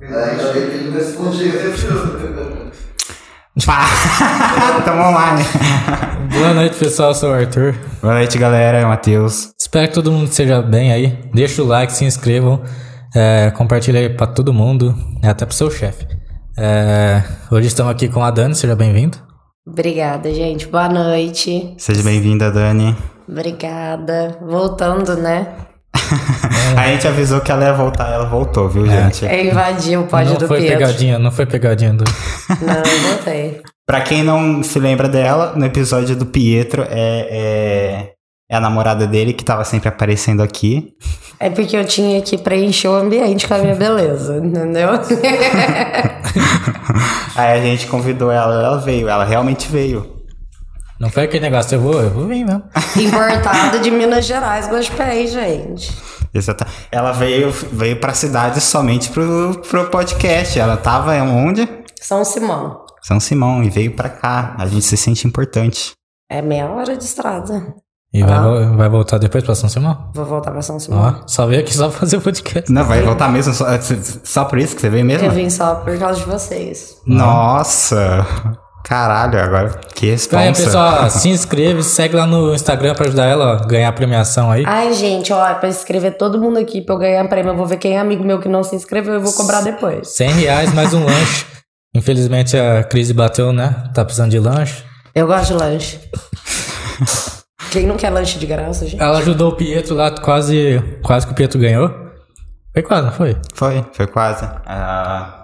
Tamo online. Boa noite, pessoal. Eu sou o Arthur. Boa noite, galera. É o Matheus. Espero que todo mundo esteja bem aí. Deixa o like, se inscrevam. É, compartilha aí pra todo mundo, até pro seu chefe. É, hoje estamos aqui com a Dani, seja bem-vindo. Obrigada, gente. Boa noite. Seja bem-vinda, Dani. Obrigada. Voltando, né? A gente avisou que ela ia voltar, ela voltou, viu, gente? Eu invadi o pódio não do foi Pietro. pegadinha, não foi pegadinha do. Não, eu voltei. Pra quem não se lembra dela, no episódio do Pietro, é, é, é a namorada dele que tava sempre aparecendo aqui. É porque eu tinha que preencher o ambiente com a minha beleza, entendeu? Aí a gente convidou ela, ela veio, ela realmente veio. Não foi aquele negócio, eu vou, eu vou vir mesmo. Importada de Minas Gerais, gostei, gente. Exata. Ela veio, veio pra cidade somente pro, pro podcast. Ela tava onde? São Simão. São Simão e veio pra cá. A gente se sente importante. É meia hora de estrada. E vai, Ah. vo- vai voltar depois pra São Simão? Vou voltar pra São Simão. Ó, só veio aqui só pra fazer o podcast. Não, vai voltar mesmo? Só, só por isso que você veio mesmo? Eu vim só por causa de vocês. Nossa! Caralho, agora que Então aí, pessoal, se inscreve, segue lá no Instagram pra ajudar ela a ganhar a premiação aí. Ai, gente, ó, pra inscrever todo mundo aqui pra eu ganhar prêmio. Eu vou ver quem é amigo meu que não se inscreveu e vou cobrar depois. 100 reais mais um lanche. Infelizmente a crise bateu, né? Tá precisando de lanche. Eu gosto de lanche. Quem não quer lanche de graça, gente? Ela ajudou o Pietro lá, quase, quase que o Pietro ganhou. Foi quase, não foi? Foi, foi quase. Ah,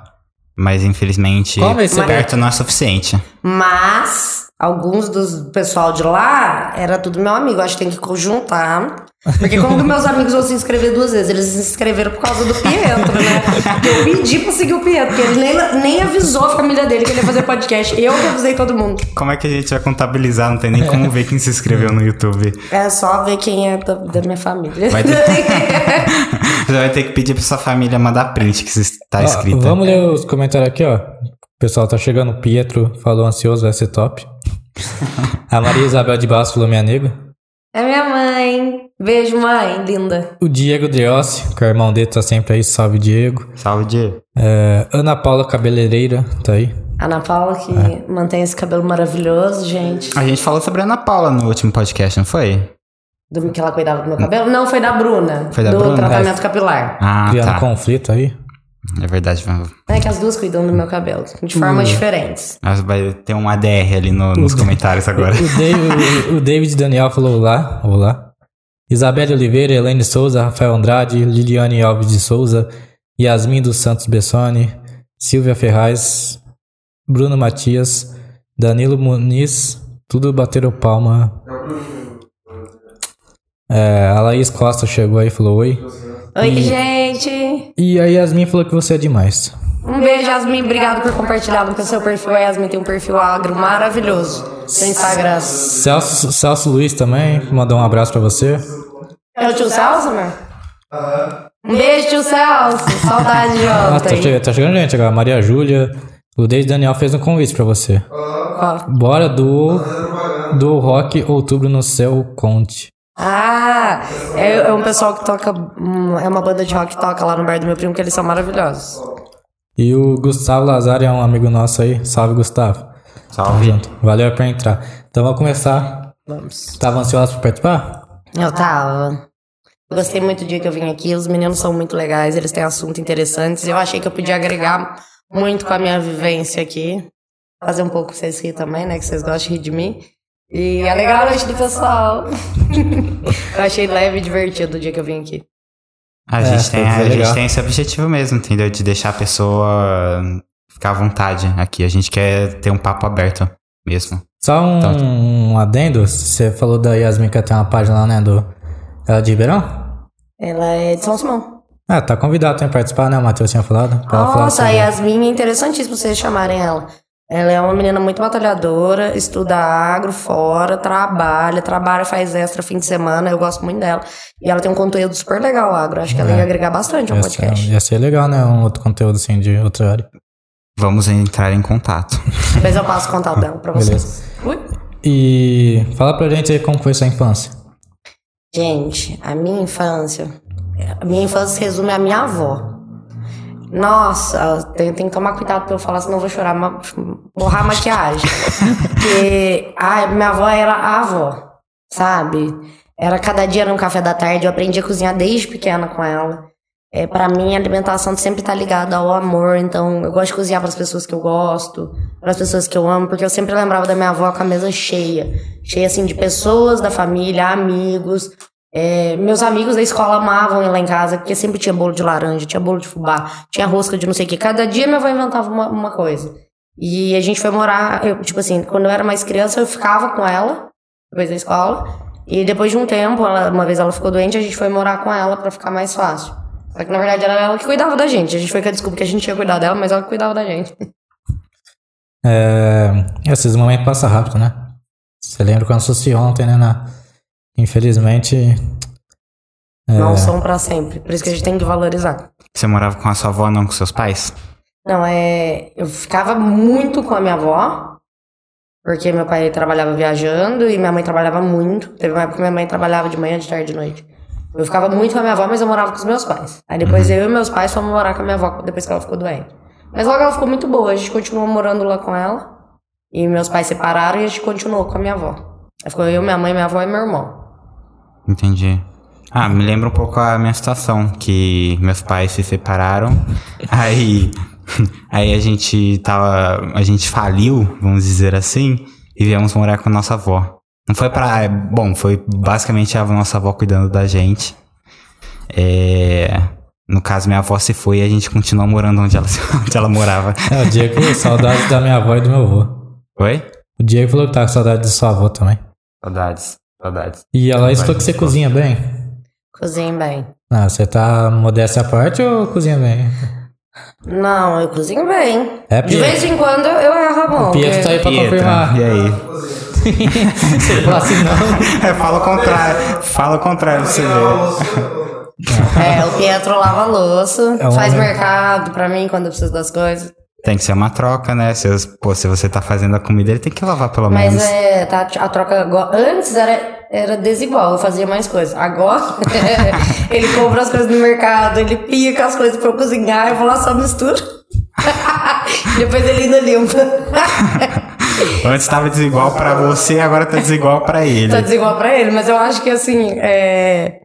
mas infelizmente, perto não é suficiente. Mas alguns dos pessoal de lá era tudo meu amigo. Acho que tem que conjuntar. Porque como que meus amigos vão se inscrever duas vezes? Eles se inscreveram por causa do Pietro, né? Eu pedi pra seguir o Pietro, porque ele nem, nem avisou a família dele que ele ia fazer podcast. Eu que avisei todo mundo. Como é que a gente vai contabilizar? Não tem nem como ver quem se inscreveu no YouTube. É só ver quem é da, da minha família. Vai ter- Você vai ter que pedir pra sua família mandar print que está Ó, escrito. vamos ler os comentários aqui, ó. Pessoal tá chegando. O Pietro falou ansioso, vai ser top. A Maria Isabel de Bastos falou minha nega. É minha mãe. Beijo, mãe. Linda. O Diego Driossi, que é o irmão dele, tá sempre aí. Salve, Diego. Salve, Diego. É, Ana Paula Cabeleireira, tá aí. Ana Paula, que mantém esse cabelo maravilhoso, gente. A gente falou sobre a Ana Paula no último podcast, não foi? Do que ela cuidava do meu cabelo? Não, foi da Bruna. Foi da do Bruna? tratamento capilar. Ah, Criando tá. conflito aí. É verdade. É que as duas cuidam do meu cabelo, de formas diferentes. Mas vai ter um ADR ali no- nos comentários agora. O David, o- o David Daniel falou olá, olá. Isabelle Oliveira, Elaine Souza, Rafael Andrade, Liliane Alves de Souza, Yasmin dos Santos Bessone, Silvia Ferraz, Bruno Matias, Danilo Muniz, tudo bateram palma. É, a Laís Costa chegou aí e falou oi. Oi, gente! E a Yasmin falou que você é demais. Um beijo, Yasmin. Obrigado por compartilhar no seu perfil. A Yasmin tem um perfil agro maravilhoso no Instagram. Celso, Celso Luiz também mandou um abraço pra você. É o tio Celso, amor? Um beijo, tio Celso. Saudade de Ah, tá, ontem. chegando, tá chegando gente agora. Maria Júlia. O David Daniel fez um convite pra você. Qual? Bora do, do rock outubro no céu Conte. Ah, é, é um pessoal que toca. hum, É uma banda de rock que toca lá no bar do meu primo, que eles são maravilhosos. E o Gustavo Lazar é um amigo nosso aí. Salve, Gustavo. Salve. Junto. Valeu pra entrar. Então vamos começar. Vamos. Tava ansioso pra participar? Eu tava. Gostei muito do dia que eu vim aqui. Os meninos são muito legais, eles têm assuntos interessantes. Eu achei que eu podia agregar muito com a minha vivência aqui. Fazer um pouco vocês rir também, né? Que vocês gostam de rir de mim. E alegrar a noite do pessoal. eu achei leve e divertido o dia que eu vim aqui. A, É, gente tem, a gente legal. tem esse objetivo mesmo, entendeu? De deixar a pessoa ficar à vontade aqui. A gente quer ter um papo aberto mesmo. Só um, Tá. um adendo. Você falou da Yasmin que tem uma página lá, né? Do, ela é de Ribeirão? Ela é de São Simão. Ah, tá convidado também a participar, né? O Matheus tinha falado. Nossa, a Yasmin é interessantíssimo vocês chamarem ela. Ela é uma menina muito batalhadora, estuda agro fora, trabalha, trabalha, faz extra fim de semana. Eu gosto muito dela. E ela tem um conteúdo super legal, agro. Acho que ela É. ia agregar bastante ao Ia ser, podcast. ia ser legal, né? Um outro conteúdo assim de outra área. Vamos entrar em contato. Depois eu passo o contato dela pra vocês. Ui. E fala pra gente aí como foi sua infância. Gente, a minha infância. A minha infância se resume à minha avó. Nossa, tem, tem que tomar cuidado pra eu falar, senão eu vou chorar, ma- borrar a maquiagem. Porque ai, minha avó era a avó, sabe? Era cada dia era um café da tarde, eu aprendi a cozinhar desde pequena com ela. É, para mim, a alimentação sempre tá ligada ao amor, então eu gosto de cozinhar para as pessoas que eu gosto, para as pessoas que eu amo, porque eu sempre lembrava da minha avó com a mesa cheia cheia assim de pessoas da família, amigos. É, meus amigos da escola amavam ir lá em casa, porque sempre tinha bolo de laranja, tinha bolo de fubá, tinha rosca de não sei o que. Cada dia minha avó inventava uma, uma coisa. E a gente foi morar, eu, tipo assim, quando eu era mais criança, eu ficava com ela, depois da escola. E depois de um tempo, ela- uma vez ela ficou doente, a gente foi morar com ela pra ficar mais fácil. Só que na verdade era ela que cuidava da gente. A gente foi com a desculpa que a gente tinha cuidado dela, mas ela que cuidava da gente. É, esses momentos passam rápido, né? Você lembra quando fosse ontem, né? Na... Infelizmente. É, Não são pra sempre. Por isso que a gente tem que valorizar. Você morava com a sua avó, não com seus pais? Não, é. Eu ficava muito com a minha avó, porque meu pai trabalhava viajando e minha mãe trabalhava muito. Teve uma época que minha mãe trabalhava de manhã, de tarde, de noite. Eu ficava muito com a minha avó, mas eu morava com os meus pais. Aí depois eu e meus pais fomos morar com a minha avó depois que ela ficou doente. Mas logo ela ficou muito boa, a gente continuou morando lá com ela. E meus pais separaram e a gente continuou com a minha avó. Aí ficou eu, minha mãe, minha avó e meu irmão. Entendi. Ah, me lembra um pouco a minha situação, que meus pais se separaram, aí, aí a gente tava, a gente faliu, vamos dizer assim, e viemos morar com a nossa avó. Não foi pra, é, bom, foi basicamente a nossa avó cuidando da gente. É, no caso, minha avó se foi e a gente continuou morando onde ela, onde ela morava. é o Diego, saudade da minha avó e do meu avô. Oi? O Diego falou que tá com saudade de sua avó também. Saudades, saudades. E ela falou que você cozinha bem. Cozinho bem. Ah, você tá modéstia à parte ou cozinha bem? Não, eu cozinho bem. É, de vez em quando eu erro a mão. O Pietro tá aí pra Pietra, confirmar. e aí? Você falou assim, não. É, fala o contrário, fala o contrário pra você ver. É, o Pietro lava a louça, É um faz homem- mercado pra mim quando eu preciso das coisas. Tem que ser uma troca, né? Se, pô, se você tá fazendo a comida, ele tem que lavar pelo Mas menos. é, tá, a troca. Antes era, era desigual, eu fazia mais coisas. Agora, ele compra as coisas no mercado, ele pica as coisas pra eu cozinhar, eu vou lá só mistura. Depois ele ainda limpa. Antes tava desigual pra você, agora tá desigual pra ele. tá desigual pra ele, mas eu acho que assim, é.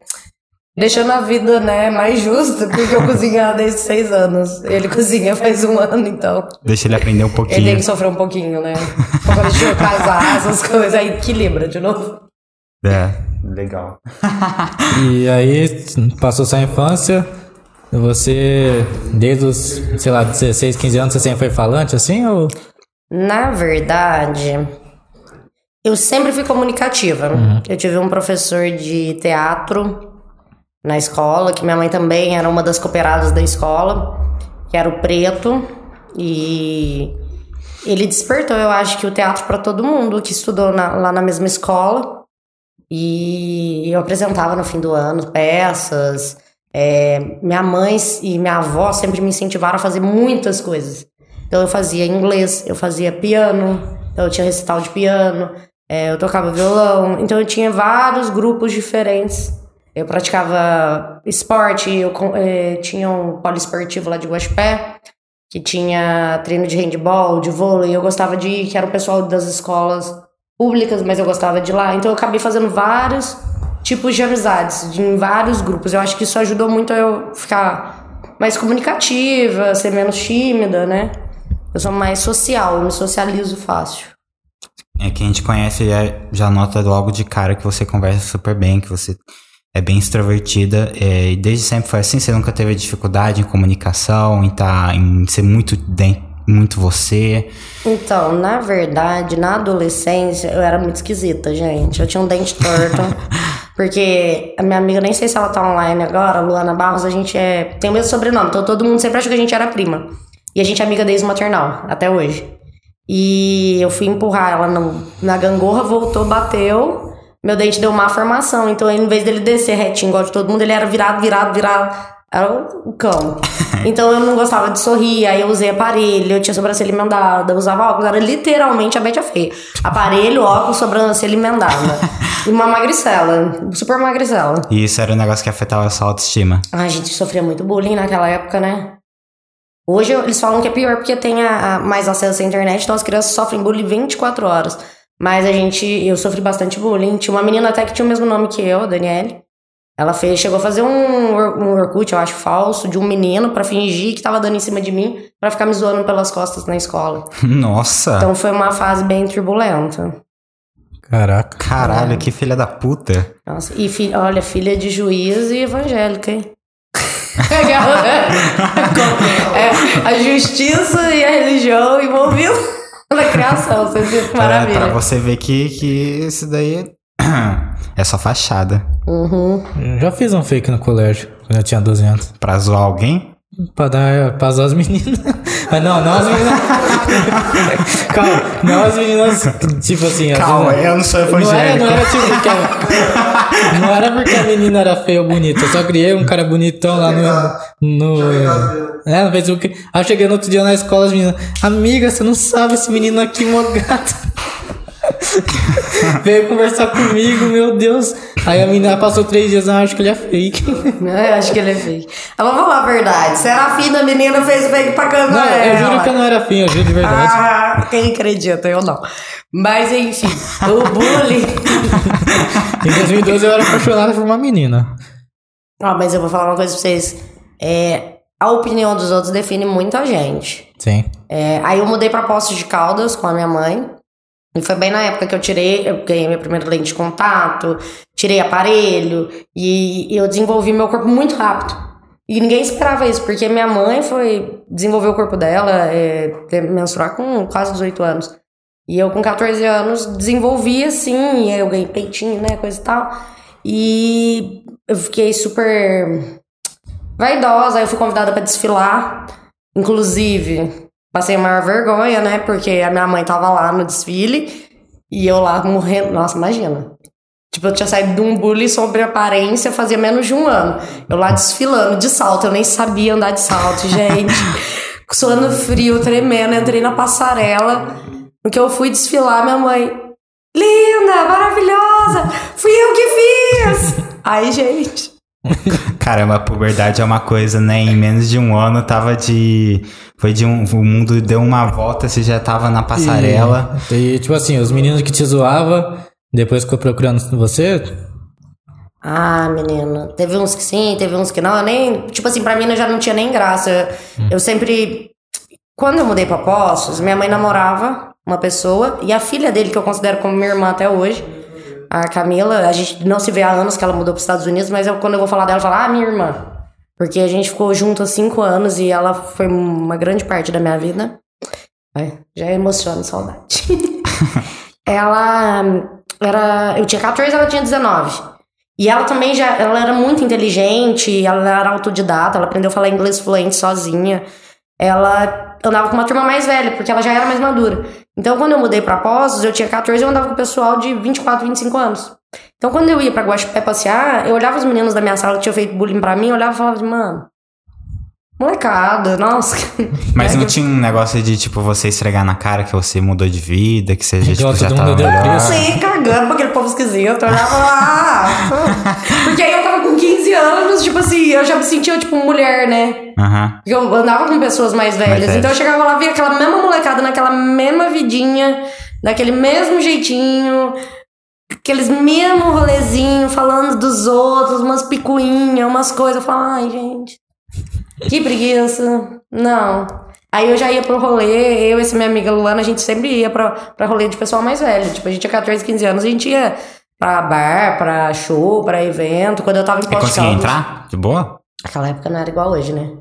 Deixando a vida, né, mais justa, porque eu cozinho desde seis anos. Ele cozinha faz um ano, então. Deixa ele aprender um Ele pouquinho. tem que sofrer um pouquinho, né? Quando a gente for casar, essas coisas, aí equilibra de novo. É, legal. E aí, passou sua infância. Você, desde os, sei lá, 16, 15 anos, você sempre foi falante assim? Ou... Na verdade, eu sempre fui comunicativa. Eu tive um professor de teatro na escola, que minha mãe também era uma das cooperadas da escola, que era o Preto. E ele despertou, eu acho que o teatro para todo mundo que estudou na- lá na mesma escola. E eu apresentava no fim do ano peças. É, minha mãe e minha avó sempre me incentivaram a fazer muitas coisas. Então eu fazia inglês, eu fazia piano, então eu tinha recital de piano, é, eu tocava violão. Então eu tinha vários grupos diferentes. Eu praticava esporte, eu é, tinha um poliesportivo lá de Guaxupé, que tinha treino de handball, de vôlei. Eu gostava de ir, que era o pessoal das escolas públicas, mas eu gostava de ir lá. Então eu acabei fazendo vários tipos de amizades, de, em vários grupos. Eu acho que isso ajudou muito a eu ficar mais comunicativa, ser menos tímida, né? Eu sou mais social, eu me socializo fácil. É que a gente conhece já, já nota logo de cara que você conversa super bem, que você é bem extrovertida. é, e desde sempre foi assim, você nunca teve dificuldade em comunicação, em, tá, em ser muito, den- muito você. Então, na verdade, na adolescência, eu era muito esquisita, gente. Eu tinha um dente torto. porque a minha amiga, nem sei se ela tá online agora, Luana Barros, a gente é. tem o mesmo sobrenome. Então todo mundo sempre achou que a gente era prima. E a gente é amiga desde o maternal, até hoje. E eu fui empurrar ela no- na gangorra, voltou, bateu. Meu dente deu má formação. Então, em vez dele descer retinho, igual de todo mundo, ele era virado, virado, virado. Era o cão. Então eu não gostava de sorrir, aí eu usei aparelho, eu tinha sobrancelha emendada, usava óculos, era literalmente a Betty Feia. Aparelho, óculos, sobrancelha emendada. E uma magricela, super magricela. E isso era um negócio que afetava a sua autoestima. Ai, a gente sofria muito bullying naquela época, né? Hoje eles falam que é pior porque tem a, a- mais acesso à internet, então as crianças sofrem bullying 24 horas. Mas a gente, eu sofri bastante bullying. Tinha uma menina até que tinha o mesmo nome que eu, a Daniele. Ela fez, chegou a fazer um, um Orkut, eu acho, falso, de um menino pra fingir que tava dando em cima de mim, pra ficar me zoando pelas costas na escola. Nossa. Então foi uma fase bem turbulenta. Caraca. Caralho, que filha da puta. Nossa, e fi- olha, filha de juiz e evangélica, hein? é, a justiça e a religião envolvido na criação, você viu que maravilha. pra você ver que, que isso daí é só fachada. Uhum. Eu já fiz um fake no colégio, quando eu tinha 12 anos. Pra zoar alguém? Pra dar, pra as meninas. Mas não, não as meninas. Calma, não as meninas, tipo assim. as Calma, meninas- eu não sou Não era, evangélico. não era tipo porque a, Não era porque a menina era feia ou bonita. Eu só criei um cara bonitão lá no. no é, no Facebook. Aí eu cheguei no outro dia na escola, as meninas. Amiga, você não sabe esse menino aqui, mó gato. Veio conversar comigo, meu Deus. Aí a menina passou três dias, eu acho que ele é fake. Eu acho que ele é fake. Eu vou falar a verdade. Serafina, a menina, fez fake pra cantar. Não, eu juro que eu não era fim, eu juro de verdade. Ah, quem acredita? Eu não. Mas enfim, o bullying. Em 2012 eu era apaixonado por uma menina. Ah, mas eu vou falar uma coisa pra vocês. É, a opinião dos outros define muita gente. Sim. É, aí eu mudei pra Poços de Caldas com a minha mãe. E foi bem na época que eu tirei, eu ganhei minha primeira lente de contato, tirei aparelho e eu desenvolvi meu corpo muito rápido. E ninguém esperava isso, porque minha mãe foi desenvolver o corpo dela, é, menstruar com quase 18 anos. E eu com 14 anos desenvolvi assim, e eu ganhei peitinho, né, coisa e tal. E eu fiquei super vaidosa, aí eu fui convidada pra desfilar. Inclusive, passei a maior vergonha, né? Porque a minha mãe tava lá no desfile e eu lá morrendo. Nossa, imagina. Tipo, eu tinha saído de um bullying sobre aparência fazia menos de um ano. Eu lá desfilando de salto, eu nem sabia andar de salto, gente. Suando frio, tremendo, entrei na passarela. No que eu fui desfilar, minha mãe. Linda, maravilhosa! Fui eu que fiz! Aí, gente. Caramba, a puberdade é uma coisa, né? Em menos de um ano tava de. Foi de um. O mundo deu uma volta, você já tava na passarela. E, e, tipo assim, os meninos que te zoavam, depois ficou procurando você. Ah, menina. Teve uns que sim, teve uns que não. Eu nem. Tipo assim, pra mim eu já não tinha nem graça. Eu, eu sempre. Quando eu mudei pra Poços, minha mãe namorava uma pessoa e a filha dele, que eu considero como minha irmã até hoje, a Camila, a gente não se vê há anos que ela mudou pros Estados Unidos, mas eu, quando eu vou falar dela, eu falo, ah, minha irmã. Porque a gente ficou junto há cinco anos e ela foi uma grande parte da minha vida. Ai, já emociono, saudade. ela era. Eu tinha 14, ela tinha 19. E ela também já. Ela era muito inteligente, ela era autodidata, ela aprendeu a falar inglês fluente sozinha. Ela andava com uma turma mais velha, porque ela já era mais madura. Então, quando eu mudei pra Poços, eu tinha 14 e eu andava com o pessoal de 24, 25 anos. Então, quando eu ia pra Guaxupé passear, eu olhava os meninos da minha sala que tinham feito bullying pra mim, eu olhava e falava assim, mano. Molecada, nossa. Mas É, não eu- tinha um negócio de, tipo, você esfregar na cara que você mudou de vida, que você já, tipo, Igual já tava deu melhor. preço. Sim, cagando pra aquele povo esquisito. Eu olhava lá. Porque aí eu tava com 15 anos, tipo assim, eu já me sentia, tipo, mulher, né? Aham. Porque eu andava com pessoas mais velhas. velhas. então eu chegava lá, via aquela mesma molecada, naquela mesma vidinha, daquele mesmo jeitinho, aqueles mesmo rolezinho, falando dos outros, umas picuinhas, umas coisas. Eu falava, ai, gente, que preguiça. Não. Aí eu já ia pro rolê, eu e essa minha amiga Luana, a gente sempre ia pra, pra rolê de pessoal mais velho. Tipo, a gente tinha 14, 15 anos, a gente ia pra bar, pra show, pra evento. Quando eu tava em Posto conseguia entrar? De boa? Naquela época não era igual hoje, né?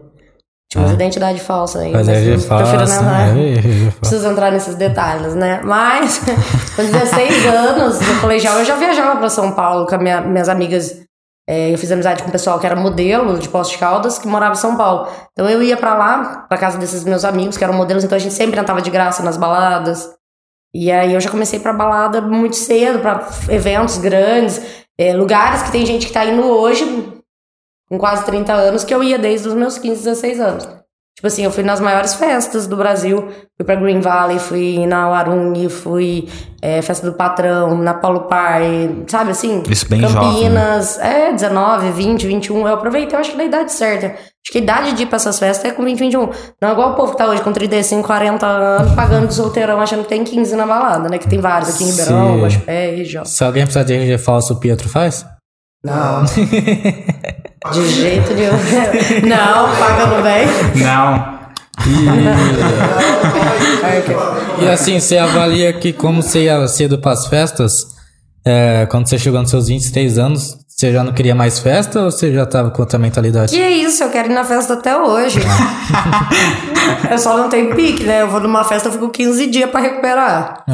Tinha umas É. identidade falsa aí. Mas prefiro assim, não é, entrar- é, é, é, preciso entrar nesses detalhes, né? Mas, com 16 anos no colegial, eu já viajava pra São Paulo com minha- minhas amigas. É, eu fiz amizade com o pessoal que era modelo de Poços de Caldas, que morava em São Paulo. Então eu ia pra lá, pra casa desses meus amigos que eram modelos, então a gente sempre entrava de graça nas baladas. E aí eu já comecei pra balada muito cedo, pra eventos grandes, é, lugares que tem gente que tá indo hoje, com quase 30 anos, que eu ia desde os meus 15, 16 anos. Tipo assim, eu fui nas maiores festas do Brasil. Fui pra Green Valley, fui na Warung, fui é, Festa do Patrão, na Paulo Pai, sabe assim? Isso bem jovem, Campinas, é, 19, 20, 21. Eu aproveitei, eu acho que da idade certa. Acho que a idade de ir pra essas festas é com 20, 21. Não é igual o povo que tá hoje com 35, 40 anos, pagando de solteirão, achando que tem 15 na balada, né? Que tem vários aqui em Ribeirão. Guaxupé, região. Se alguém precisar de RG falso, o Pietro faz? Não. De jeito nenhum. Não, pagando bem. Não. E assim, você avalia que como você ia cedo pras festas, é, quando você chegou nos seus 23 anos, você já não queria mais festa ou você já tava com outra mentalidade? Que isso, eu quero ir na festa até hoje. eu só não tenho pique, né? Eu vou numa festa, eu fico 15 dias pra recuperar.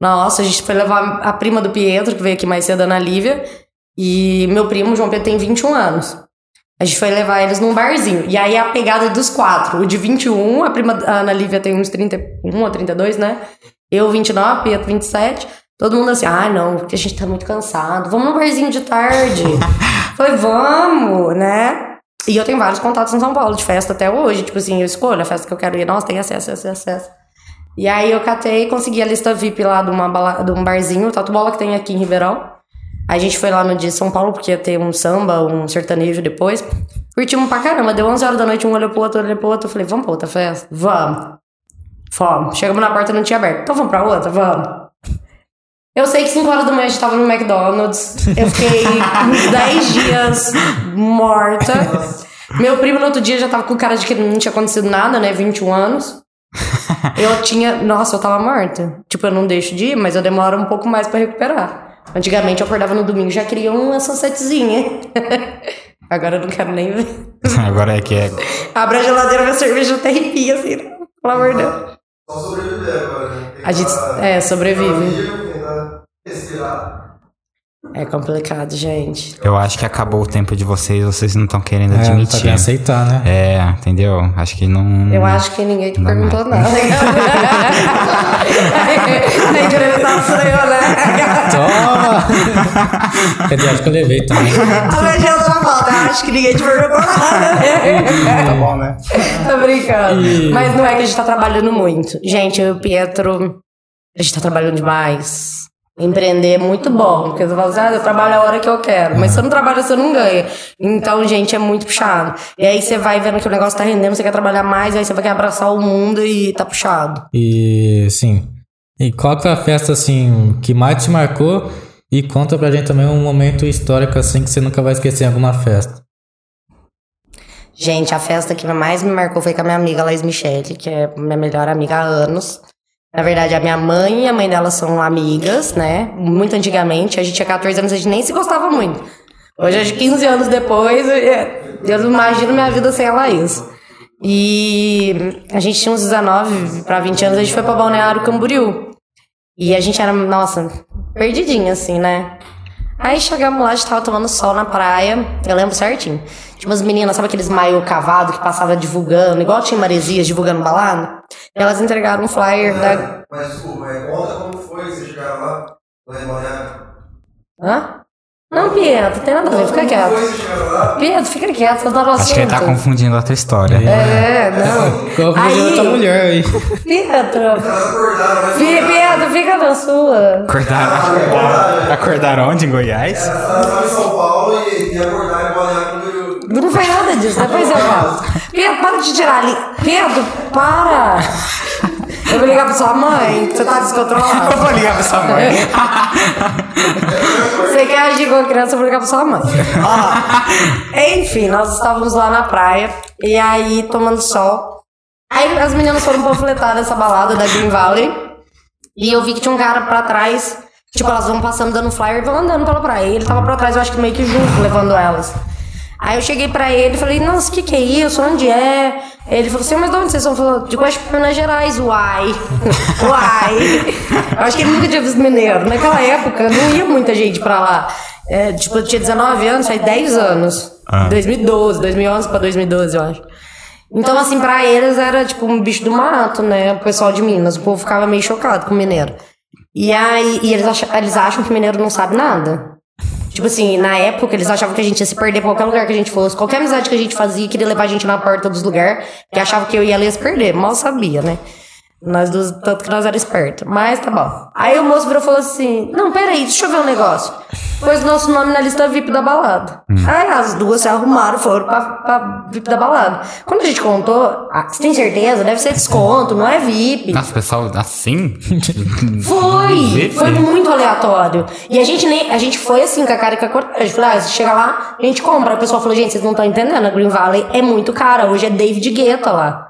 Nossa, a gente foi levar a prima do Pietro, que veio aqui mais cedo, a Ana Lívia. E meu primo, João Pedro, tem 21 anos. A gente foi levar eles num barzinho. E aí a pegada dos quatro. O de 21, a prima a Ana Lívia tem uns 31 ou 32, né? Eu 29, Pietro 27. Todo mundo assim, ah, não, porque a gente tá muito cansado. Vamos num barzinho de tarde. Falei, vamos, né? E eu tenho vários contatos em São Paulo de festa até hoje. Tipo assim, eu escolho a festa que eu quero ir. Nossa, tem acesso, acesso, acesso. E aí eu catei, consegui a lista VIP lá de, uma bala, de um barzinho, o Tatu Bola que tem aqui em Ribeirão. A gente foi lá no de São Paulo, porque ia ter um samba, um sertanejo depois. Curtimos pra caramba. Deu 11 horas da noite, um olhou pro outro, olhou pro outro. Eu falei, vamos pra outra festa? Vamos. Fomos. Chegamos na porta, não tinha aberto. Então vamos pra outra? Vamos. Eu sei que 5 horas da manhã a gente tava no McDonald's. Eu fiquei uns 10 dias morta. Meu primo no outro dia já tava com cara de que não tinha acontecido nada, né? 21 anos. Eu tinha. Nossa, eu tava morta. Tipo, eu não deixo de ir, mas eu demoro um pouco mais pra recuperar. Antigamente eu acordava no domingo e já queria uma sunsetzinha. Agora eu não quero nem ver. Agora é que é. Abre a geladeira, minha cerveja até arrepia, assim, né? Pelo amor de Deus. Só sobreviver agora, né? A gente- é, sobrevive. Respirar. É complicado, gente. Eu acho que acabou o tempo de vocês, vocês não estão querendo É, tá admitir. querendo aceitar, né? É, entendeu? Acho que não. Eu acho que ninguém te Não perguntou mais. nada. Nem entrevistado sou eu, né? Toma! Quer dizer, acho que eu levei também. A legenda da volta. Acho que ninguém te perguntou nada. Tá bom, né? Tô brincando. Mas não é que a gente tá trabalhando muito. Gente, eu e o Pietro, a gente tá trabalhando demais. Empreender é muito bom. Porque você fala assim, ah, eu trabalho a hora que eu quero. Mas se você não trabalha, você não ganha. Então, gente, é muito puxado. E aí você vai vendo que o negócio tá rendendo, você quer trabalhar mais, aí você vai querer abraçar o mundo e tá puxado. E, assim, e qual que foi a festa, assim, que mais te marcou? E conta pra gente também um momento histórico, assim, que você nunca vai esquecer em alguma festa. Gente, a festa que mais me marcou foi com a minha amiga Laís Michele, que é minha melhor amiga há anos. Na verdade, a minha mãe e a mãe dela são amigas, né? Muito antigamente. A gente tinha 14 anos, a gente nem se gostava muito. Hoje, acho que 15 anos depois, eu não imagino minha vida sem a Laís. E a gente tinha uns 19 para 20 anos, a gente foi pra Balneário Camboriú. E a gente era, nossa, perdidinha, assim, né? Aí chegamos lá, a gente tava tomando sol na praia, eu lembro certinho. Tinha umas meninas, sabe aqueles maio cavado que passava divulgando, igual tinha Maresias divulgando balada? Elas entregaram um flyer da. Mas desculpa, conta como foi que vocês chegaram lá, lá em Balneário. Hã? Não, Pietro, tem nada a ver, fica Como quieto. foi que vocês chegaram lá? Pietro, fica quieto, você tá no Acho que ele tá assunto. confundindo outra história. É, não. Aí- outra mulher aí? Pietro, Pietro, fica na sua. Acordaram, acordaram, acordaram onde? Em Goiás? elas estavam em São Paulo e, e acordaram em Camboriú. Não foi nada disso, depois eu falo. Pedro, para de tirar ali. Pedro, para! Eu vou ligar pra sua mãe, você tá descontrolado. Eu vou ligar pra sua mãe. Você quer agir com a criança, eu vou ligar pra sua mãe. Ó, enfim, nós estávamos lá na praia, e aí tomando sol. Aí as meninas foram panfletar nessa balada da Green Valley, e eu vi que tinha um cara pra trás. Tipo, elas vão passando dando flyer e vão andando pela praia. E ele tava pra trás, eu acho que meio que junto, levando elas. Aí eu cheguei pra ele e falei, nossa, o que que é isso? Onde é? Ele falou assim, mas de onde vocês são? Falou, de Guaxupé, Minas Gerais. Uai. Uai. Eu acho que ele nunca tinha visto mineiro. Naquela época, não ia muita gente pra lá. É, tipo, eu tinha 19 anos, faz 10 anos. Ah. 2012, 2011 pra 2012, eu acho. Então, assim, pra eles era tipo um bicho do mato, né? O pessoal de Minas. O povo ficava meio chocado com o mineiro. E aí, e eles, acham, eles acham que o mineiro não sabe nada. Tipo assim, na época eles achavam que a gente ia se perder pra qualquer lugar que a gente fosse. Qualquer amizade que a gente fazia, queria levar a gente na porta dos lugares, que achava que eu e ia se perder. Mal sabia, né? Nós duas, tanto que nós era esperto. Mas tá bom. Aí o moço virou e falou assim: Não, peraí, deixa eu ver um negócio. Pôs nosso nome na lista VIP da balada. Aí as duas se arrumaram, foram pra, pra VIP da balada. Quando a gente contou, ah, você tem certeza? Deve ser desconto, não é VIP. Nossa, pessoal, assim? Foi! Foi muito aleatório. E a gente nem. A gente foi assim com a cara e com a coragem. Falei, ah, chega lá, a gente compra. O pessoal falou, gente, vocês não estão entendendo, a Green Valley é muito cara. Hoje é David Guetta lá.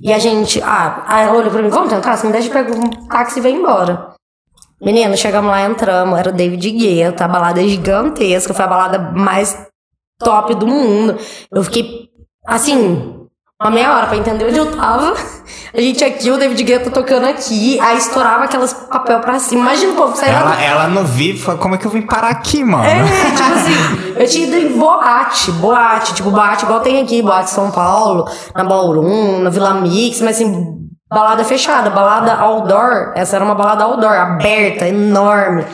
E a gente, ah, ela olhou pra mim, vamos tentar, se não deixa, pega um táxi e vem embora. Menino, chegamos lá, entramos, era o David Guetta, a balada gigantesca, foi a balada mais top do mundo. Eu fiquei, assim, uma meia hora pra entender onde eu tava. A gente aqui, o David Guetta tocando aqui, aí estourava aquelas papel pra cima. Imagina o povo sair lá Ela, ela não fala, como é que eu vim parar aqui, mano? é, tipo assim, eu tinha ido em boate, boate, tipo, boate igual tem aqui, boate São Paulo, na Ballroom, na Vila Mix, mas assim, balada fechada, balada outdoor, essa era uma balada outdoor, aberta, enorme.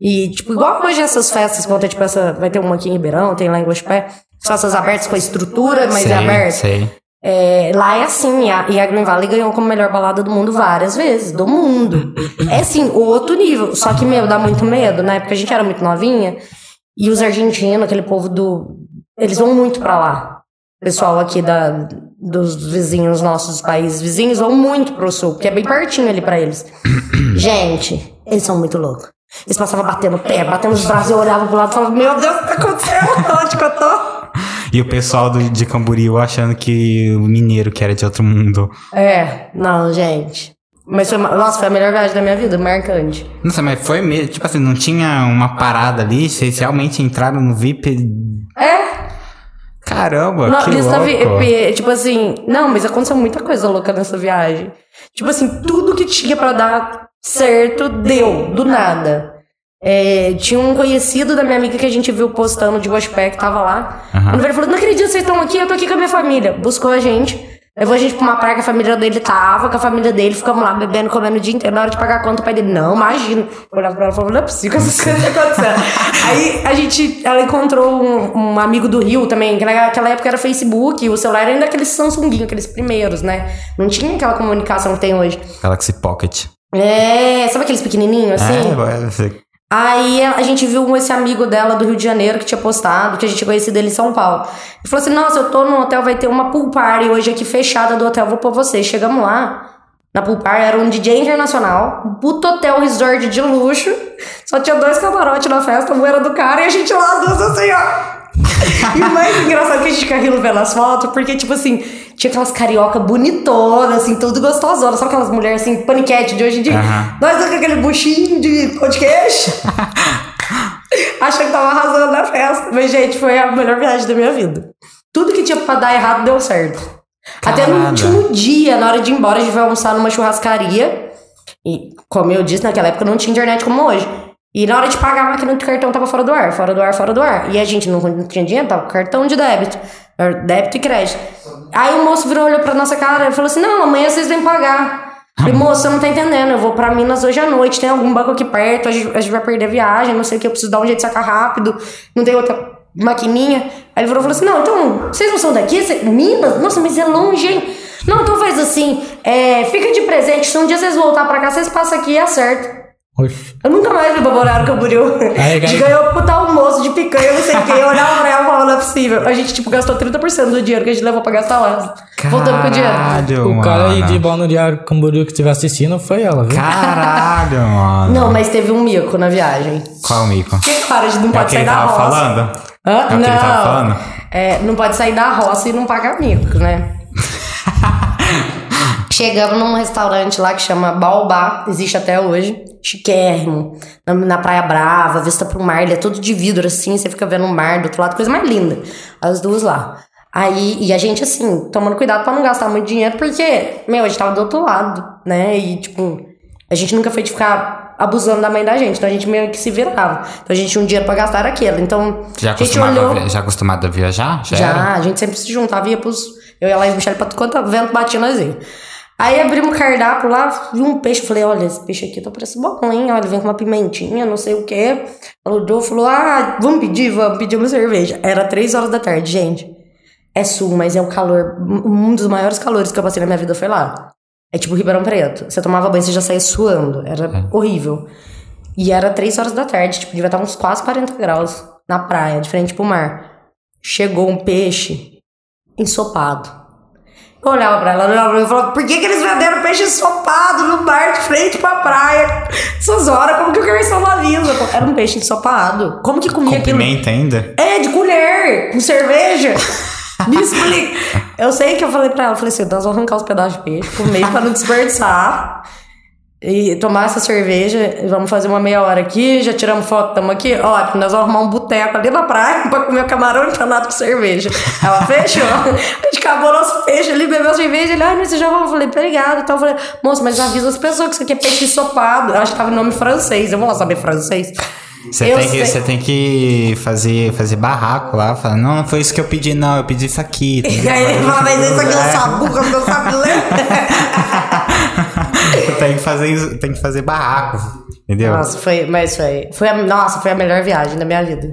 E, tipo, igual hoje essas festas, quando tem, tipo, essa, vai ter uma aqui em Ribeirão, tem lá em Guaxupé, festas abertas com a estrutura, mas sei, é aberta. Sei. É, lá é assim, e a, e a Green Valley ganhou como melhor balada do mundo várias vezes, do mundo. É assim, outro nível. Só que, meu, dá muito medo. Na época a gente era muito novinha, e os argentinos, aquele povo do. Eles vão muito pra lá. O pessoal aqui da, dos vizinhos nossos, países vizinhos, vão muito pro sul, porque é bem pertinho ali pra eles. Gente, eles são muito loucos. Eles passavam batendo o pé, batendo os braços, eu olhava pro lado e falava, meu Deus, o que tá acontecendo? Onde que eu tô? E o pessoal do, de Camboriú achando que o mineiro que era de outro mundo. É, não, gente. Mas foi, nossa, foi a melhor viagem da minha vida, marcante. Nossa, mas foi mesmo. Tipo assim, não tinha uma parada ali. Vocês realmente entraram no VIP. É, Caramba, não, que louco. VIP, tipo assim, não, mas aconteceu muita coisa louca nessa viagem. Tipo assim, tudo que tinha pra dar certo deu, do nada. É, tinha um conhecido da minha amiga que a gente viu postando de Guaxupé que tava lá. Quando ele falou, não acredito vocês estão aqui, eu tô aqui com a minha família. Buscou a gente. Levou a gente pra uma praia que a família dele tava, com a família dele, ficamos lá bebendo, comendo o dia inteiro. Na hora de pagar a conta, o pai dele, não, imagina. Eu olhava pra ela e falava, não é possível que essas coisas acontecendo. Aí a gente, ela encontrou um, um amigo do Rio também, que naquela época era Facebook, e o celular era ainda aqueles Samsunguinho, aqueles primeiros, né? Não tinha aquela comunicação que tem hoje. Galaxy Pocket. É, sabe aqueles pequenininhos assim? É, Aí a gente viu esse amigo dela do Rio de Janeiro que tinha postado, que a gente conhecia dele em São Paulo. Ele falou assim: Nossa, eu tô no hotel, vai ter uma pool party hoje aqui fechada do hotel, vou pôr você. Chegamos lá. Na pool party era um DJ internacional, um puto hotel resort de luxo. Só tinha dois camarotes na festa, um era do cara e a gente lá, as duas assim, ó. E o mais engraçado que a gente fica rindo vendo as fotos, porque, tipo assim, tinha aquelas carioca bonitonas, assim, tudo gostosona. Sabe aquelas mulheres, assim, paniquete de hoje em dia? Aham. Nós com aquele buchinho de queijo. Achando que tava arrasando na festa. Mas, gente, foi a melhor viagem da minha vida. Tudo que tinha pra dar errado deu certo. Até no último dia, na hora de ir embora, a gente foi almoçar numa churrascaria. E, como eu disse, naquela época não tinha internet como hoje. E na hora de pagar, a máquina do cartão tava fora do ar, fora do ar, fora do ar. E a gente não, não tinha dinheiro, tava com cartão de débito. Era Débito e crédito. Aí o moço virou, olhou pra nossa cara e falou assim: Não, amanhã vocês vêm pagar. Falei, moço, você não tá entendendo. Eu vou pra Minas hoje à noite, tem algum banco aqui perto, a gente, a gente vai perder a viagem, não sei o que, eu preciso dar um jeito de sacar rápido, não tem outra maquininha. Aí ele virou e falou assim: Não, então, vocês não são daqui? Cê- Minas? Nossa, mas é longe, hein? Não, então faz assim: é, fica de presente, se um dia vocês voltar pra cá, vocês passam aqui e acertam. Oxi. Eu nunca mais vi Baborar Camboriú. Aí, A gente aí- ganhou puta almoço de picanha, não sei o que. Eu olhava pra ela e falava, não é possível. A gente, tipo, gastou 30% do dinheiro que a gente levou pra gastar lá. Voltando com o dinheiro. Caralho, O cara aí mano. de Balneário Camboriú que estiver assistindo foi ela, viu? Caralho, mano. Não, mas teve um mico na viagem. Qual mico? Porque, claro, a gente não É o pode que sair da tava roça. falando? Hã? É o que ele tava Não. falando? É, não pode sair da roça e não pagar mico, né? Chegamos num restaurante lá que chama Baobá, existe até hoje, chiquérrimo, na, na Praia Brava, vista pro mar, ele é todo de vidro assim, você fica vendo o mar do outro lado, coisa mais linda, as duas lá. Aí, e a gente assim, tomando cuidado pra não gastar muito dinheiro, porque, meu, a gente tava do outro lado, né, e tipo, a gente nunca foi de ficar abusando da mãe da gente, então a gente meio que se virava. Então a gente tinha um dinheiro pra gastar era aquele, então Já a gente olhou... já acostumado a viajar? Já, Já, era? a gente sempre se juntava, ia pros. Eu ia lá e o Michele pra quanto vento batia nós ia. Aí abrimos o cardápio lá, vi um peixe. Falei, olha, esse peixe aqui tá parecendo bom, hein? Olha, vem com uma pimentinha, não sei o quê. O Joe falou, ah, vamos pedir, vamos pedir uma cerveja. Era três horas da tarde, gente. É sul, mas é o calor. Um dos maiores calores que eu passei na minha vida foi lá. É tipo Ribeirão Preto. Você tomava banho, você já saía suando. Era horrível. E era três horas da tarde, tipo, devia estar uns quase 40 graus na praia, de frente pro mar. Chegou um peixe ensopado. Eu olhava pra ela, olhava pra ela e falava, por que, que eles venderam peixe ensopado no bar de frente pra praia? Essas horas, como que o garçom não avisa? Era um peixe ensopado. Como que comia Com aquilo? pimenta ainda? É, de colher, com cerveja. Me explica. Eu sei que eu falei pra ela, eu falei assim, nós vamos arrancar os pedaços de peixe, comer pra não desperdiçar. E tomar essa cerveja, vamos fazer uma meia hora aqui, já tiramos foto, estamos aqui. Ótimo, nós vamos arrumar um boteco ali na praia pra comer camarão empanado com cerveja. Ela fechou. A gente acabou nosso peixe ali, bebeu cerveja. Ele, ai, mas você já vai? Eu falei, obrigado. Então eu falei, moço, mas avisa as pessoas que isso aqui é peixe ensopado. Eu acho que tava em nome francês. Eu vou lá saber francês. Você Eu tem, que, você tem que fazer, fazer barraco lá, falar, não, não foi isso que eu pedi, não, eu pedi isso aqui. E aí ele fala, mas isso aqui é um sabuca, não sabe ler. tem que fazer, tem que fazer barraco, entendeu? Nossa, foi, mas foi, foi a, nossa, foi a melhor viagem da minha vida.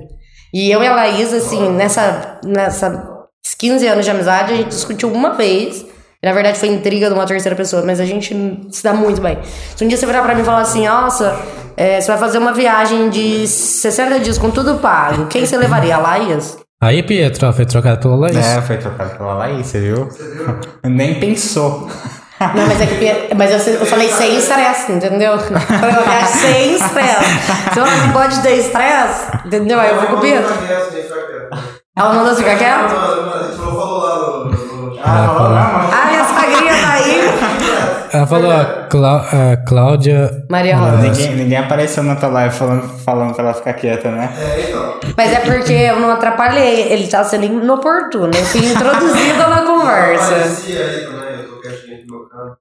E eu e a Laís, assim, nessa, nessa 15 anos de amizade, a gente discutiu uma vez. Na verdade, foi intriga de uma terceira pessoa, mas a gente se dá muito bem. Se um dia você virar pra mim e falar assim, nossa, é, você vai fazer uma viagem de 60 dias com tudo pago, quem você levaria? A Laís? Aí, Pietro, foi trocado pela Laís. É, foi trocado pela Laís, você viu? Nem pensou. Não, mas é que mas eu, eu falei sem estresse, entendeu? Foi uma viagem sem estresse. Se eu não pode ter estresse, entendeu? Aí eu fui com o Pietro. Ela mandou ficar quieto? A gente não falou lá no. no- Ah, minha sogrinha tá aí. Ela falou, a, Clá- a Cláudia. Maria Rosa. Ninguém, ninguém apareceu na tua live falando, falando pra ela ficar quieta, né? É, então. Mas é porque eu não atrapalhei. Ele tá sendo inoportuno. Eu fui introduzida na conversa. Aparecia aí também, canto.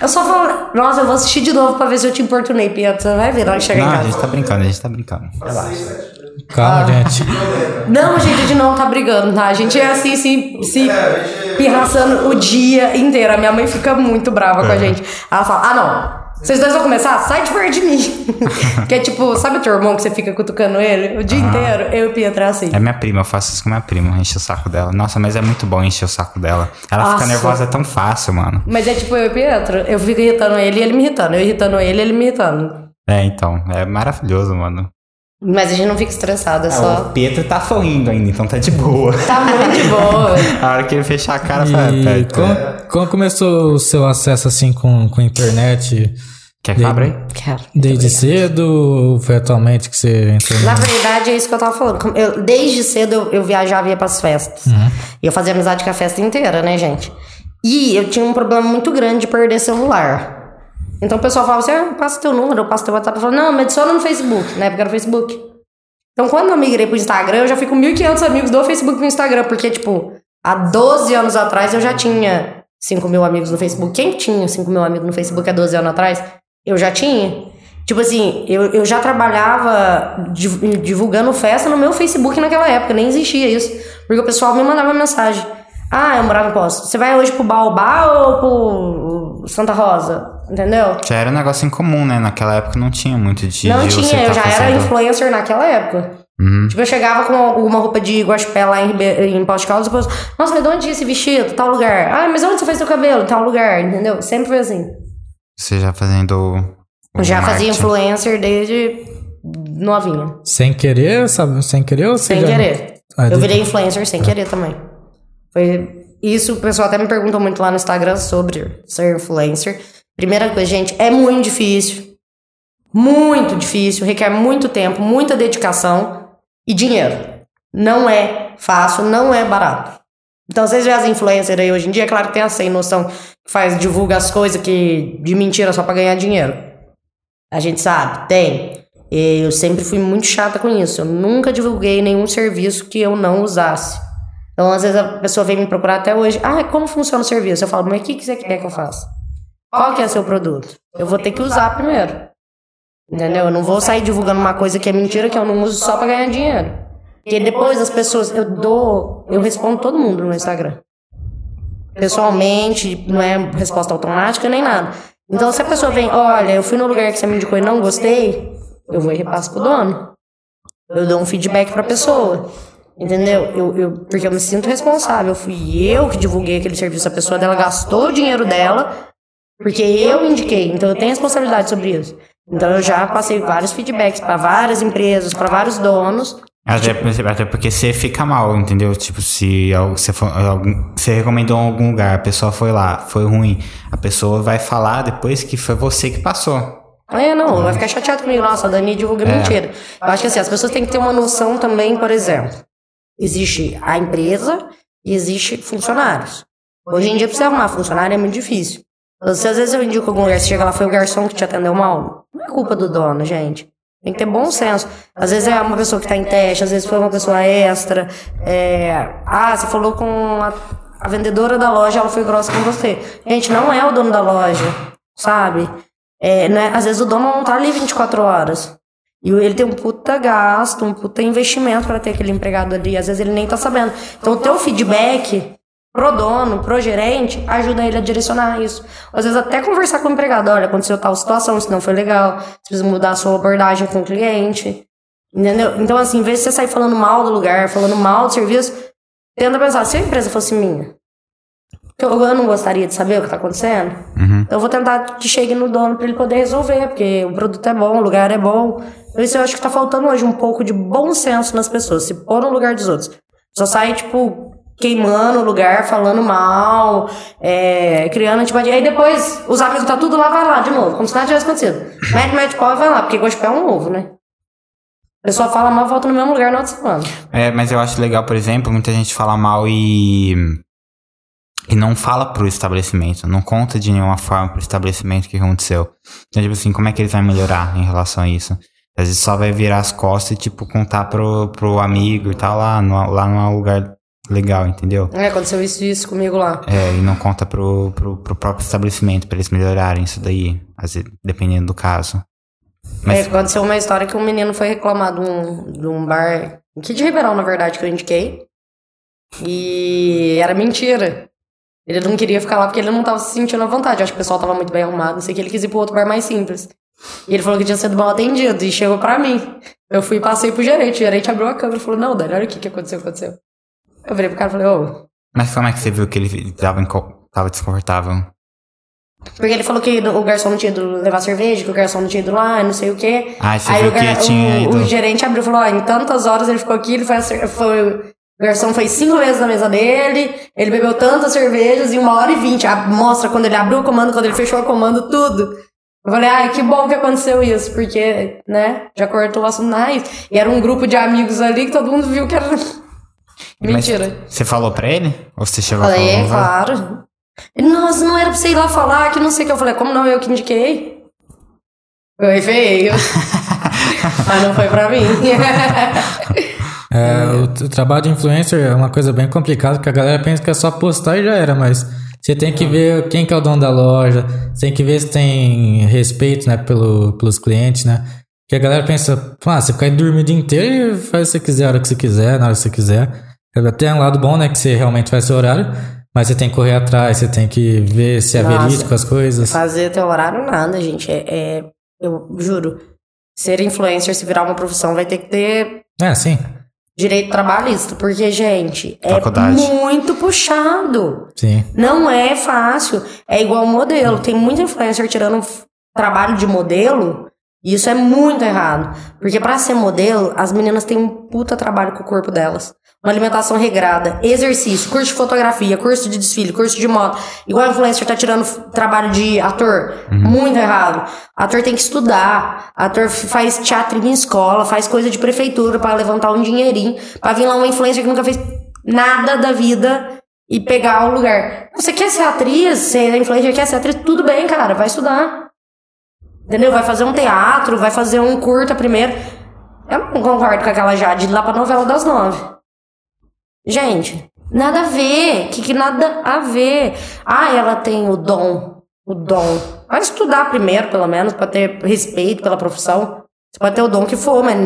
Eu só falo, nossa, eu vou assistir de novo pra ver se eu te importunei, Pietro. Você vai ver na hora que chegar Não, em a gente casa. tá brincando, a gente tá brincando. Calma, gente. Não, a gente não tá brigando, tá? A gente é assim, se, se É, gente. pirraçando o dia inteiro. A minha mãe fica muito brava com a gente. Ela fala, ah, não. Vocês dois vão começar? Sai de perto de mim. que é tipo, sabe o teu irmão que você fica cutucando ele o dia inteiro? Eu e é assim. É minha prima, eu faço isso com minha prima, enche o saco dela. Nossa, mas é muito bom encher o saco dela. Ela Nossa. fica nervosa tão fácil, mano. Mas é tipo eu e o Pietro. Eu fico irritando ele e ele me irritando. Eu irritando ele e ele me irritando. É, então, é maravilhoso, mano. Mas a gente não fica estressado, é Ah, só. o Pietro tá sorrindo ainda, então tá de boa. Tá muito de boa. A hora que ele fechar a cara, fala, E "Pera, como, como começou o seu acesso assim com, com a internet? quer que abra aí? Quero. Desde cedo ou foi atualmente que você entrou? Na verdade, é isso que eu tava falando. Eu, desde cedo eu, eu viajava e ia pras festas. E eu fazia amizade com a festa inteira, né, gente? E eu tinha um problema muito grande de perder celular. Então o pessoal falava assim: ah, passa teu número, eu passo teu WhatsApp. Eu falava, não, me adiciona no Facebook. Na época era o Facebook. Então quando eu migrei pro Instagram, eu já fui com 1.500 amigos do Facebook pro Instagram. Porque, tipo, há 12 anos atrás eu já tinha 5 mil amigos no Facebook. Quem tinha 5 mil amigos no Facebook há 12 anos atrás? Eu já tinha. Tipo assim, eu, eu já trabalhava div- divulgando festa no meu Facebook naquela época, nem existia isso. Porque o pessoal me mandava mensagem. Ah, eu morava em Poço. Você vai hoje pro Baobá ou pro Santa Rosa? Entendeu? Já era um negócio em comum, né? Naquela época não tinha muito de. Não de você tinha, eu tá já era fazendo- influencer naquela época. Uhum. Tipo, eu chegava com alguma roupa de guaxupé lá em, em Poço de Caldas e depois, nossa, mas de onde é esse vestido? Tal lugar. Ah, mas onde você fez seu cabelo? Tal lugar, entendeu? Sempre foi assim. Você já fazendo. o Eu já fazia marketing. influencer desde novinha. Sem querer, sabe? Sem querer ou Sem já- querer. Ah, Eu virei influencer sem querer também. Foi isso, o pessoal até me perguntou muito lá no Instagram sobre ser influencer. Primeira coisa, gente, é muito difícil. Muito difícil, requer muito tempo, muita dedicação e dinheiro. Não é fácil, não é barato. Então, vocês veem as influencers aí hoje em dia, claro que tem a sem noção que faz, divulga as coisas que de mentira só pra ganhar dinheiro. A gente sabe, tem. E Eu sempre fui muito chata com isso. Eu nunca divulguei nenhum serviço que eu não usasse. Então, às vezes, a pessoa vem me procurar até hoje. Ah, como funciona o serviço? Eu falo, mas o que que você quer que eu faça? Qual que é o seu produto? Eu vou ter que usar primeiro. Entendeu? Eu não vou sair divulgando uma coisa que é mentira, que eu não uso só pra ganhar dinheiro. Porque depois as pessoas, eu dou, eu respondo todo mundo no Instagram. pessoalmente, não é resposta automática nem nada. Então, se a pessoa vem, olha, eu fui no lugar que você me indicou e não gostei, eu vou e repasso pro dono. Eu dou um feedback pra pessoa. Entendeu? Eu, eu, porque eu me sinto responsável. Fui eu que divulguei aquele serviço. A pessoa dela gastou o dinheiro dela, porque eu indiquei. Então eu tenho responsabilidade sobre isso. Então eu já passei vários feedbacks para várias empresas, para vários donos. Até, até porque você fica mal, entendeu? Tipo, se você, você recomendou em algum lugar, a pessoa foi lá, foi ruim, a pessoa vai falar depois que foi você que passou. É, não, vai ficar chateado comigo. Nossa, a Dani divulga mentira. Eu acho que assim, as pessoas têm que ter uma noção também, por exemplo. Existe a empresa e existe funcionários. Hoje em dia, pra você arrumar funcionário é muito difícil. Se às vezes eu indico algum lugar, você chega lá, foi o garçom que te atendeu mal, não é culpa do dono, gente. Tem que ter bom senso. Às vezes é uma pessoa que tá em teste, às vezes foi uma pessoa extra. É... Ah, você falou com a, a vendedora da loja, ela foi grossa com você. Gente, não é o dono da loja, sabe? É, né? Às vezes o dono não tá ali 24 horas. E ele tem um puta gasto, um puta investimento para ter aquele empregado ali. Às vezes ele nem tá sabendo. Então o teu feedback pro dono, pro gerente, ajuda ele a direcionar isso. Às vezes até conversar com o empregado, olha, aconteceu tal situação, isso não foi legal, você precisa mudar a sua abordagem com o cliente. Entendeu? Então, assim, em vez de você sair falando mal do lugar, falando mal do serviço, tenta pensar, se a empresa fosse minha, que eu, eu não gostaria de saber o que tá acontecendo, Uhum. eu vou tentar que chegue no dono para ele poder resolver, porque o produto é bom, o lugar é bom. Por isso eu acho que tá faltando hoje um pouco de bom senso nas pessoas, se pôr no lugar dos outros. Só sai, tipo, queimando o lugar, falando mal, é, criando antipatia. Aí depois os amigos tá tudo lá, vai lá de novo, como se nada tivesse acontecido. Mete, mete pau vai lá, porque gospel é um ovo, né? A pessoa fala mal, volta no mesmo lugar na outra semana. É, mas eu acho legal, por exemplo, muita gente fala mal e. E não fala pro estabelecimento, não conta de nenhuma forma pro estabelecimento o que aconteceu. Então, tipo assim, como é que eles vão melhorar em relação a isso? Às vezes só vai virar as costas e, tipo, contar pro, pro amigo e tal, lá, no, lá um lugar legal, entendeu? É, aconteceu isso isso comigo lá. É, e não conta pro, pro, pro próprio estabelecimento pra eles melhorarem isso daí, vezes, dependendo do caso. Mas- É, aconteceu uma história que um menino foi reclamar de um, de um bar, aqui de Ribeirão, na verdade, que eu indiquei. E era mentira. Ele não queria ficar lá porque ele não tava se sentindo à vontade. Eu acho que o pessoal tava muito bem arrumado, não sei o que. Ele quis ir pro outro bar mais simples. E ele falou que tinha sido mal atendido e chegou pra mim. Eu fui e passei pro gerente. O gerente abriu a câmera e falou: Não, Dani, olha o que, que aconteceu, aconteceu. Eu virei pro cara e falei: Ô, Mas como é que você viu que ele tava, tava desconfortável? Porque ele falou que o garçom não tinha ido levar cerveja, que o garçom não tinha ido lá, não sei o quê. Ah, você Aí viu o, que gar- tinha o, ido... o gerente abriu e falou: ó, em tantas horas ele ficou aqui, ele foi, foi- o garçom foi cinco vezes na mesa dele, ele bebeu tantas cervejas em uma hora e vinte. Mostra quando ele abriu o comando, quando ele fechou o comando, tudo. Eu falei, ai, que bom que aconteceu isso, porque, né, já cortou o assunto na raiz. E era um grupo de amigos ali que todo mundo viu que era Mas mentira. Você falou pra ele? Ou você chegou Falei, a é falar? claro. Ele, Nossa, não era pra você ir lá falar, que não sei o que. Eu falei, como não? Eu que indiquei. Foi feio. Mas não foi pra mim. É, o, t- o trabalho de influencer é uma coisa bem complicada, porque a galera pensa que é só postar e já era, mas você tem que ver quem que é o dono da loja, você tem que ver se tem respeito, né, pelo, pelos clientes, né? Porque a galera pensa, ah, você fica aí dormindo o dia inteiro e faz o que você quiser, a hora que você quiser, na hora que você quiser. Tem um lado bom, né, que você realmente faz seu horário, mas você tem que correr atrás, você tem que ver se é Nossa. verídico as coisas. Fazer teu horário, nada, gente. É, é- eu juro. Ser influencer, se virar uma profissão, vai ter que ter É, sim, direito trabalhista. Porque, gente, é Faculdade. muito puxado. sim. Não é fácil. É igual modelo. Tem muito influencer tirando trabalho de modelo. E isso é muito errado. Porque pra ser modelo, as meninas têm um puta trabalho com o corpo delas. Uma alimentação regrada, exercício, curso de fotografia, curso de desfile, curso de moda. Igual o influencer tá tirando trabalho de ator. Muito errado. Ator tem que estudar. Ator faz teatro em escola, faz coisa de prefeitura pra levantar um dinheirinho. Pra vir lá uma influencer que nunca fez nada da vida e pegar o lugar. Você quer ser atriz, ser influencer, quer ser atriz, tudo bem, cara, vai estudar. Entendeu? Vai fazer um teatro, vai fazer um curta primeiro. Eu não concordo com aquela Jade lá pra novela das nove. Gente, nada a ver. Que, que nada a ver. Ah, ela tem o dom. O dom. Vai estudar primeiro, pelo menos, pra ter respeito pela profissão. Você pode ter o dom que for, mas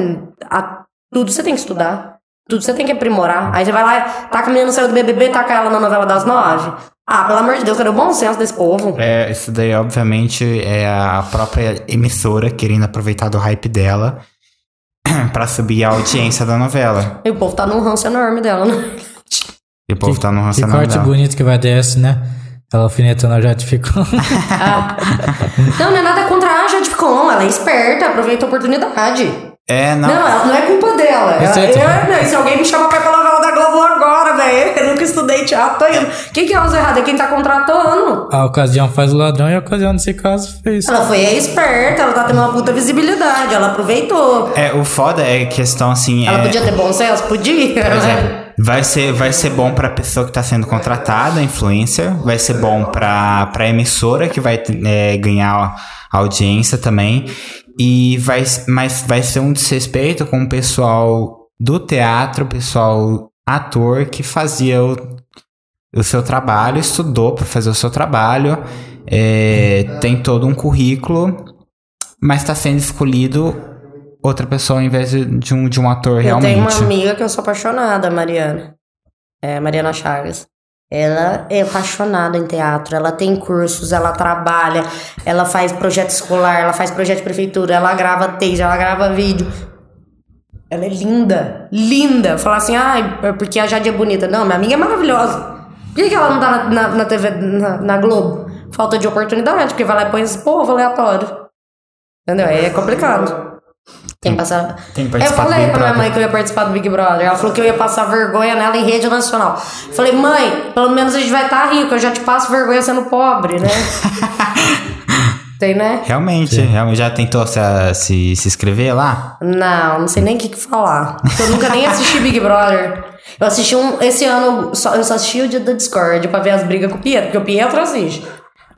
a- tudo você tem que estudar. Tudo você tem que aprimorar. Aí você vai lá, taca a menina no céu do BBB, taca ela na novela das nove. Ah, pelo amor de Deus, cadê o bom senso desse povo? É, isso daí, obviamente, é a própria emissora querendo aproveitar do hype dela pra subir a audiência da novela. E o povo tá num ranço enorme dela, né? E o povo tá no Que ranço corte dela. bonito que vai desse, né? Ela alfinetando a Jade ficou. Não, não é nada contra a Jade Picon, ela é esperta, aproveita a oportunidade. É, não. Não, ela, não é culpa dela. Ela, Exceto. eu, não, se alguém me chama pra ir pra novela da Globo agora, velho, eu nunca estudei teatro, tô indo. Quem que é os errados? É quem tá contratando. A ocasião faz o ladrão e a ocasião, nesse caso, fez. Ela foi esperta, ela tá tendo uma puta visibilidade, ela aproveitou. É, o foda é questão assim. Ela é, podia ter bom senso? Podia. Por exemplo, vai ser, vai ser bom pra pessoa que tá sendo contratada, influencer. Vai ser bom pra, pra emissora que vai é, ganhar audiência também. E vai, mas vai ser um desrespeito com o pessoal do teatro, o pessoal ator que fazia o, o seu trabalho, estudou pra fazer o seu trabalho, é, tem todo um currículo, mas tá sendo escolhido outra pessoa ao invés de, um, de um ator Eu realmente. tenho uma amiga que eu sou apaixonada, Mariana. É, Mariana Chagas. Ela é apaixonada em teatro, ela tem cursos, ela trabalha, ela faz projeto escolar, ela faz projeto de prefeitura, ela grava texto, ela grava vídeo. Ela é linda, linda. Falar assim, ah, porque a Jade é bonita. Não, minha amiga é maravilhosa. Por que, ela não tá na, na, na TV, na, na Globo? Falta de oportunidade, porque vai lá e põe esse povo aleatório. Entendeu? É complicado. Tem que passar. Tem que eu falei pra minha mãe que eu ia participar do Big Brother. Ela falou que eu ia passar vergonha nela em rede nacional. Falei, mãe, pelo menos a gente vai estar rico. Eu já te passo vergonha sendo pobre, né? Tem, né? Realmente, realmente já tentou se, se, se inscrever lá? Não, não sei nem o que, que falar. Eu nunca nem assisti Big Brother. Eu assisti um. Esse ano só, eu só assisti o dia da Discord pra ver as brigas com o Pietro, porque o Pietro assiste.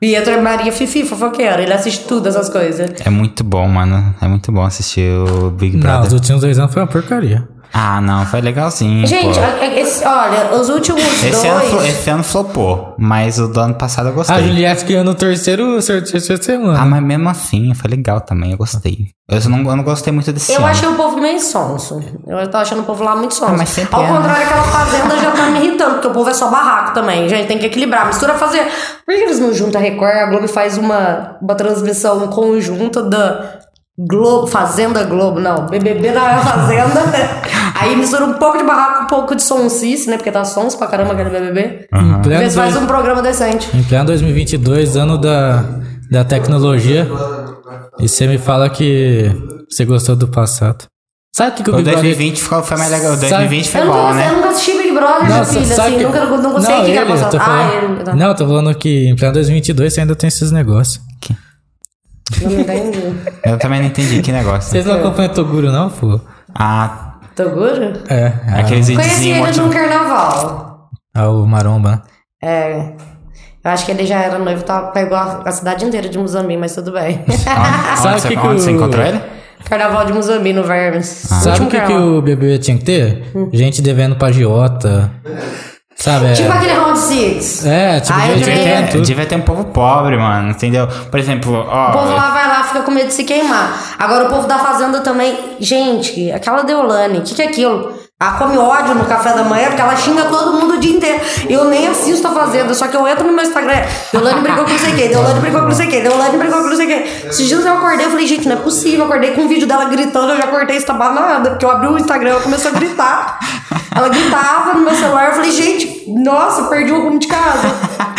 Pietro é Maria Fifi, fofoqueira. Ele assiste tudo essas coisas. É muito bom, mano. É muito bom assistir o Big Não, Brother. os últimos dois anos foi uma porcaria. Ah, não, foi legalzinho. Gente, a- a- esse- olha, os últimos Esse ano, dois. esse ano flopou, mas o do ano passado eu A gostei. Juliette ganhou no terceiro, terceiro semana. Ah, mas mesmo assim, foi legal também, eu gostei. Eu não, eu não gostei muito desse Eu ano. achei o povo meio sonso. Eu tô achando o povo lá muito sonso. Ah, mas sempre Ao é, né? contrário, aquela fazenda já tá me irritando, porque o povo é só barraco também. Gente, tem que equilibrar. Mistura fazer. Por que eles não juntam a Record? A Globo faz uma, uma transmissão conjunta da Globo, Fazenda Globo, não. BBB na Fazenda. Aí mistura um pouco de barraco, um pouco de sonsice, né? Porque tá sons pra caramba aquele BBB. Pleno, se faz dois- um programa decente. em pleno 2022, ano da, da tecnologia, e você me fala que você gostou do passado. Sabe o que, que o O Big Brother... 2020 ficou, foi mais legal. O Sabe- 2020 foi Eu nunca, bom, eu né? nunca assisti Big Brother, minha Nossa, filha. sabe Assim, que- nunca, nunca sei o que, que ele, era eu tô passado. falando... Ah, ele. Não, eu tô falando que em pleno 2022 você ainda tem esses negócios. Não me entendi. Eu também não entendi que negócio. Vocês não acompanham Toguro, não, pô? Ah, Toguro? É, é aqueles Conheci videozinhos ele no motiv- carnaval. ah, o Maromba, né? É. Eu acho que ele já era noivo, tá, pegou a, a cidade inteira de Muzambi, mas tudo bem. Onde, Sabe onde, você, que que onde você o- encontrou ele? carnaval de Muzambi no Vermes. Sabe Último o que, que o BBB tinha que ter? Gente devendo pra Giota. Sabe? É, Tipo aquele Round Six. é tipo, Ah, eu gente também- devendo É, tudo. devia ter um povo pobre, mano, entendeu? Por exemplo, ó. O povo lá vai lá, fica com medo de se queimar. Agora o povo da fazenda também. Gente, aquela Deolane, o que, que é aquilo? Ela come ódio no café da manhã, porque ela xinga todo mundo o dia inteiro. Eu nem assisto a Fazenda, só que eu entro no meu Instagram. Deolane brigou com não sei quem, Deolane brigou com não sei quem, Deolane brigou com não sei quem. Esses dias eu acordei, eu falei, gente, não é possível. Eu acordei com um vídeo dela gritando, eu já cortei essa banada, porque eu abri o Instagram, ela começou a gritar. Ela gritava no meu celular, eu falei, gente, nossa, perdi o rumo de casa.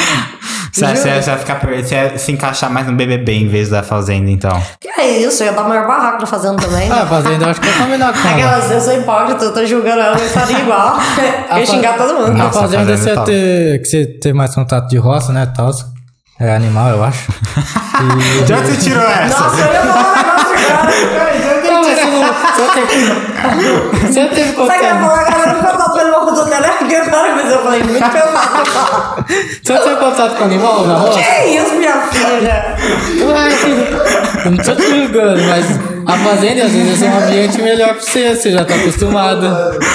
Você, você, você vai ficar você vai se encaixar mais no BBB em vez da Fazenda, então. Que é isso, eu ia dar o maior barraco na Fazenda também. Ah, fazenda, eu acho que eu combinar com ela. Aquelas, eu sou hipócrita, eu tô julgando ela, eu estaria igual. Eu ia xingar todo mundo. A Nossa, fazenda fazenda você é top. ter, que você ter mais contato de roça, né, tal. É animal, eu acho. De onde você tirou essa? Nossa, eu ia falar um negócio agora. Não, mas você não... Você teve contato... galera? Eu contato pelo meu do telefone agora, mas eu falei muito pesado. Você teve contato com animal na roça? Que isso, minha filha? Ué, Eu não tô te julgando, mas a fazenda às vezes é um ambiente melhor pra você, você já tá acostumado.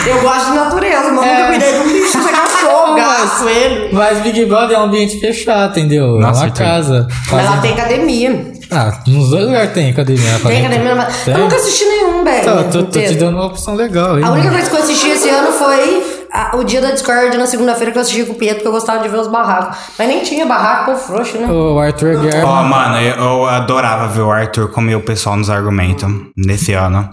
Eu gosto de natureza, mas É. nunca cuidei de um bicho, você cachorro, gato, ele. Mas Big Brother é um ambiente fechado, entendeu? Nossa, é uma casa. Mas lá Fazenda- tem academia. Ah, nos dois lugares tem academia. Tem academia, mas eu nunca assisti nenhum, velho. Tá, eu tô, tô te dando uma opção legal aí. A única coisa que eu assisti esse ano foi a- o dia da Discord na segunda-feira que eu assisti com o Pietro, que eu gostava de ver os barracos. Mas nem tinha barraco, pô, frouxo, né? O Arthur Guerra. Ó, mano, eu, eu adorava ver o Arthur comer o pessoal nos argumentos nesse ano.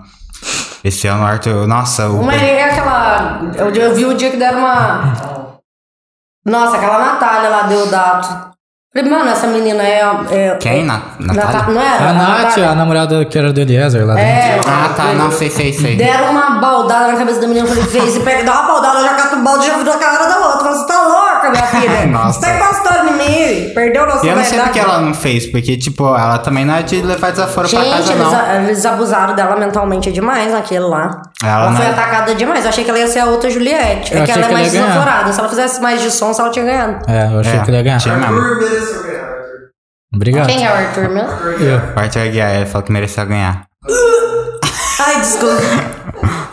Esse ano o Arthur. Nossa, o. Uma é aquela. Eu, eu vi o dia que deram uma. Nossa, aquela Natália lá, Deodato. Falei, mano, essa menina é. é Quem? Na- Nata- Natália? Não era? A Nath, Natália? a namorada que era do Eliezer lá dentro. É, Ah, tá, não, sei, sei, sei. Deram uma baldada na cabeça da menina. Eu falei, fez, você pega, dá uma baldada, já cata o balde e já virou a cara da outra. Você tá louca, minha filha? Nossa. Você tá encostando em mim. Perdeu nossa E eu não sei verdade. porque ela não fez, porque, tipo, ela também não é de levar desaforo pra Gente, casa, eles, não. eles abusaram dela mentalmente demais naquele lá. Ela Ela, não foi é- atacada demais. Eu achei que ela ia ser a outra Juliette. Eu É que ela é que mais ela desaforada. Se ela fizesse mais de som, ela tinha ganhado. É, eu achei É, que ele ia ganhar. tinha mesmo. Arthur mereceu ganhar, Arthur. Obrigado. Quem é o Arthur mesmo? Eu, O Arthur Aguiar, ele falou que mereceu ganhar. Ai, desculpa.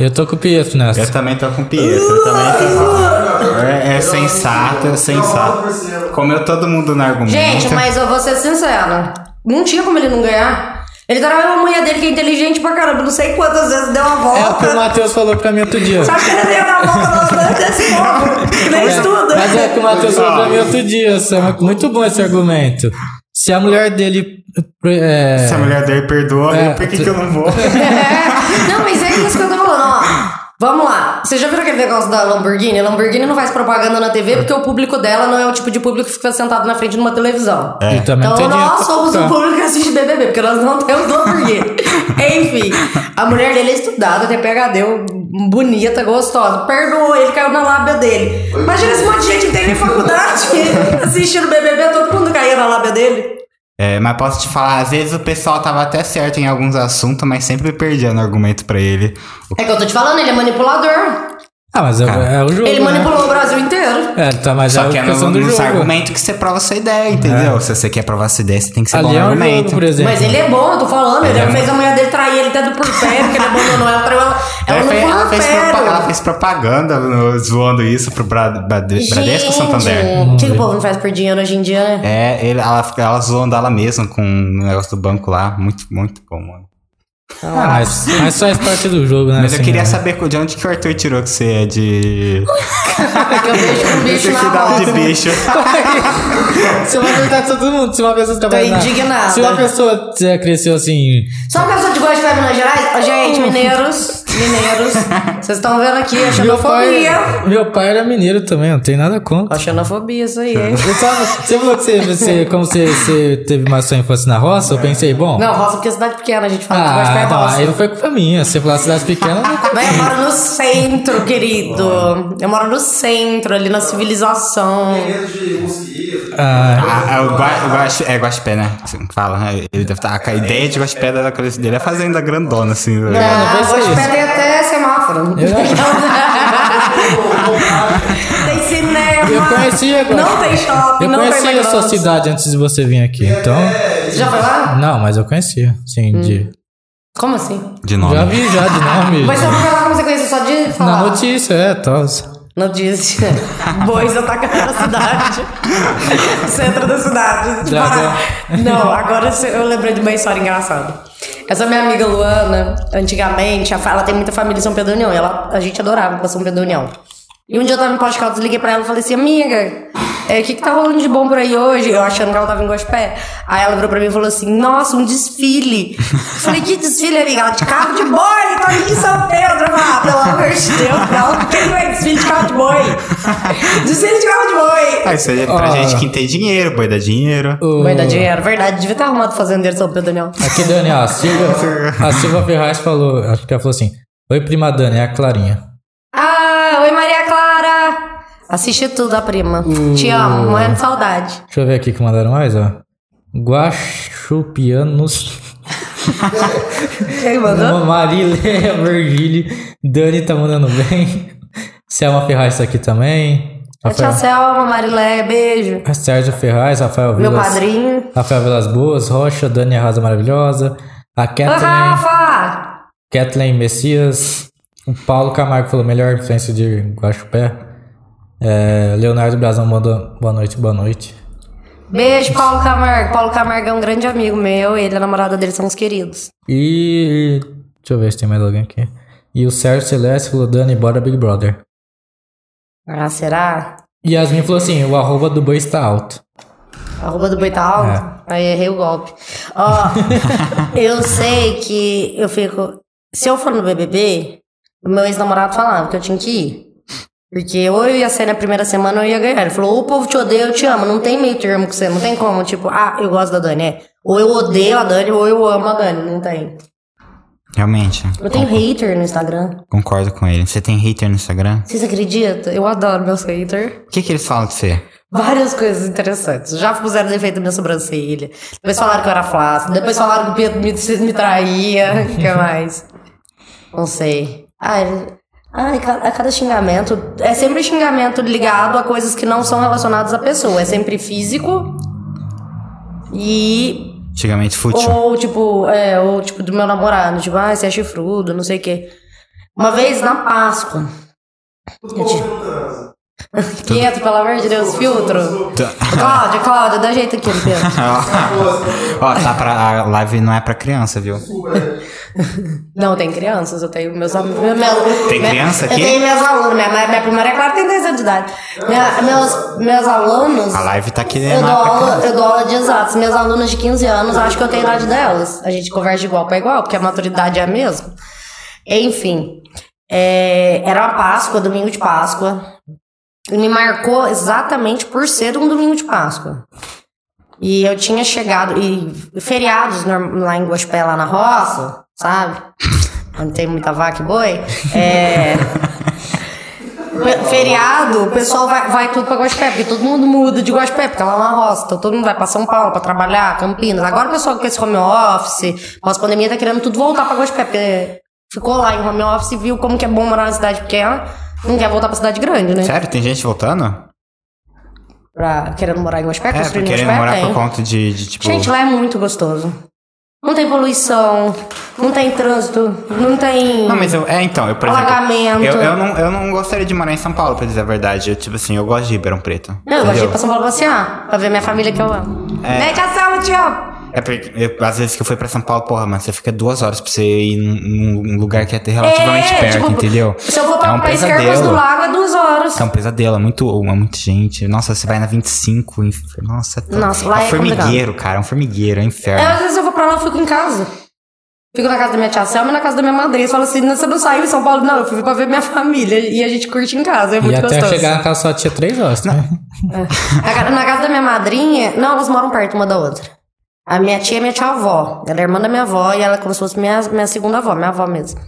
eu tô com o Pietro nessa. Eu também tô com o Pietro, eu também tô... É, é sensato, é sensato. Comeu todo mundo no argumento. Gente, mas eu vou ser sincera. Não tinha como ele não ganhar. Ele tá na mulher dele que é inteligente pra caramba. Não sei quantas vezes deu uma É o que o volta. Matheus falou pra mim outro dia. Sabe que ele deu uma volta volta desse povo? Que nem estuda. Mas é que o Matheus falou pra mim outro dia. Sam, é Muito bom esse argumento. Se a mulher dele. É, Se a mulher dele perdoa, É, por que, tu- que eu não vou? É. Não, mas é isso que eu tô falando, ó. Vamos lá. Você já viu aquele negócio da Lamborghini? A Lamborghini não faz propaganda na TV porque o público dela não é o tipo de público que fica sentado na frente de uma televisão. Também Então nós somos o público que assiste BBB, porque nós não temos Lamborghini. Enfim, a mulher dele é estudada, tem PHD, bonita, gostosa. Perdoou, ele caiu na lábia dele. Imagina esse monte de gente que tem faculdade assistindo BBB, todo mundo caía na lábia dele. É, mas posso te falar, às vezes o pessoal tava até certo em alguns assuntos, mas sempre perdia no argumento pra ele. É que eu tô te falando, ele é manipulador. Ah, mas é, é o jogo. Ele né? manipulou o Brasil inteiro. É, tá, mas Só é que é no, do nos jogo. argumentos que você prova sua ideia, entendeu? Se você quer provar sua ideia, você tem que ser Ali bom é um argumento. jogo, por exemplo. Mas ele é bom, eu tô falando. Ele Ele é fez a mulher dele trair porque ele abandonou ela, traiu ela. Ela Ela, no fez, ela, fez ela fez propaganda no- zoando isso pro Bra Brade- Bradesco Santander. o que, que o povo não faz por dinheiro hoje em dia, né? É, ele, ela, ela zoando ela mesma com o negócio do banco lá. Muito, muito bom, mano. Ah, mas, mas faz parte do jogo, né? Mas eu assim, queria né? saber de onde que o Arthur tirou que você é de. Eu vejo um bicho na cuidava de bicho. Você vai perguntar pra todo mundo. Se uma pessoa trabalha na- indignada. Se uma pessoa é, cresceu assim. Só uma pessoa de gosto de Minas Gerais? Gente, mineiros, mineiros, vocês estão vendo aqui a Meu pai, xenofobia. meu pai era mineiro também, não tem nada contra. A xenofobia, isso aí, hein? Você, falou que você, você, como você, você teve mais sua infância na roça, eu pensei, bom. Não, roça porque é cidade pequena, a gente fala que gosta de Ah, roça. aí não foi culpa minha. Você falar cidade pequena, não Mas eu moro no centro, querido. Eu moro no centro, ali na civilização. Medo de. Ah, Ah, é o Gua, o Guax- é Guaxpé, né? Assim fala. né? Ele deve estar. A ideia de Guaxpé da cabeça dele é fazenda grandona, assim. né? Ah, vai ser hoje isso. tem até semáforo. tem cinema. Eu conhecia agora. Não tem shopping, eu não tem conhecia a sua cidade antes de você vir aqui, então. Você já foi lá? Não, mas eu conhecia, sim, de. Como assim? De nome. Já vi já de nome. Mas não foi lá como você conhece só de falar? Na notícia, é, tal. Notícia. Bois atacando a cidade. Centro da cidade. Não, agora eu lembrei de uma história engraçada. Essa minha amiga Luana, antigamente, ela tem muita família em São Pedro da União. E ela, a gente adorava pra São Pedro da União. E um dia eu tava em Poste Caldas, liguei pra ela e falei assim, amiga, é, o que que tá rolando de bom por aí hoje? Eu achando que ela tava em Gospé. Aí ela virou pra mim e falou assim, nossa, um desfile. Eu falei, que desfile, amiga? Ela, de carro de boi, tô aqui em São Pedro. Eu falei, ah, pelo amor de Deus, não, quem é desfile de carro de boi? Desfile de carro de boi. Ah, isso aí é pra Ah. gente que tem dinheiro, boi dá dinheiro. O- Vai dar dinheiro, verdade. Devia estar arrumado fazendeiro de São Pedro, Daniel. Aqui, Daniel, a Silva, a Silva Ferraz falou, acho que ela falou assim: Oi, prima Dani, é a Clarinha. Ah, oi Maria Clara. Assisti tudo, a prima. Te amo, morrendo de saudade. Deixa eu ver aqui que mandaram mais, ó. Guaxupianos. Quem mandou? Marileia Virgílio. Dani tá mandando bem. Selma Ferraz tá aqui também. Tia Rafael, Selma, Marilé, beijo. Sérgio Ferraz, Rafael Meu Vilas. padrinho. Rafael Vilas Boas, Rocha, Dani Arrasa Maravilhosa. A Kathleen, Rafa! Kathleen Messias. O Paulo Camargo falou melhor influência de Guaxupé. É, Leonardo Brazão mandou boa noite, boa noite. Beijo, Paulo Camargo. Paulo Camargo é um grande amigo meu. Ele e a namorada dele são os queridos. E. Deixa eu ver se tem mais alguém aqui. E o Sérgio Celeste falou: Dani, bora Big Brother. Ah, será? E Yasmin falou assim: o arroba do boi está alto. Arroba do boi tá alto? Aí errei o golpe. Ó, eu sei que eu fico. Se eu for no BBB, o meu ex-namorado falava que eu tinha que ir. Porque ou eu ia sair na primeira semana ou eu ia ganhar. Ele falou: ou o povo te odeia, eu te amo. Não tem meio termo com você. Não tem como, tipo, ah, eu gosto da Dani. É. Ou eu odeio a Dani ou eu amo a Dani. Não tem. Realmente. Eu tenho hater no Instagram. Concordo com ele. Você tem hater no Instagram? Vocês acreditam? Eu adoro meus haters. O que, que eles falam de você? Várias coisas interessantes. Já puseram defeito na minha sobrancelha. Depois falaram que eu era flácida. Depois falaram que o Pedro me, me traía. O que mais? Não sei. Ai, ai, a cada xingamento. É sempre xingamento ligado a coisas que não são relacionadas à pessoa. É sempre físico. E. Antigamente fútil. Ou tipo, é, ou tipo do meu namorado. Tipo, ah, você é chifrudo, não sei o quê. Uma vez na Páscoa. Bom transa. Quieto, pelo amor de Deus, filtro. Cláudia, Cláudia, dá jeito aqui, Pedro. Ó, tá pra, a live não é pra criança, viu? Não, tem crianças, eu tenho meus alunos. Tem criança aqui? Eu tenho meus alunos, minha, minha primária é claro tem 10 anos de idade. Minha- meus, meus alunos. A live tá aqui, Eu não dou, é pra aula, eu dou aula de exatos. Meus alunos de 15 anos, acho que eu tenho a idade delas. A gente conversa de igual para igual, porque a maturidade é a mesma. Enfim, é, era uma Páscoa, domingo de Páscoa. Me marcou exatamente por ser um domingo de Páscoa. E eu tinha chegado. E feriados lá em Guaxupé, lá na roça, sabe? Onde tem muita vaca e boi. É. Fe- Feriado, o pessoal vai, vai tudo pra Guaxupé, porque todo mundo muda de Guaxupé, porque lá é uma roça, então todo mundo vai pra São Paulo pra trabalhar, Campinas. Agora o pessoal com esse home office, pós-pandemia, tá querendo tudo voltar pra Guaxupé, porque ficou lá em home office e viu como que é bom morar na cidade pequena, não quer voltar pra cidade grande, né? Sério, tem gente voltando? Pra, querendo morar em Guaxupé, É, em querendo morar tem. por conta de, de, tipo. Gente, lá é muito gostoso. Não tem poluição, não tem trânsito, não tem Não, mas eu. É, então, eu, por exemplo. Eu, eu, não, eu não gostaria de morar em São Paulo, pra dizer a verdade. Eu, tipo assim, eu gosto de Ribeirão Preto. Não, eu gosto de ir pra São Paulo passear, pra ver minha família que eu amo. É. Vem cá, te amo. É porque, eu- às vezes que eu fui pra São Paulo, porra, mano, você fica duas horas pra você ir num, num lugar que é até relativamente É, perto, tipo, entendeu? Se eu for pra, é um pra Escarpas pesadelo. do Lago, é duas horas. É um pesadelo, é muito, é muita gente. Nossa, você vai na 25, inf- nossa, é tão- Nossa, lá é um é formigueiro, cara, é um formigueiro, é um É, inferno. às vezes eu vou pra lá e fico em casa. Fico na casa da minha tia Selma e na casa da minha madrinha. Fala assim, "Não, você não saiu em São Paulo? Não, eu fui pra ver minha família. E a gente curte em casa, é E muito até gostoso. chegar na casa só tinha três horas, né? Na ca- Na casa da minha madrinha, não, elas moram perto uma da outra. A minha tia é minha tia-avó. Ela é irmã da minha avó e ela é como se fosse minha, minha segunda avó, minha avó mesmo.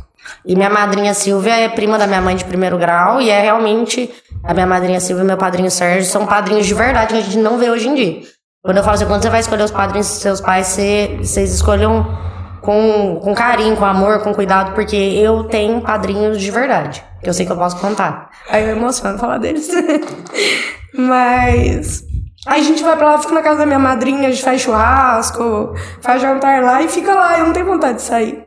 E minha madrinha Silvia é prima da minha mãe de primeiro grau e é realmente. A minha madrinha Silvia e meu padrinho Sérgio são padrinhos de verdade que a gente não vê hoje em dia. Quando eu falo assim, quando você vai escolher os padrinhos dos seus pais, você, vocês escolham com, com carinho, com amor, com cuidado, porque eu tenho padrinhos de verdade. Que eu sei que eu posso contar. Aí eu emociono falar deles. Mas. Aí a gente vai pra lá, fica na casa da minha madrinha, a gente faz churrasco, faz jantar lá e fica lá. Eu não tenho vontade de sair.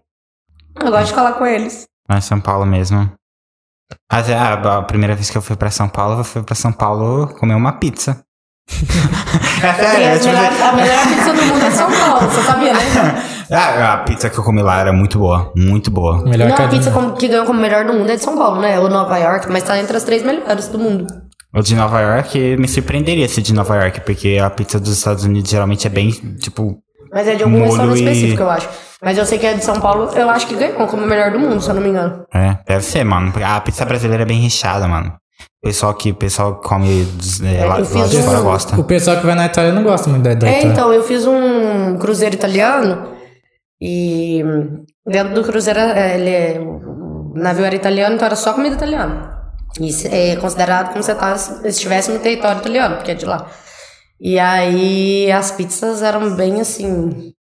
Eu gosto de lá com eles. Mas São Paulo mesmo. Mas, é, a, a primeira vez que eu fui pra São Paulo, eu fui pra São Paulo comer uma pizza. é sério, é tipo, melhor- a melhor pizza do mundo é São Paulo, você sabia, né? Ah, a pizza que eu comi lá era muito boa, muito boa. Melhor Não, que a a pizza como- que ganhou como melhor do mundo é de São Paulo, né? Ou Nova York, mas tá entre as três melhores do mundo. O de Nova York me surpreenderia se de Nova York, porque a pizza dos Estados Unidos geralmente é bem, tipo. Mas é de algum Molho restaurante e- específico, eu acho. Mas eu sei que é de São Paulo, eu acho que ganhou como melhor do mundo, se eu não me engano. É, deve ser, mano. A pizza brasileira é bem recheada, mano. O pessoal que o pessoal que come dos- é, lá, lá de fora um- gosta. O pessoal que vai na Itália não gosta muito da, da É, Itália. então, eu fiz um cruzeiro italiano e dentro do cruzeiro, é, ele é, o navio era italiano, então era só comida italiana. Isso é considerado como se você estivesse no território italiano, porque é de lá. E aí as pizzas eram bem assim.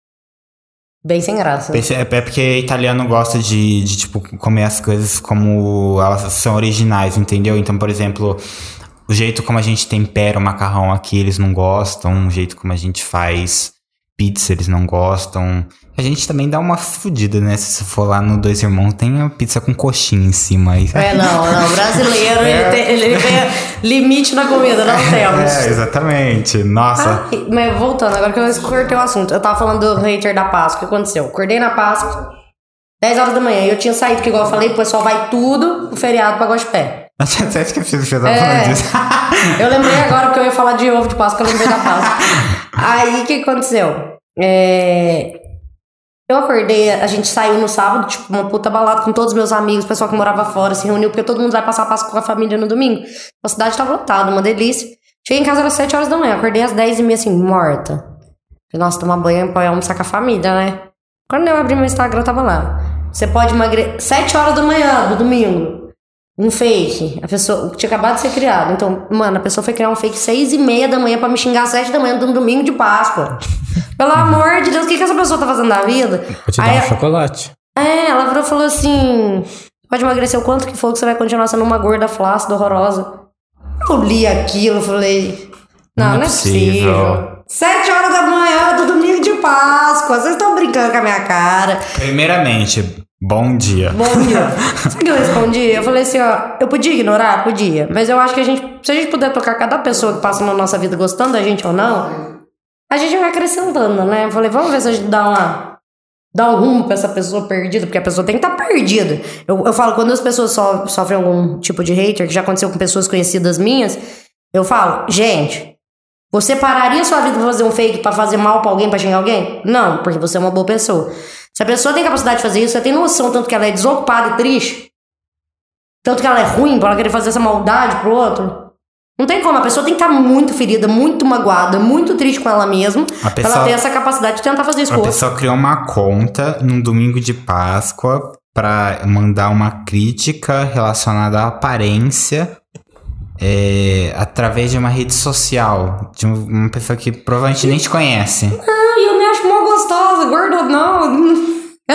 Bem sem graça. É é porque italiano gosta de, de, tipo, comer as coisas como elas são originais, entendeu? Então, por exemplo, o jeito como a gente tempera o macarrão aqui, eles não gostam. O jeito como a gente faz pizza, eles não gostam. A gente também dá uma fudida, né? Se você for lá no Dois Irmãos, tem a pizza com coxinha em cima. Aí, É, não, não. O brasileiro, ele, tem, ele, tem- Limite na comida, não temos. É, exatamente. Nossa. Ai, mas voltando, agora que eu cortei o assunto. Eu tava falando do hater da Páscoa. O que aconteceu? Acordei na Páscoa, 10 horas da manhã. E eu tinha saído, porque igual eu falei, o pessoal vai tudo o feriado pra Guaxupé. Eu tinha até esquecido que você tava É. falando disso. Eu lembrei agora porque eu ia falar de ovo de Páscoa, eu lembrei da Páscoa. Aí o que aconteceu? É, Eu acordei, a gente saiu no sábado, tipo, uma puta balada com todos os meus amigos, o pessoal que morava fora se reuniu, porque todo mundo vai passar a Páscoa com a família no domingo. A cidade tava lotada, uma delícia. Cheguei em casa às 7 horas da manhã, acordei às 10 e meia assim, morta. Falei, nossa, tomar banho pra almoçar com a família, né? Quando eu abri meu Instagram, tava lá. Você pode emagrecer. 7 horas da manhã do domingo. Um fake. A pessoa tinha acabado de ser criado. Então, mano, a pessoa foi criar um fake seis e meia da manhã pra me xingar às sete da manhã de um domingo de Páscoa. Pelo amor de Deus, o que, que essa pessoa tá fazendo da vida? Vou te dar Aí, um chocolate. é, ela virou e falou assim: pode emagrecer o quanto que for que você vai continuar sendo uma gorda flácida, horrorosa. Eu li aquilo falei: não, não, Não é é possível. possível. Sete horas da manhã do domingo de Páscoa. Vocês estão brincando com a minha cara. Primeiramente, bom dia. Bom dia. Sabe o que eu respondi? Eu falei assim, ó, eu podia ignorar? Podia. Mas eu acho que a gente, se a gente puder tocar cada pessoa que passa na nossa vida gostando da gente ou não, a gente vai acrescentando, né? Eu falei, vamos ver se a gente dá uma. Dá um rumo pra essa pessoa perdida, porque a pessoa tem que estar perdida. Eu, eu falo, quando as pessoas so, sofrem algum tipo de hater, que já aconteceu com pessoas conhecidas minhas, eu falo, gente, você pararia sua vida pra fazer um fake pra fazer mal pra alguém, pra xingar alguém? Não, porque você é uma boa pessoa. Se a pessoa tem capacidade de fazer isso, você tem noção tanto que ela é desocupada e triste, tanto que ela é ruim pra ela querer fazer essa maldade pro outro. Não tem como, a pessoa tem que estar muito ferida, muito magoada, muito triste com ela mesma, A pra pessoa- ela ter essa capacidade de tentar fazer isso A pessoa criou uma conta num domingo de Páscoa pra mandar uma crítica relacionada à aparência é, através de uma rede social. De um- uma pessoa que provavelmente nem te conhece. Ah,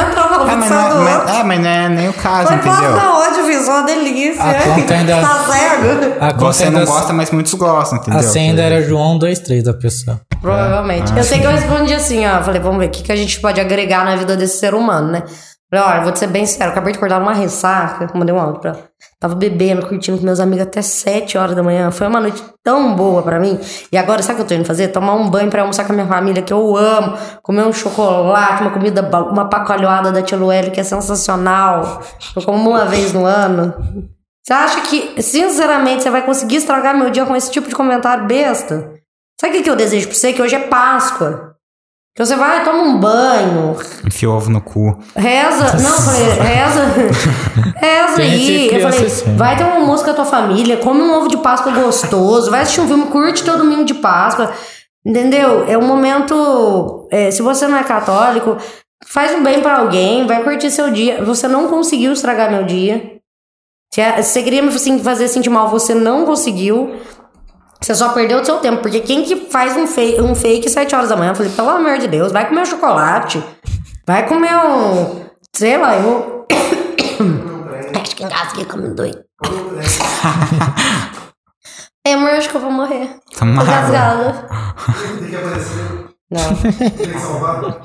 não. Entra na Ah, mas não, é, outro. mas, é, mas não é nem o caso, posta entendeu? onde, fiz uma delícia. A conta ainda- Tá cego? A conta Você ainda- não gosta, mas muitos gostam, entendeu? A senha ainda era João 23 da pessoa. Provavelmente. Ah, eu sei que eu respondi assim, ó. Falei, vamos ver o que, que a gente pode agregar na vida desse ser humano, né? Falei, olha, vou te ser bem sincero, acabei de acordar numa ressaca, mandei um áudio pra ela. Tava bebendo, curtindo com meus amigos até 7 horas da manhã. Foi uma noite tão boa pra mim. E agora, sabe o que eu tô indo fazer? Tomar um banho pra almoçar com a minha família, que eu amo. Comer um chocolate, uma comida, uma pacoalhada da Tia Lueli, que é sensacional. Eu como uma vez no ano. Você acha que, sinceramente, você vai conseguir estragar meu dia com esse tipo de comentário besta? Sabe o que eu desejo pra você? Que hoje é Páscoa. Que você vai, toma um banho, Enfia ovo no cu. reza. Não, eu falei, reza. Reza aí. Eu falei, assim. vai ter um almoço com a tua família, come um ovo de Páscoa gostoso, vai assistir um filme, curte teu domingo de Páscoa. Entendeu? É um momento. é, se você não é católico, faz um bem pra alguém, vai curtir seu dia. Você não conseguiu estragar meu dia. Se se você queria me assim, fazer sentir mal, você não conseguiu. Você só perdeu o seu tempo. Porque quem que faz um fake, um fake 7 horas da manhã? Eu falei, pelo amor de Deus, vai comer um chocolate. Vai comer um. Sei lá, eu. Acho que engasguei como doido. É, amor, acho que eu vou morrer. Toma Tô água. gasgada. Tem que aparecer. Não. Tem que salvar. Não.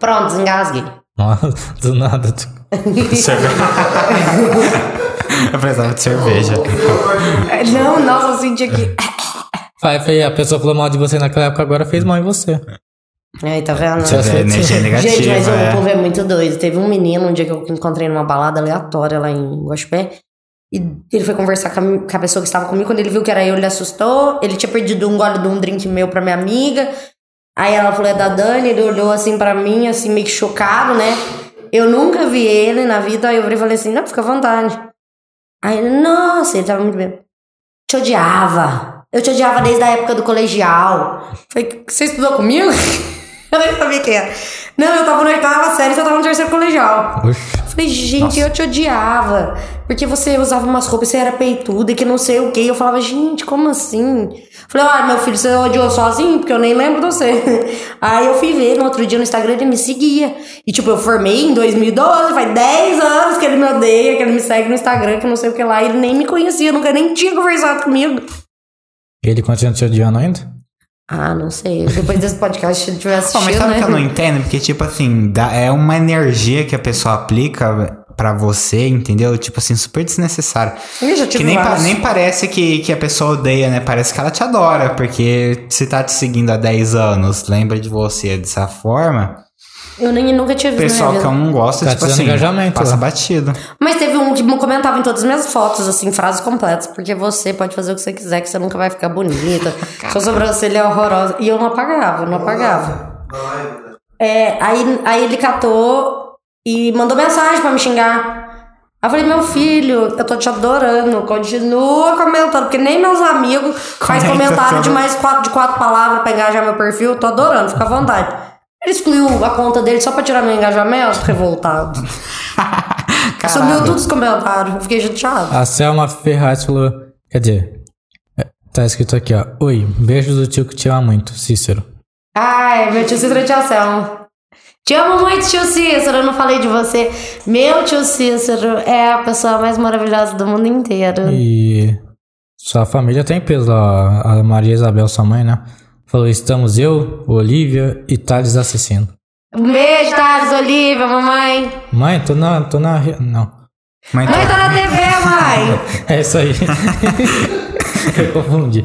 Pronto, desengasguei. Nossa, do nada. tu- Eu precisava de cerveja. Não, nossa, eu senti aqui. Vai, foi, a pessoa falou mal de você naquela época, agora fez mal em você. Aí, tá vendo? Você vê energia negativa. Gente, mas o é. povo é muito doido. Teve um menino um dia que eu encontrei numa balada aleatória lá em Guaxupé. E ele foi conversar com a, com a pessoa que estava comigo. Quando ele viu que era eu, ele assustou. Ele tinha perdido um gole de um drink meu pra minha amiga. Aí ela falou, é da Dani. Ele olhou assim pra mim, assim, meio que chocado, né? Eu nunca vi ele na vida. Aí eu falei assim, não, fica à vontade. Aí ele, nossa, ele tava muito bem. Te odiava. Eu te odiava desde a época do colegial. Falei, você estudou comigo? Eu nem sabia quem era. Não, eu tava na oitava série, você tava no terceiro colegial. Oxi. Falei, gente, eu te odiava. Porque você usava umas roupas, você era peituda e que não sei o que. Eu falava, gente, como assim? Falei, olha, meu filho, você odiou sozinho? Porque eu nem lembro de você. Aí eu fui ver no outro dia no Instagram, ele me seguia. E tipo, eu formei em 2012, faz 10 anos que ele me odeia, que ele me segue no Instagram, que não sei o que lá. E ele nem me conhecia, nunca nem tinha conversado comigo. Ele continua te odiando ainda? Ah, não sei. Depois desse podcast, se ele tiver assistindo, mas sabe o né? que eu não entendo? Porque, tipo assim, dá- é uma energia que a pessoa aplica pra você, entendeu? Tipo assim, super desnecessário. Ih, já tive Que nem, pa- nem parece que, que a pessoa odeia, né? Parece que ela te adora, porque se tá te seguindo há 10 anos, lembra de você dessa forma, Eu nem nunca tive o isso na pessoal que eu não gosta, Tá tipo assim, engajamento, passa né? batido. Mas teve um que comentava em todas as minhas fotos, assim, frases completas, porque você pode fazer o que você quiser, que você nunca vai ficar bonita. Sua sobrancelha é horrorosa. E eu não apagava, eu não apagava. Né? É, aí, aí ele catou e mandou mensagem pra me xingar. Aí eu falei, meu filho, eu tô te adorando. Continua comentando, porque nem meus amigos faz Comenta comentário de mais quatro, de quatro palavras pra engajar meu perfil. Tô adorando, fica à vontade. Ele excluiu a conta dele só pra tirar meu engajamento, revoltado. Subiu Caralho. todos os comentários. Eu fiquei chateado. A Selma Ferraz falou. Quer dizer, é, tá escrito aqui, ó. Oi, beijo do tio que te ama muito, Cícero. Ai, meu tio Cícero e tia Selma. Te amo muito, tio Cícero. Eu não falei de você. Meu tio Cícero é a pessoa mais maravilhosa do mundo inteiro. E sua família tem peso lá. A Maria Isabel, sua mãe, né? Falou: estamos eu, Olivia e Thales Assassino. Um beijo, Thales, Olivia, mamãe. Mãe, tô na. tô na. Não. Mas Mãe tá na TV, mãe. É isso aí. Eu confundi.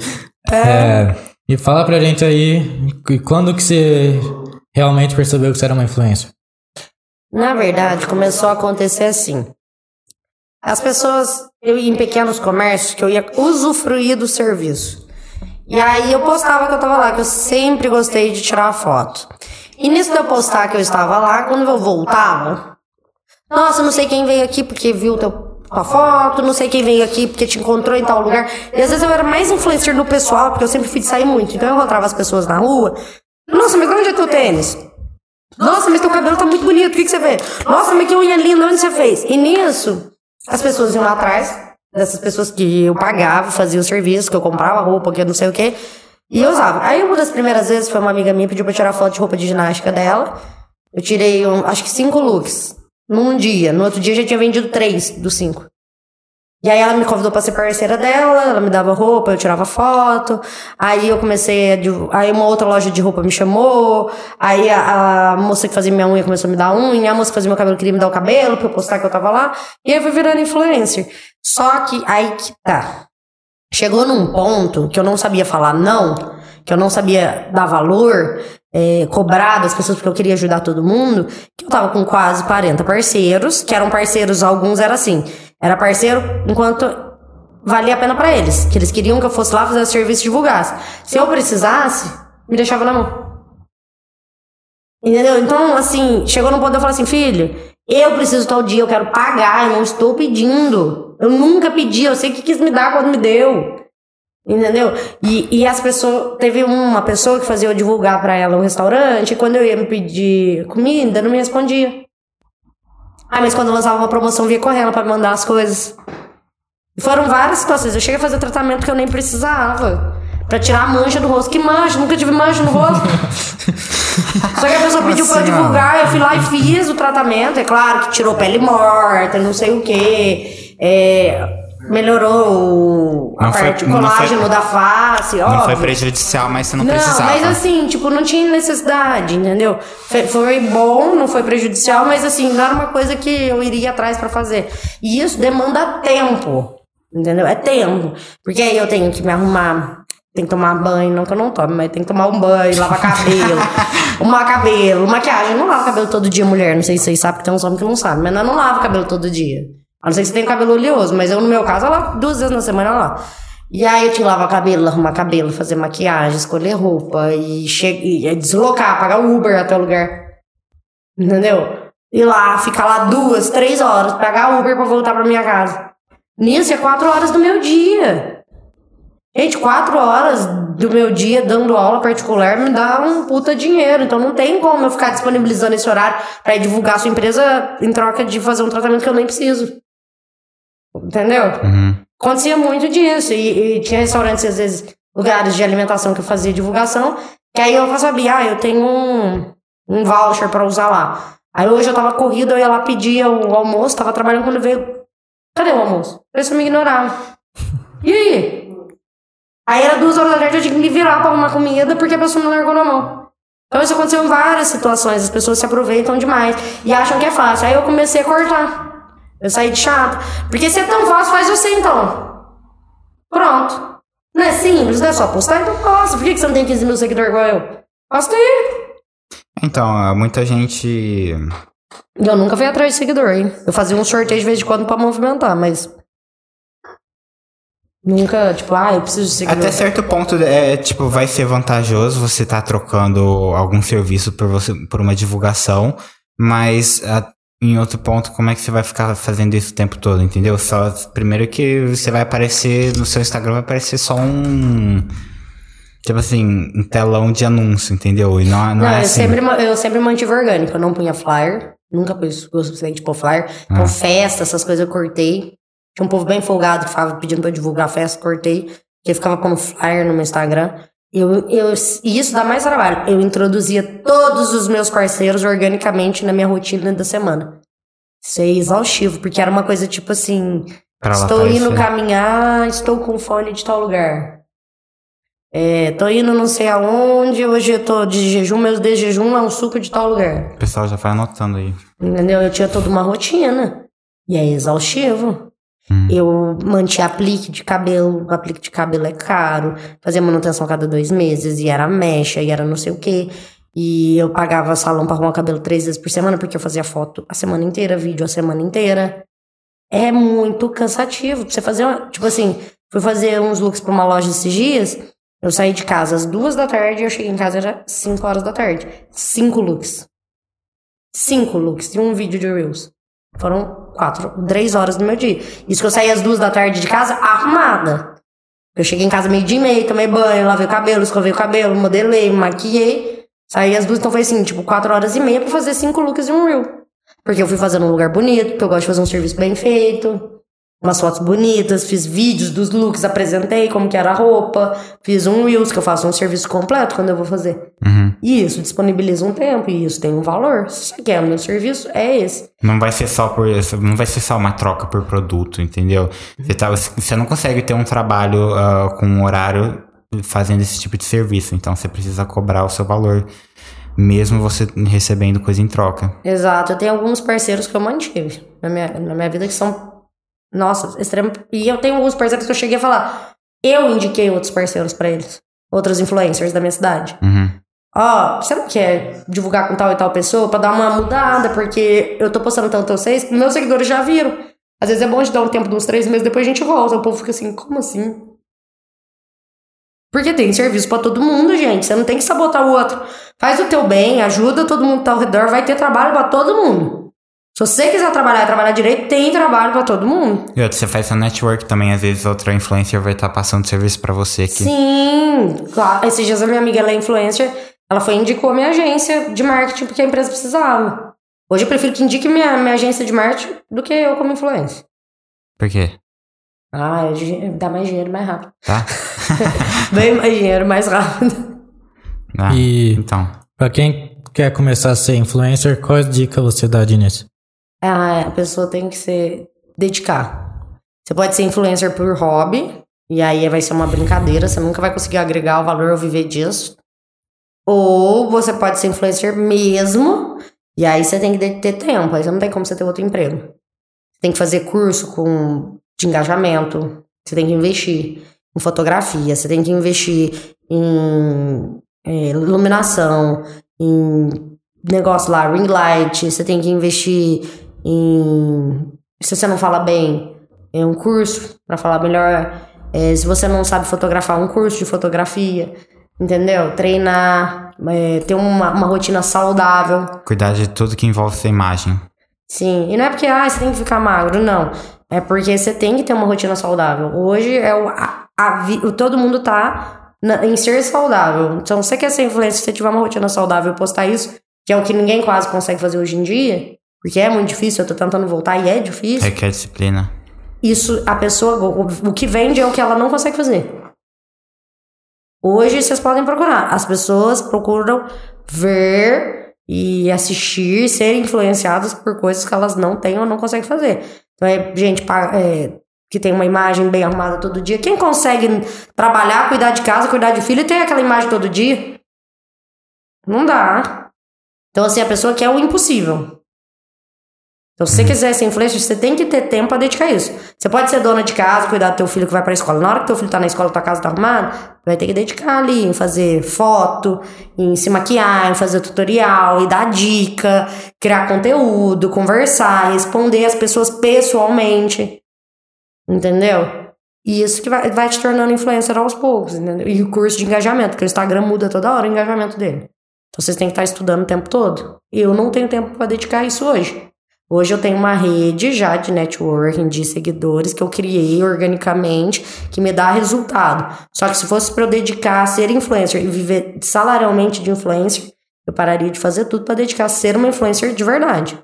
É, e fala pra gente aí, e quando que você realmente percebeu que você era uma influencer? Na verdade, começou a acontecer assim. As pessoas, eu ia em pequenos comércios que eu ia usufruir do serviço. E aí eu postava que eu tava lá, que eu sempre gostei de tirar foto. E nisso de eu postar que eu estava lá, quando eu voltava, nossa, não sei quem veio aqui porque viu teu, tua foto, não sei quem veio aqui porque te encontrou em tal lugar. E às vezes eu era mais influencer no pessoal, porque eu sempre fui de sair muito. Então eu encontrava as pessoas na rua. Nossa, mas onde é teu tênis? Nossa, mas teu cabelo tá muito bonito, o que, que você fez? Nossa, mas que unha linda, onde você fez? E nisso, as pessoas iam lá atrás, dessas pessoas que eu pagava, fazia o serviço, que eu comprava roupa, que eu não sei o quê, e eu usava. Aí uma das primeiras vezes foi uma amiga minha pediu pra tirar foto de roupa de ginástica dela. Eu tirei, um, acho que cinco looks num dia. No outro dia já tinha vendido três dos cinco. E aí ela me convidou pra ser parceira dela, ela me dava roupa, eu tirava foto. Aí eu comecei a. Aí uma outra loja de roupa me chamou. Aí a, a moça que fazia minha unha começou a me dar unha. A moça que fazia meu cabelo queria me dar o cabelo pra eu postar que eu tava lá. E aí eu fui virando influencer. Só que aí que tá. Chegou num ponto que eu não sabia falar não, que eu não sabia dar valor, é, cobrar das pessoas porque eu queria ajudar todo mundo, que eu tava com quase 40 parceiros, que eram parceiros, alguns era assim, era parceiro enquanto valia a pena pra eles, que eles queriam que eu fosse lá fazer serviço e divulgasse. Se eu precisasse, me deixava na mão. Entendeu? Então, assim, chegou num ponto de eu falar assim, filho, eu preciso tal dia, eu quero pagar, eu não estou pedindo. Eu nunca pedi, eu sei que quis me dar quando me deu. Entendeu? E, e as pessoas. Teve uma pessoa que fazia eu divulgar pra ela o restaurante, e quando eu ia me pedir comida, não me respondia. Ah, mas quando lançava uma promoção, via correndo pra me mandar as coisas. E foram várias situações. Eu cheguei a fazer tratamento que eu nem precisava. Pra tirar a mancha do rosto. Que mancha? Nunca tive mancha no rosto. Só que a pessoa pediu pra eu divulgar, eu fui lá e fiz o tratamento. É claro que tirou pele morta, não sei o quê. É, melhorou o, a Não foi- parte, o não foi- colágeno da face, Não foi prejudicial, mas você não, Não, precisava. mas assim, tipo, não tinha necessidade, entendeu? Foi, foi bom, não foi prejudicial, mas assim, não era uma coisa que eu iria atrás pra fazer. E isso demanda tempo, entendeu? É tempo. Porque aí eu tenho que me arrumar, tenho que tomar banho, não que eu não tome, mas tem que tomar um banho, lavar cabelo, arrumar cabelo, maquiagem. Eu não lavo cabelo todo dia, mulher. Não sei se vocês sabem, porque tem uns homens que não sabem, mas nós não lava cabelo todo dia. A não ser que você tenha cabelo oleoso, mas eu, no meu caso, eu lavo duas vezes na semana lá. E aí eu que lavar cabelo, arrumar cabelo, fazer maquiagem, escolher roupa e, che e deslocar, pagar o Uber até o lugar. Entendeu? Ir lá, ficar lá duas, três horas, pagar Uber pra voltar pra minha casa. Nisso é quatro horas do meu dia. Gente, quatro horas do meu dia dando aula particular me dá um puta dinheiro. Então não tem como eu ficar disponibilizando esse horário ir divulgar a sua empresa em troca de fazer um tratamento que eu nem preciso. Entendeu? Uhum. Acontecia muito disso. E, e tinha restaurantes, às vezes, lugares de alimentação que eu fazia divulgação, que aí eu sabia, ah, eu tenho um, um voucher pra usar lá. Aí hoje eu tava corrida, eu ia lá pedir o almoço, tava trabalhando quando veio. Cadê o almoço? A pessoa me ignorava. E aí? Aí era duas horas da tarde, eu tinha que me virar pra arrumar comida porque a pessoa me largou na mão. Então isso aconteceu em várias situações, as pessoas se aproveitam demais e acham que é fácil. Aí eu comecei a cortar. Eu saí de chato. Porque se é tão fácil, faz você então. Pronto. Não é simples, não é só postar, então posta. Por que que você não tem 15 mil seguidores igual eu? Posta aí. Então, ah, muita gente. Eu nunca fui atrás de seguidor, hein? Eu fazia um sorteio de vez em quando pra movimentar, mas. Nunca, tipo, ah, eu preciso de seguidor. Até certo ponto, é, tipo, vai ser vantajoso você tá trocando algum serviço por, você, por uma divulgação, mas a- em outro ponto, como é que você vai ficar fazendo isso o tempo todo, entendeu? Só, primeiro que você vai aparecer, no seu Instagram vai aparecer só um. Tipo assim, um telão de anúncio, entendeu? E não, não, Não, é eu, assim. sempre, eu sempre mantive orgânico. Eu não punha flyer. Nunca pus o suficiente pôr flyer. Então, Ah. festa, essas coisas eu cortei. Tinha um povo bem folgado que ficava pedindo pra eu divulgar a festa, cortei. Porque ficava pondo flyer no meu Instagram. Eu, eu, e isso dá mais trabalho. Eu introduzia todos os meus parceiros organicamente na minha rotina da semana. Isso é exaustivo, porque era uma coisa tipo assim: pra estou indo aparecer. caminhar, estou com fone de tal lugar. É, tô indo não sei aonde, hoje eu tô de jejum, meus de jejum é um suco de tal lugar. O pessoal já vai anotando aí. Entendeu? Eu tinha toda uma rotina. E é exaustivo. Hum. Eu mantinha aplique de cabelo, o aplique de cabelo é caro, fazia manutenção a cada dois meses, e era mecha, e era não sei o quê. E eu pagava salão pra arrumar o cabelo três vezes por semana, porque eu fazia foto a semana inteira, vídeo a semana inteira. É muito cansativo. Você fazer, uma- tipo assim, fui fazer uns looks pra uma loja esses dias, eu saí de casa às duas da tarde, eu cheguei em casa era cinco horas da tarde. Cinco looks. Cinco looks e um vídeo de Reels. Foram quatro, três horas do meu dia. Isso que eu saí às duas da tarde de casa arrumada. Eu cheguei em casa meio dia e meio, tomei banho, lavei o cabelo, escovei o cabelo, modelei, maquiei. Saí às duas, então foi assim, tipo, quatro horas e meia pra fazer cinco looks e um reel. Porque eu fui fazer num lugar bonito, porque eu gosto de fazer um serviço bem feito. Umas fotos bonitas, fiz vídeos dos looks, apresentei como que era a roupa. Fiz um reels, que eu faço um serviço completo quando eu vou fazer. Uhum. E isso disponibiliza um tempo, e isso tem um valor. Se você quer o meu serviço, é esse. Não vai ser só por não vai ser só uma troca por produto, entendeu? Você, tá, você não consegue ter um trabalho ah, com um horário fazendo esse tipo de serviço, então você precisa cobrar o seu valor, mesmo você recebendo coisa em troca. Exato, eu tenho alguns parceiros que eu mantive na minha, na minha vida que são, nossa, extremo. E eu tenho alguns parceiros que eu cheguei a falar. Eu indiquei outros parceiros pra eles, outros influencers da minha cidade. Uhum. Ó, você não quer divulgar com tal e tal pessoa pra dar uma mudada, porque eu tô postando tanto vocês, que meus seguidores já viram. Às vezes é bom de dar um tempo de uns três meses, depois a gente volta. O povo fica assim, como assim? Porque tem serviço pra todo mundo, gente. Você não tem que sabotar o outro. Faz o teu bem, ajuda todo mundo que tá ao redor, vai ter trabalho pra todo mundo. Se você quiser trabalhar e trabalhar direito, tem trabalho pra todo mundo. E outra, você faz seu network também, às vezes outra influencer vai estar passando serviço pra você aqui. Sim, claro. Esses dias a minha amiga, ela é influencer, ela foi e indicou a minha agência de marketing porque a empresa precisava. Hoje eu prefiro que indique minha, minha agência de marketing do que eu como influencer. Por quê? Ah, é dá mais dinheiro mais rápido. Tá? Bem mais dinheiro mais rápido. Ah, E Então. pra quem quer começar a ser influencer, quais dicas você dá, Diniz? Ah, a pessoa tem que se dedicar. Você pode ser influencer por hobby, e aí vai ser uma brincadeira, você nunca vai conseguir agregar o valor ou viver disso. Ou você pode ser influencer mesmo, e aí você tem que ter tempo, aí você não tem como você ter outro emprego. Você tem que fazer curso com, de engajamento, você tem que investir em fotografia, você tem que investir em é, iluminação, em negócio lá, ring light, você tem que investir em. Se você não fala bem, é um curso para falar melhor. É, se você não sabe fotografar, um curso de fotografia. Entendeu? Treinar, é, ter uma, uma rotina saudável. Cuidar de tudo que envolve sua imagem. Sim. E não é porque ah, você tem que ficar magro, não. É porque você tem que ter uma rotina saudável. Hoje é o, a, a o- todo mundo tá na- em ser saudável. Então, se você quer ser influencer, se você tiver uma rotina saudável e postar isso, que é o que ninguém quase consegue fazer hoje em dia, porque é muito difícil, eu tô tentando voltar e é difícil. Requer disciplina. Isso, a pessoa, o, o que vende é o que ela não consegue fazer. Hoje vocês podem procurar. As pessoas procuram ver e assistir, ser influenciadas por coisas que elas não têm ou não conseguem fazer. Então é gente é, que tem uma imagem bem arrumada todo dia. Quem consegue trabalhar, cuidar de casa, cuidar de filho e ter aquela imagem todo dia? Não dá. Então, assim, a pessoa quer o impossível. Então, se você quiser ser influencer, você tem que ter tempo pra dedicar isso. Você pode ser dona de casa, cuidar do teu filho que vai pra escola. Na hora que teu filho tá na escola, tua casa tá arrumada, vai ter que dedicar ali em fazer foto, em se maquiar, em fazer tutorial, e dar dica, criar conteúdo, conversar, responder as pessoas pessoalmente. Entendeu? E isso que vai, vai te tornando influencer aos poucos, entendeu? E o curso de engajamento, porque o Instagram muda toda hora o engajamento dele. Então vocês têm que estar estudando o tempo todo. Eu não tenho tempo para dedicar isso hoje. Hoje eu tenho uma rede já de networking, de seguidores que eu criei organicamente, que me dá resultado. Só que se fosse para eu dedicar a ser influencer e viver salarialmente de influencer, eu pararia de fazer tudo para dedicar a ser uma influencer de verdade.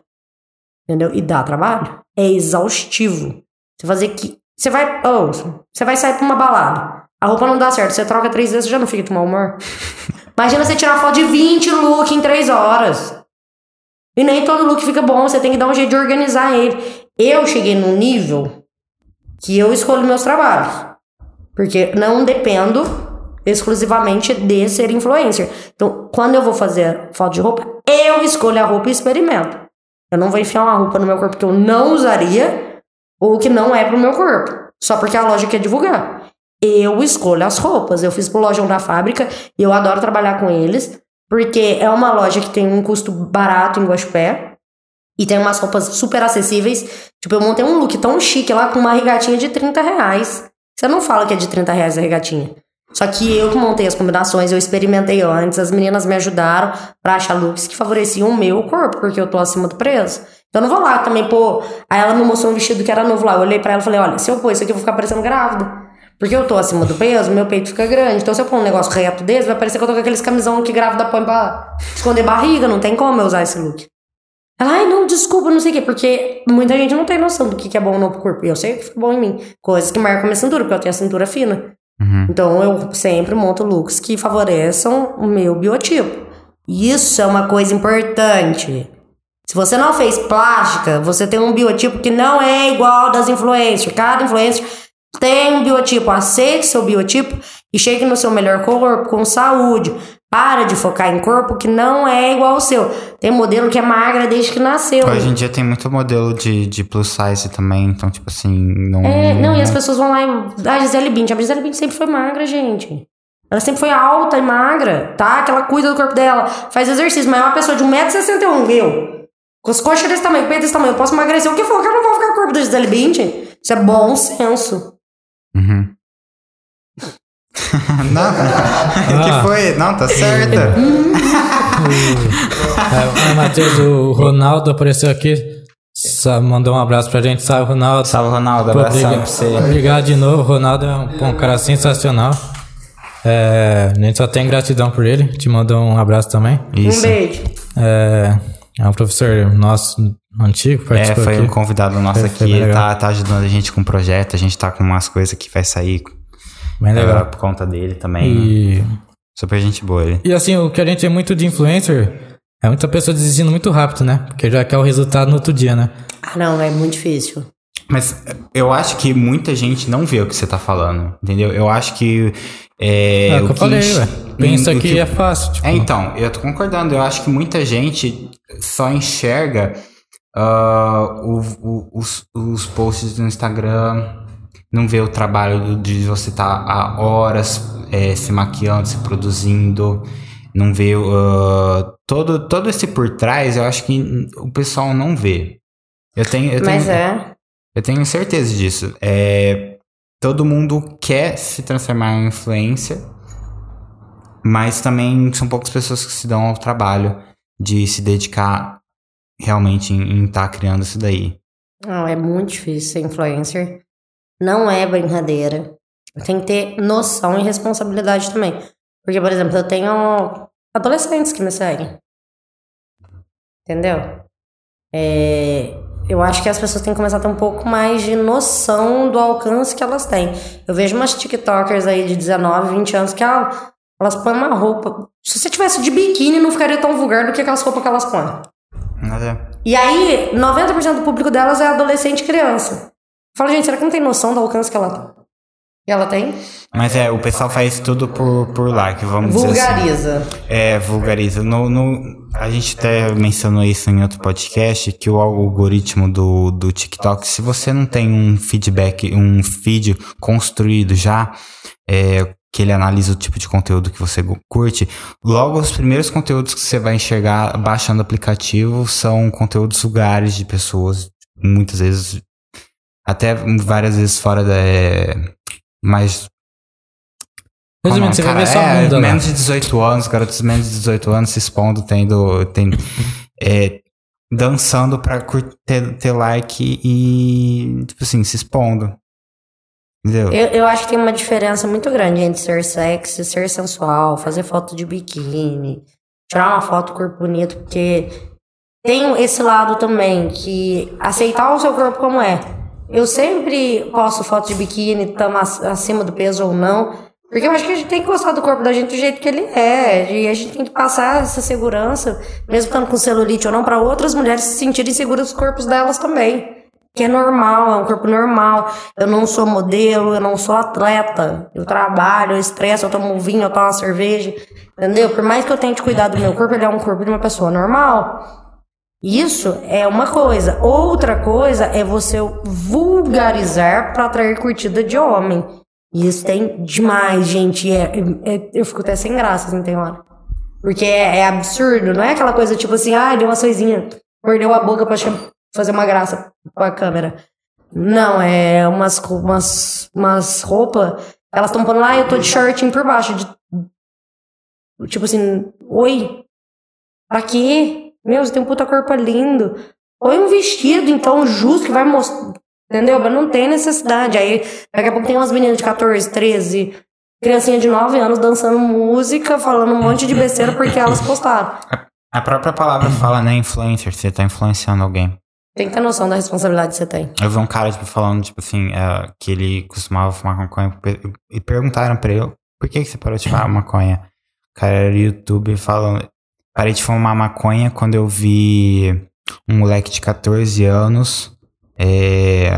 Entendeu? E dá trabalho. É exaustivo. Você fazer que. Você vai. Oh, você vai sair pra uma balada. A roupa não dá certo. Você troca três vezes, você já não fica de mau humor. Imagina você tirar foto de 20 looks em três horas. E nem todo look fica bom, você tem que dar um jeito de organizar ele. Eu cheguei num nível que eu escolho meus trabalhos. Porque não dependo exclusivamente de ser influencer. Então, quando eu vou fazer foto de roupa, eu escolho a roupa e experimento. Eu não vou enfiar uma roupa no meu corpo que eu não usaria ou que não é pro meu corpo. Só porque a loja quer divulgar. Eu escolho as roupas. Eu fiz pro Lojão da Fábrica e eu adoro trabalhar com eles. Porque é uma loja que tem um custo barato em Guaxupé. E tem umas roupas super acessíveis. Tipo, eu montei um look tão chique lá com uma regatinha de 30 reais. Você não fala que é de 30 reais a regatinha. Só que eu que montei as combinações, eu experimentei antes, as meninas me ajudaram pra achar looks que favoreciam o meu corpo, porque eu tô acima do preço. Então eu não vou lá também, pô. Aí ela me mostrou um vestido que era novo lá. Eu olhei pra ela e falei: olha, se eu pôr isso aqui, eu vou ficar parecendo grávida. Porque eu tô acima do peso, meu peito fica grande. Então, se eu pôr um negócio reto desse, vai parecer que eu tô com aqueles camisão que grávida põe pra esconder barriga. Não tem como eu usar esse look. Ela, ai, não, desculpa, não sei o quê. Porque muita gente não tem noção do que é bom no corpo. E eu sei o que fica bom em mim. Coisas que marcam minha cintura, porque eu tenho a cintura fina. Uhum. Então, eu sempre monto looks que favoreçam o meu biotipo. Isso é uma coisa importante. Se você não fez plástica, você tem um biotipo que não é igual das influencers. Cada influencer tem um biotipo, aceite seu biotipo e chegue no seu melhor corpo com saúde. Para de focar em corpo que não é igual ao seu. Tem modelo que é magra desde que nasceu. Hoje em dia tem muito modelo de, de plus size também, então, tipo assim, não. É, não, e as pessoas vão lá e. A Gisele Bündchen. A Gisele Bündchen sempre foi magra, gente. Ela sempre foi alta e magra, tá? Que ela cuida do corpo dela, faz exercício. Mas é uma pessoa de 1,61m, eu. Com as coxas desse tamanho, peito desse tamanho, eu posso emagrecer. O que for? Eu não vou ficar com o corpo da Gisele Bündchen. Isso é bom senso. Não, o que foi? Não, tá certo. É, Matheus, o Ronaldo apareceu aqui. Só mandou um abraço pra gente. Salve, Ronaldo. Salve, Ronaldo. Obriga- pra você. Obrigado de novo, Ronaldo é um, pô, um cara sensacional. É, a gente só tem gratidão por ele. Te mandou um abraço também. Um Isso. beijo. É, é um professor nosso antigo, É, foi aqui. um convidado nosso Foi- aqui. foi tá, tá ajudando a gente com o projeto. A gente tá com umas coisas que vai sair Bem é, legal. por conta dele também. E, Super gente boa ele. e assim, o que a gente é muito de influencer é muita pessoa desistindo muito rápido, né? Porque já quer o resultado no outro dia, né? Ah, não, é muito difícil. Mas eu acho que muita gente não vê o que você tá falando, entendeu? Eu acho que. É, É, o que eu falei, enche- ué. Pensa o que é fácil. Tipo, É, então, eu tô concordando. Eu acho que muita gente só enxerga ah, o- o- os, os posts do Instagram, não vê o trabalho de você estar há horas eh, se maquiando, se produzindo, não vê ah, todo, todo esse por trás. Eu acho que o pessoal não vê. Eu tenho, eu Mas tenho, é. eu tenho certeza disso. É, todo mundo quer se transformar em influencer, mas também são poucas pessoas que se dão ao trabalho de se dedicar realmente em estar criando isso daí. Não, é muito difícil ser influencer. Não é brincadeira. Tem que ter noção e responsabilidade também. Porque, por exemplo, eu tenho adolescentes que me seguem. Entendeu? É, eu acho que as pessoas têm que começar a ter um pouco mais de noção do alcance que elas têm. Eu vejo umas TikTokers aí de 19, 20 anos que ah, elas põem uma roupa. Se você tivesse de biquíni, não ficaria tão vulgar do que aquelas roupas que elas põem. Nada. E aí, 90% do público delas é adolescente e criança. Eu falo, gente, será que não tem noção do alcance que ela E ela tem? Mas é, o pessoal faz tudo por, por like, vamos dizer assim. Vulgariza. É, vulgariza. No, no, a gente até mencionou isso em outro podcast, que o algoritmo do, do TikTok, se você não tem um feedback, um feed construído já, é, que ele analisa o tipo de conteúdo que você curte, logo os primeiros conteúdos que você vai enxergar baixando o aplicativo são conteúdos vulgares de pessoas, muitas vezes, até várias vezes fora da. É, mais Resumindo, você vai ver Cara, só a é, lá. menos de 18 anos, garotos de menos de 18 anos se expondo, tendo, tem, é, dançando pra ter, ter like e, tipo assim, se expondo. Entendeu? Eu, eu acho que tem uma diferença muito grande entre ser sexy, ser sensual, fazer foto de biquíni, tirar uma foto corpo bonito, porque tem esse lado também, que aceitar o seu corpo como é. Eu sempre posto foto de biquíni, tamo ac- acima do peso ou não, porque eu acho que a gente tem que gostar do corpo da gente do jeito que ele é, e a gente tem que passar essa segurança, mesmo estando com celulite ou não, para outras mulheres se sentirem seguras dos corpos delas também. Que é normal, é um corpo normal. Eu não sou modelo, eu não sou atleta. Eu trabalho, eu estresso, eu tomo um vinho, eu tomo uma cerveja. Entendeu? Por mais que eu tente cuidar do meu corpo, ele é um corpo de uma pessoa normal. Isso é uma coisa. Outra coisa é você vulgarizar para atrair curtida de homem. E isso tem demais, gente. É, é- eu fico até sem graça, assim, tem hora. Porque é, é absurdo, não é aquela coisa tipo assim, ah, deu uma soizinha, mordeu a boca pra fazer uma graça com a câmera. Não, é umas, umas, umas roupas, elas estão falando, ah, eu tô de shortinho por baixo. De... Tipo assim, oi, pra quê? Meu, você tem um puta corpo lindo. Põe um vestido, então, justo, que vai mostrar. Entendeu? Mas não tem necessidade. Aí, daqui a pouco tem umas meninas de 14, 13, criancinha de 9 anos dançando música, falando um monte de besteira porque elas postaram. A própria palavra fala, né, influencer, você tá influenciando alguém. Tem que ter noção da responsabilidade que você tem. Eu vi um cara, tipo, falando, tipo assim, é, que ele costumava fumar maconha e perguntaram pra ele, por que, que você parou de fumar maconha? O cara era youtuber falando, parei de fumar maconha quando eu vi um moleque de 14 anos é,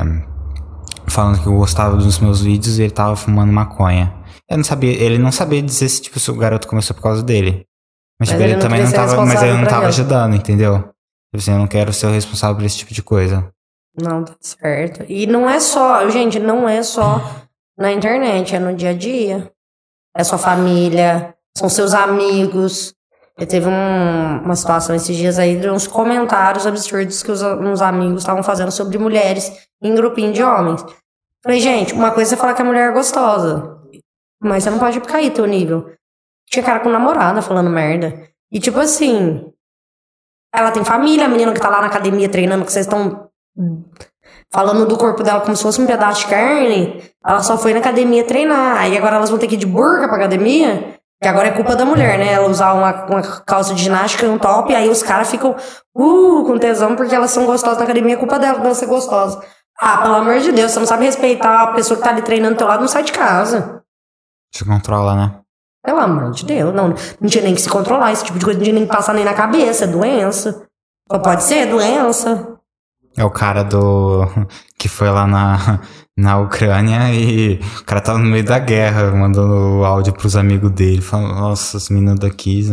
falando que eu gostava dos meus vídeos e ele tava fumando maconha. Eu não sabia, ele não sabia dizer se, tipo, se o garoto começou por causa dele. Mas, Mas tipo, ele ele também não tava, mas ele não tava aquilo. ajudando, entendeu? Tipo assim, eu não quero ser o responsável por esse tipo de coisa. Não, tá certo. E não é só, gente, não é só na internet, é no dia a dia. É sua família, são seus amigos. Eu teve um- uma situação esses dias aí de uns comentários absurdos que os, uns amigos estavam fazendo sobre mulheres em grupinho de homens. Falei, gente, uma coisa é falar que a mulher é gostosa, mas você não pode cair teu nível. Tinha cara com namorada falando merda. E tipo assim, ela tem família, a menina que tá lá na academia treinando, que vocês estão falando do corpo dela como se fosse um pedaço de carne, ela só foi na academia treinar. Aí agora elas vão ter que ir de burca pra academia, que agora é culpa da mulher, né? Ela usar uma, uma calça de ginástica e um top, e aí os caras ficam uh, com tesão porque elas são gostosas na academia, é culpa dela dela ser gostosa. Ah, pelo amor de Deus, você não sabe respeitar a pessoa que tá ali treinando do teu lado, não sai de casa. Se controla, né? Pelo amor de Deus, não, não tinha nem que se controlar, esse tipo de coisa não tinha nem que passar nem na cabeça, é doença. Só pode ser doença. É o cara do. que foi lá na, na Ucrânia e o cara tava no meio da guerra, mandando áudio pros amigos dele, falando, nossa, as meninas daqui.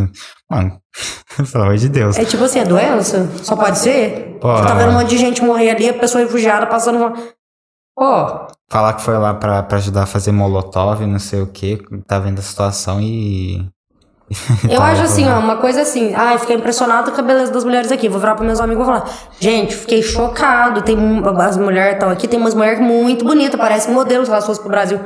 Mano, pelo amor de Deus. É tipo assim, é doença? Só pode ser? Pô. Você tá vendo um monte de gente morrer ali, a pessoa refugiada passando uma. Pô, Falar que foi lá pra, pra ajudar a fazer molotov, não sei o que, tá vendo a situação e. eu Tá, acho assim, vou- ó, uma coisa assim, ah, eu fiquei impressionado com a beleza das mulheres aqui. Vou virar pros meus amigos e vou falar, gente, fiquei chocado. Tem as mulheres estão aqui, tem umas mulheres muito bonitas, parecem modelos se elas fossem pro Brasil.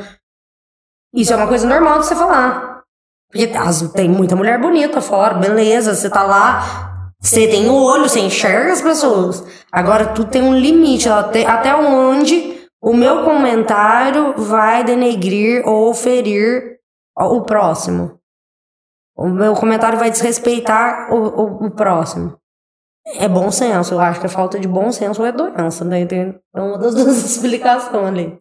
Isso é uma coisa normal de você falar. Porque tem muita mulher bonita fora, beleza, você tá lá, você tem o olho, você enxerga as pessoas. Agora tudo tem um limite, até onde o meu comentário vai denegrir ou ferir o próximo. O meu comentário vai desrespeitar o, o, o próximo. É bom senso, eu acho que a falta de bom senso é doença, né? Tem é uma das duas explicações ali.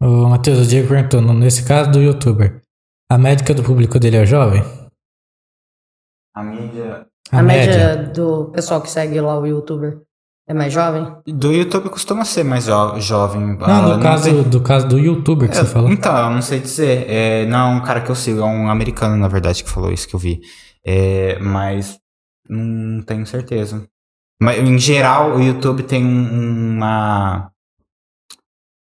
O Matheus, o Diego perguntou, nesse caso do youtuber, a médica do público dele é jovem? A mídia. A, A, média. média. do pessoal que segue lá o youtuber. É mais jovem? Do YouTube costuma ser mais jo- jovem. Não, Ah, no caso, do caso do youtuber que É, você falou. Então, eu não sei dizer. É, não é um cara que eu sigo, é um americano, na verdade, que falou isso que eu vi. É, mas não tenho certeza. Mas, em geral, o YouTube tem um- uma.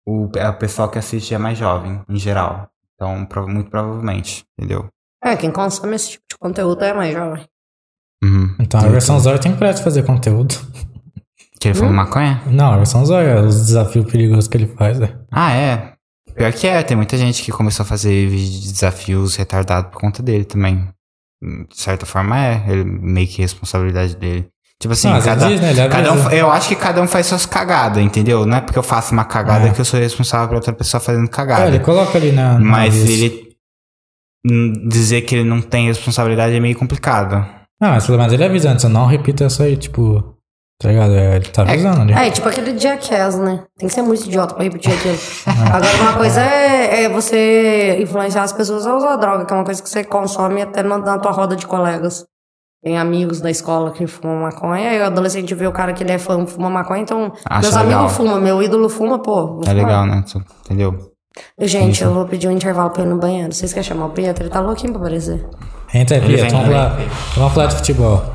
O, é, o pessoal que assiste é mais jovem, em geral. Então, muito provavelmente, entendeu? É, quem consome esse tipo de conteúdo é mais jovem. Uhum. Então a versão Zóio tem de fazer conteúdo. Que ele falou maconha? Não, versão Zóio é os desafios perigosos que ele faz, né? Ah, é. Pior que é, tem muita gente que começou a fazer desafios retardados por conta dele também. De certa forma é, ele meio que responsabilidade dele. Tipo assim, Não, mas cada, diz, né, cada um, eu acho que cada um faz suas cagadas, entendeu? Não é porque eu faço uma cagada É. que eu sou responsável por outra pessoa fazendo É, cagada. ele coloca ali na. Mas ele hum, dizer que ele não tem responsabilidade é meio complicado. Ah, mas pelo menos ele avisa antes, não repita isso aí, tipo. Tá ligado? É, ele tá avisando ali. É, tipo aquele Jackass, né? Tem que ser muito idiota pra repetir aquilo. Agora, uma coisa é, é você influenciar as pessoas a usar droga, que é uma coisa que você consome até na, na tua roda de colegas. Tem amigos da escola que fumam maconha, e o adolescente vê o cara que ele é fã fuma maconha, então Acha meus legal. amigos fumam, meu ídolo fuma, pô. É legal, né? Entendeu? Gente, eu vou pedir um intervalo pra ir no banheiro. Vocês querem chamar o Pietro? Ele tá louquinho pra aparecer. Entra vem, vamos falar, vamos falar de futebol.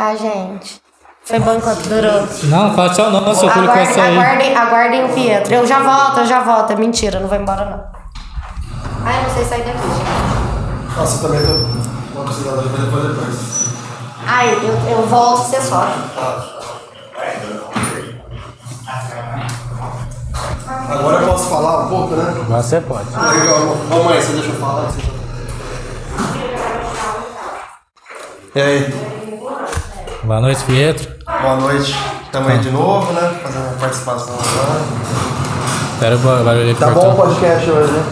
Tchau, gente. Foi bom enquanto durou. Não, fala tchau não, seu público vai Aguardem, sair. aguardem, aguardem o Pietro. Eu já volto, eu já volto. É mentira, não vai embora não. Ai, eu não sei sair daqui, gente. Nossa, eu também tô. Vou precisar da depois depois. Ai, eu, eu volto, você sobe. Agora eu posso falar um pouco, né? Agora você pode. Legal. Ô mãe, você deixa eu falar? E aí, Boa noite, Pietro. boa noite. Estamos aí de novo, né? Fazendo uma participação agora. Espera o ba- barulho aqui Tá bom o podcast hoje, né?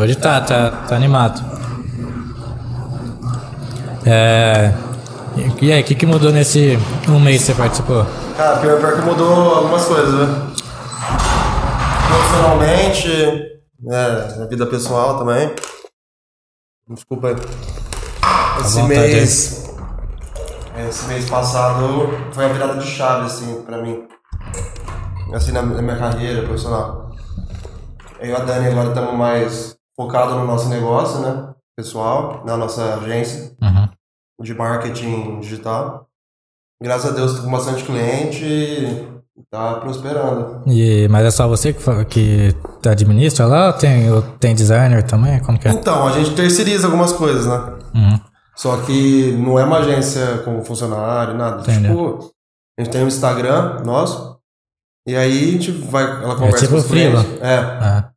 Hoje tá, tá, tá animado. É. E aí, o que, que mudou nesse um mês que você participou? Cara, pior, pior que mudou algumas coisas, né? Profissionalmente, né, na vida pessoal também. Desculpa aí. Esse mês. Esse mês passado foi a virada de chave, assim, pra mim. Assim, na, na minha carreira profissional. Eu e a Dani agora estamos mais focados no nosso negócio, né? Pessoal, na nossa agência Uhum. de marketing digital. Graças a Deus, tô com bastante cliente e tá prosperando. E, mas é só você que, que administra lá tem, tem designer também? Como que é? Então, a gente terceiriza algumas coisas, né? Uhum. Só que não é uma agência com funcionário, nada. Entendeu. Tipo, a gente tem um Instagram nosso, e aí a gente vai, ela conversa tipo com os clientes. É. Ah,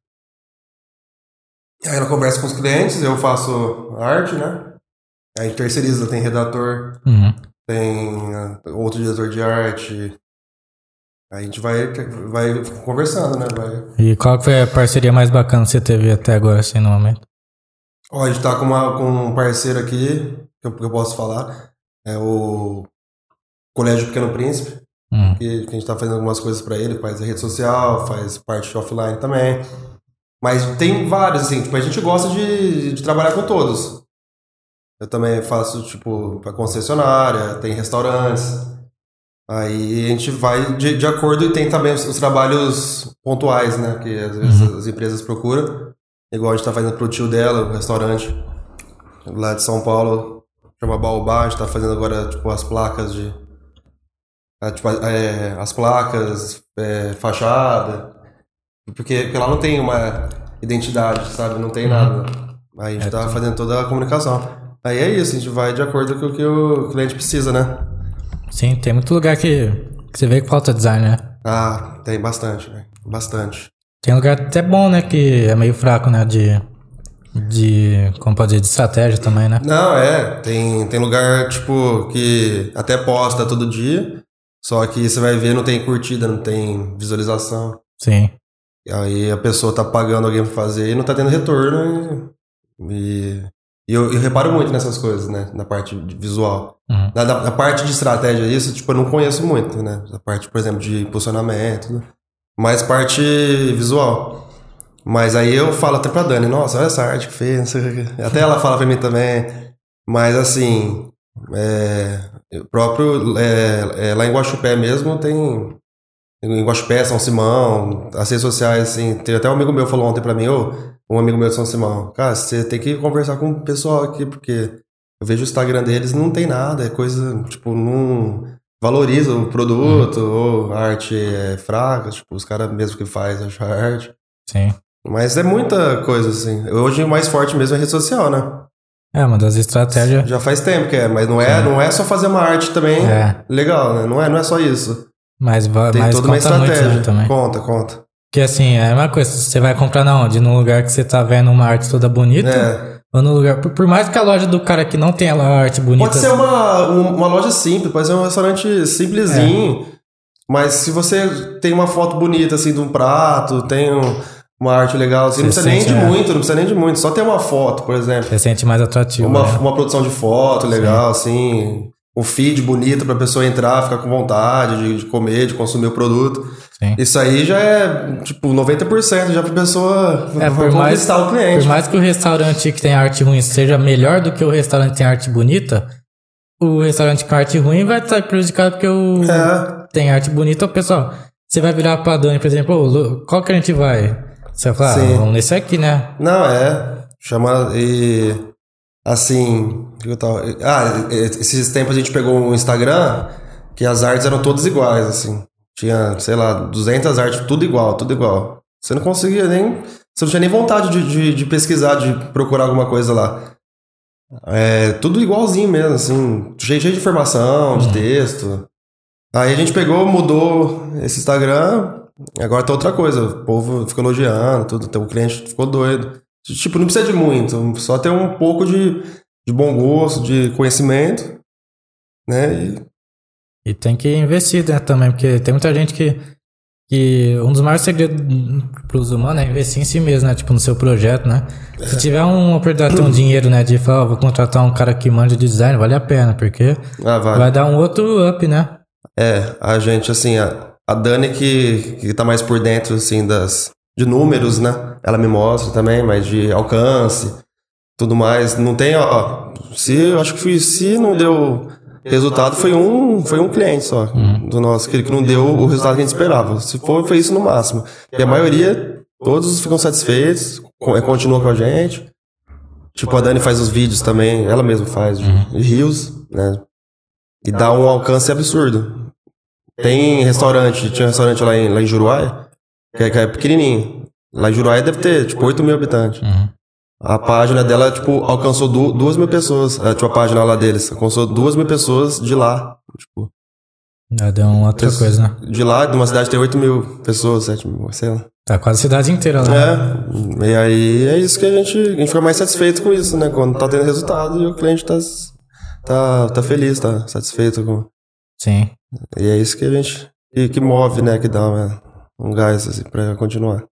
Aí ela conversa com os clientes, eu faço arte, né? Aí a gente terceiriza, tem redator, uhum. tem ah, outro diretor de arte. Aí a gente vai, vai conversando, né? Vai, E qual foi a parceria mais bacana que você teve até agora, assim, no momento? Ó, a gente tá com, uma, com um parceiro aqui, que eu, que eu posso falar. É o Colégio Pequeno Príncipe, Uhum. que, que a gente tá fazendo algumas coisas pra ele, faz a rede social, faz parte offline também. Mas tem vários, assim, tipo, a gente gosta de, de trabalhar com todos. Eu também faço, tipo, pra concessionária, tem restaurantes. Aí a gente vai de, de acordo e tem também os, os trabalhos pontuais, né? Que às vezes as empresas procuram. Igual a gente tá fazendo pro tio dela, um restaurante lá de São Paulo, chama Baobá, a gente tá fazendo agora, tipo, as placas de. ah, tipo, é, as placas, é, fachada. Porque, porque lá não tem uma identidade, sabe? Não tem nada. Aí a gente tá fazendo toda a comunicação. Aí é isso, a gente vai de acordo com o que o cliente precisa, né? Sim, tem muito lugar que, que você vê que falta design, né? Ah, tem bastante, velho. Bastante. Tem lugar até bom, né? Que é meio fraco, né? De. De. Como pode dizer? De estratégia também, né? Não, é. Tem, tem lugar, tipo, que até posta todo dia. Só que você vai ver, não tem curtida, não tem visualização. Sim. E aí a pessoa tá pagando alguém pra fazer e não tá tendo retorno. E, e eu, eu reparo muito nessas coisas, né? Na parte visual. Uhum. Na, na- na parte de estratégia, isso, tipo, eu não conheço muito, né? A parte, por exemplo, de impulsionamento, né? Mais parte visual. Mas aí eu falo até pra Dani, nossa, olha essa arte que fez. Até ela fala pra mim também. Mas assim, É, próprio, é, é, lá em Guaxupé mesmo tem. Em Guaxupé, São Simão, as redes sociais, assim. Tem até um amigo meu falou ontem pra mim, ô, um amigo meu de São Simão, cara, você tem que conversar com o pessoal aqui, porque eu vejo o Instagram deles não tem nada, é coisa, tipo, não valoriza o produto, ou a arte é fraca, tipo, os caras mesmo que faz acham arte. Sim. Mas é muita coisa, assim. Hoje o mais forte mesmo é a rede social, né? É, uma das estratégias. Já faz tempo que é, mas não é, não é só fazer uma arte também É. legal, né? Não é, não é só isso. Mas, Tem mas toda uma conta muito estratégia. né, também. Conta, conta. Porque assim, é a mesma coisa. Você vai comprar na onde? Num lugar que você tá vendo uma arte toda bonita. É. No lugar. Por, por mais que a loja do cara que não tenha lá arte bonita. Pode ser uma, um- uma loja simples, pode ser um restaurante simplesinho. Mas se você tem uma foto bonita, assim, de um prato, tem um- uma arte legal, assim, não Você precisa nem sente, de é. muito, não precisa nem de muito. Só ter uma foto, por exemplo. Você sente mais atrativo. Uma, né? uma produção de foto legal, assim. Um feed bonito pra pessoa entrar, ficar com vontade de, de comer, de consumir o produto. Sim. Isso aí já é, tipo, 90% já pra pessoa É, por mais, o cliente. por mais que o restaurante que tem arte ruim seja melhor do que o restaurante que tem arte bonita, o restaurante com arte ruim vai estar prejudicado porque o É, tem arte bonita. Ô, Pessoal, você vai virar pra Dani, por exemplo, "Ô, Lu, qual que a gente vai? Você vai falar, ah, vamos nesse aqui, né? não, é. Chama. E. Assim. o eu tava- Ah, esses tempos a gente pegou um Instagram que as artes eram todas iguais, assim. Tinha, sei lá, 200 artes, tudo igual, tudo igual. Você não conseguia nem. Você não tinha nem vontade de, de, de pesquisar, de procurar alguma coisa lá. É, tudo igualzinho mesmo, assim. Cheio, cheio de informação, de texto. Aí a gente pegou, mudou esse Instagram. Agora tá outra coisa. O povo ficou elogiando, tudo. Então, o cliente ficou doido. Tipo, não precisa de muito. Só ter um pouco de, de bom gosto, de conhecimento. Né? E E tem que investir né, também, porque tem muita gente que, que um dos maiores segredos para os humanos é investir em si mesmo, né? Tipo, no seu projeto, né? Se tiver uma oportunidade de ter um dinheiro, né? De falar, ó, vou contratar um cara que manja de design, vale a pena, porque Ah, vale. vai dar um outro up, né? É, a gente, assim, a, a Dani que, que tá mais por dentro, assim, das, de números, né? Ela me mostra também, mas de alcance, tudo mais. Não tem, ó, se, eu acho que se não deu resultado, foi um, foi um cliente só, do nosso, que, que não deu o resultado que a gente esperava. Se for, foi isso no máximo. E a maioria, todos ficam satisfeitos, co- continuam com a gente. Tipo, a Dani faz os vídeos também, ela mesma faz, de, de rios, né? E dá um alcance absurdo. Tem restaurante, tinha um restaurante lá em, lá em Juruá, que é, que é pequenininho. Lá em Juruá deve ter, tipo, 8 mil habitantes. Uhum. A página dela, tipo, alcançou du duas mil pessoas. É, tipo, a página lá deles. Alcançou duas mil pessoas de lá. Tipo, Já deu uma outra coisa, né? de lá, de uma cidade tem 8 mil pessoas, 7 mil, sei lá. Tá quase a cidade inteira lá. É, e aí é isso que a gente, a gente fica mais satisfeito com isso, né? Quando tá tendo resultado e o cliente tá, tá, tá feliz, tá satisfeito com. Sim. E é isso que a gente. que, que move, né? Que dá uma- um gás assim, pra continuar.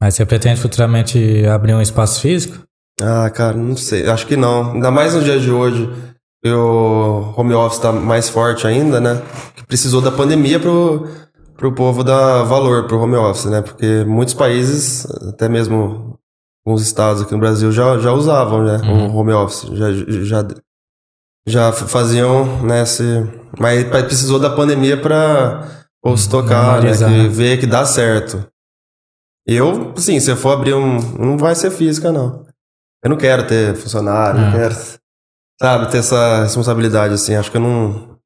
Mas você pretende futuramente abrir um espaço físico? Ah, cara, não sei. Acho que não. Ainda mais nos dias de hoje. O home office tá mais forte ainda, né? Que precisou da pandemia pro, pro povo dar valor pro home office, né? Porque muitos países, até mesmo alguns estados aqui no Brasil, já, já usavam né, o home office. Já, já, já faziam, né? Se, mas precisou da pandemia pra ou se tocar, né? Que né? ver que dá certo. Eu, sim, se eu for abrir um. Não vai ser física, não. Eu não quero ter funcionário, não É. quero. Sabe, ter essa responsabilidade, assim. Acho que eu não.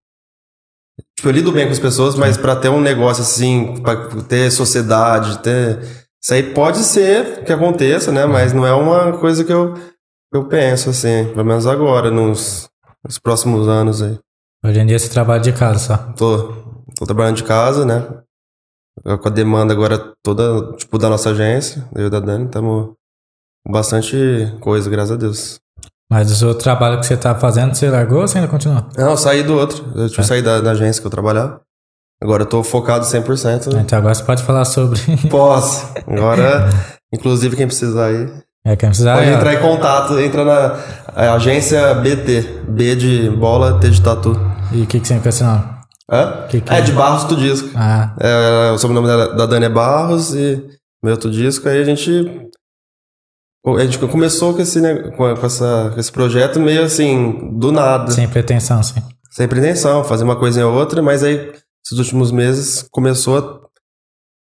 Tipo, eu lido bem com as pessoas, mas pra ter um negócio assim, pra ter sociedade, ter. Isso aí pode ser que aconteça, né? Mas não é uma coisa que eu, eu penso, assim. Pelo menos agora, nos, nos próximos anos aí. Hoje em dia você trabalha de casa só. Tô, tô trabalhando de casa, né? Com a demanda agora toda, tipo, da nossa agência, eu e da Dani, estamos com bastante coisa, graças a Deus. Mas o seu trabalho que você tá fazendo, você largou ou você ainda continua? Não, eu saí do outro. Eu tipo, É. saí da, da agência que eu trabalhava. Agora eu tô focado 100%. Então agora você pode falar sobre. Posso. Agora, inclusive, quem precisar aí, É, quem precisar. pode é, entrar em contato. Entra na é, agência BT. B de bola, T de tatu. E o que, que você esse nome? Hã? Que que é, é? de Barros do Disco. Ah, É, o sobrenome dela- da Dani é Barros e meu outro disco. Aí a gente A gente começou com esse, né, com essa, com esse projeto meio assim, do nada. Sem pretensão, sim. Sem pretensão, fazer uma coisinha ou outra, mas aí, esses últimos meses, começou a,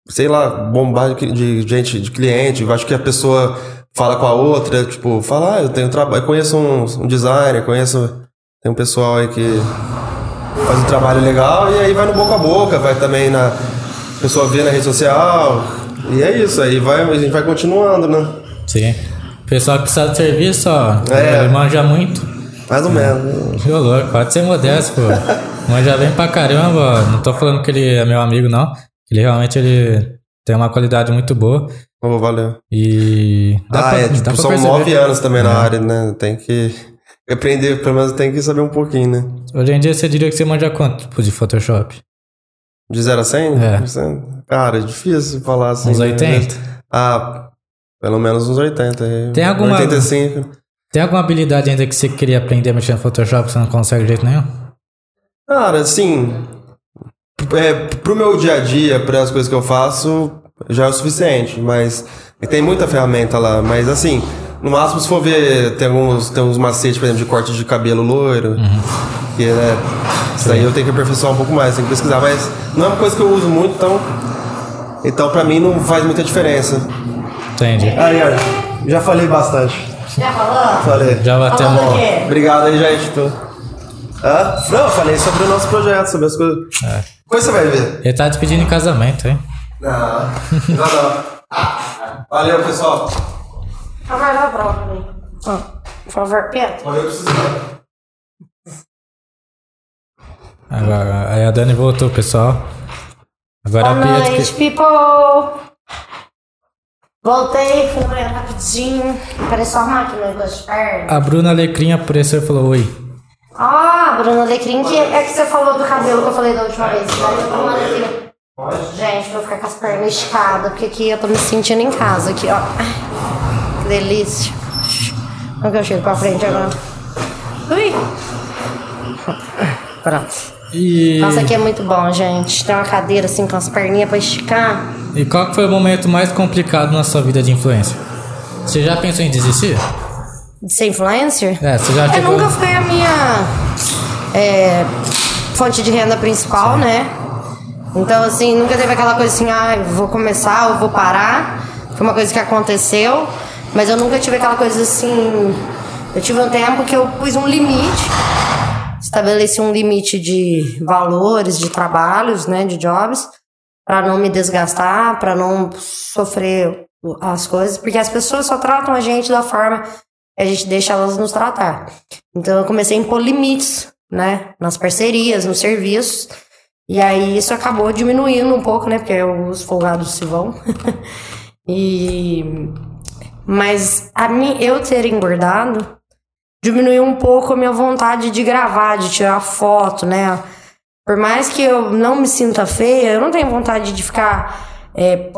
sei lá, bombar de, gente, de cliente. Eu acho que a pessoa fala com a outra, tipo, fala, ah, eu tenho trabalho, conheço um, um designer, conheço. Tem um pessoal aí que faz um trabalho legal, e aí vai no boca a boca, vai também na. A pessoa vê na rede social. E é isso, aí vai, a gente vai continuando, né? Sim. O pessoal que precisa de serviço, ó, É. manja muito. Mais ou menos. Que louco, pode ser modesto, pô. Manja bem pra caramba, ó. Não tô falando que ele é meu amigo, não. Ele realmente ele tem uma qualidade muito boa. Oh, valeu. E. dá ah, pra- é, tipo, são nove anos também na É. área, né? Tem que aprender, pelo menos tem que saber um pouquinho, né? Hoje em dia você diria que você manja quanto tipo, de Photoshop? De 0 a 100? É. Cara, é difícil falar assim. Uns né? 80? Ah, pelo menos uns 80. aí. Tem alguma- 85. Tem alguma habilidade ainda que você queria aprender a mexer no Photoshop que você não consegue de jeito nenhum? Cara, assim, é, pro meu dia a dia, para as coisas que eu faço, já é o suficiente, mas tem muita ferramenta lá, mas assim, no máximo se for ver, tem alguns, tem uns macetes, por exemplo, de corte de cabelo loiro, que né, isso daí eu tenho que aperfeiçoar um pouco mais, tenho que pesquisar, mas não é uma coisa que eu uso muito, então, então pra mim não faz muita diferença. Entendi. Aí, ó, já falei bastante. Já falou? Falei. Já bateu Falando mal. o quê? Obrigado aí, gente. pelo- Hã? Não, eu falei sobre o nosso projeto, sobre as coisas. Coisa você vai ver. Ele tá despedindo em casamento, hein? Não, não, não. Valeu, pessoal. Por favor, dá a prova pra mim. Ó, Por favor, Pedro. Valeu, precisando. Agora, aí a Dani voltou, pessoal. Agora Boa a Pietro. noite, Que... people! Voltei, fui no banheiro rapidinho. Só arrumar aqui meu negócio de perna. A Bruna Alecrim apareceu e falou oi. Ah, Bruna Alecrim, que é que você falou do cabelo que eu falei da última vez. Né? Bruna Alecrim. Gente, vou ficar com as pernas esticadas, porque aqui eu tô me sentindo em casa, aqui, ó. Ai, Que delícia. Como que eu chego pra frente agora? Ui! Pronto. E, Nossa, aqui é muito bom, gente. Tem uma cadeira assim com as perninhas pra esticar. e qual que foi o momento mais complicado na sua vida de influência? Você já pensou em desistir? De ser influencer? É, você já É, chegou... nunca foi a minha é, fonte de renda principal, né? Então, assim, nunca teve aquela coisa assim, ah, eu vou começar ou vou parar. Foi uma coisa que aconteceu, mas eu nunca tive aquela coisa assim. Eu tive um tempo que eu pus um limite, estabeleci um limite de valores, de trabalhos, né, de jobs, para não me desgastar, para não sofrer as coisas, porque as pessoas só tratam a gente da forma que a gente deixa elas nos tratar. Então eu comecei a impor limites, né, nas parcerias, nos serviços. E aí isso acabou diminuindo um pouco, né, porque os folgados se vão. e mas a mim eu ter engordado diminuiu um pouco a minha vontade de gravar, de tirar foto, né? Por mais que eu não me sinta feia, eu não tenho vontade de ficar é,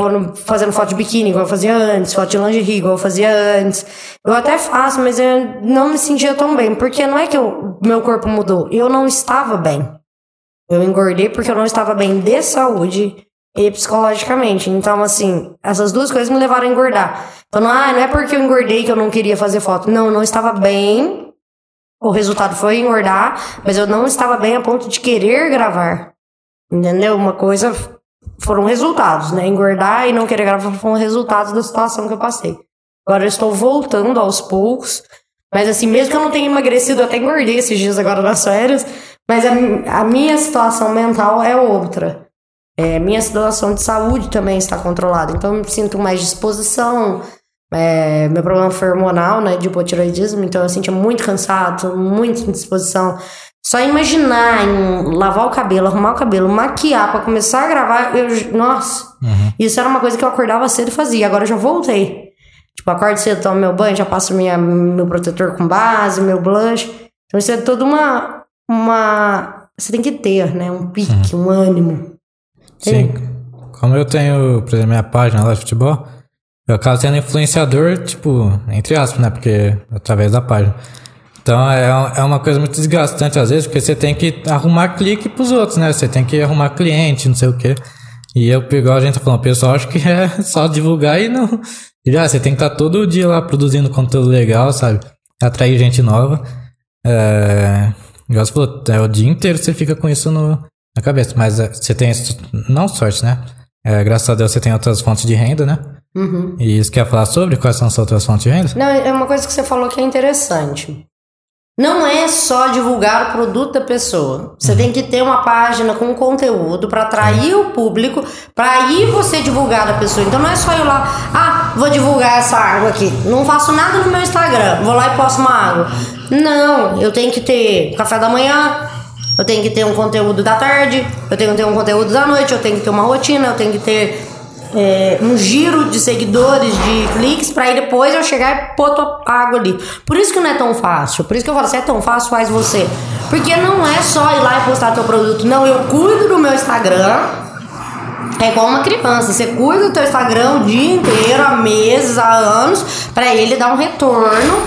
fazendo foto de biquíni igual eu fazia antes, foto de lingerie igual eu fazia antes. Eu até faço, mas eu não me sentia tão bem, porque não é que meu corpo mudou, eu não estava bem. Eu engordei porque eu não estava bem de saúde e psicologicamente. Então, assim, essas duas coisas me levaram a engordar. Então, ah, não é porque eu engordei que eu não queria fazer foto. Não, eu não estava bem. O resultado foi engordar, mas eu não estava bem a ponto de querer gravar. Entendeu? Uma coisa foram resultados, né? Engordar e não querer gravar foram resultados da situação que eu passei. Agora eu estou voltando aos poucos. Mas assim, mesmo que eu não tenha emagrecido, eu até engordei esses dias agora nas férias. Mas a, a minha situação mental é outra. É, minha situação de saúde também está controlada. Então eu me sinto mais disposição. É, meu problema foi hormonal, né? De hipotiroidismo. Então eu sentia muito cansado, muita indisposição. Só imaginar em lavar o cabelo, arrumar o cabelo, maquiar pra começar a gravar, eu, nossa, isso era uma coisa que eu acordava cedo e fazia. Agora eu já voltei. Tipo, acordo cedo, tomo meu banho, já passo minha, meu protetor com base, meu blush. Então isso é toda uma. Uma você tem que ter, né? Um pique, um ânimo. Sim. Como eu tenho, por exemplo, minha página lá de futebol, eu acabo sendo influenciador, tipo, entre aspas, né? Porque através da página. Então é, é uma coisa muito desgastante às vezes, porque você tem que arrumar clique pros outros, né? Você tem que arrumar cliente, não sei o quê. E eu, igual a gente tá falando, o pessoal acho que é só divulgar e não, Já, você tem que estar todo dia lá produzindo conteúdo legal, sabe? Atrair gente nova. É. Igual você falou, é, o dia inteiro você fica com isso no, na cabeça. Mas é, você tem. isso- Não sorte, né? É, graças a Deus você tem outras fontes de renda, né? Uhum. E isso quer falar sobre quais são as outras fontes de renda? Não, é uma coisa que você falou que é interessante. Não é só divulgar o produto da pessoa. Você tem que ter uma página com conteúdo para atrair o público, para aí você divulgar a pessoa. Então não é só ir lá, ah, vou divulgar essa água aqui. Não faço nada no meu Instagram. Vou lá e posto uma água. Não, eu tenho que ter café da manhã, eu tenho que ter um conteúdo da tarde, eu tenho que ter um conteúdo da noite, eu tenho que ter uma rotina, eu tenho que ter é, um giro de seguidores, de cliques, pra aí depois eu chegar e pôr tua água ali. Por isso que não é tão fácil. Por isso que eu falo, se é tão fácil, faz você. Porque não é só ir lá e postar teu produto. Não, eu cuido do meu Instagram. É igual uma criança, você cuida do teu Instagram o dia inteiro, há meses, há anos, pra ele dar um retorno,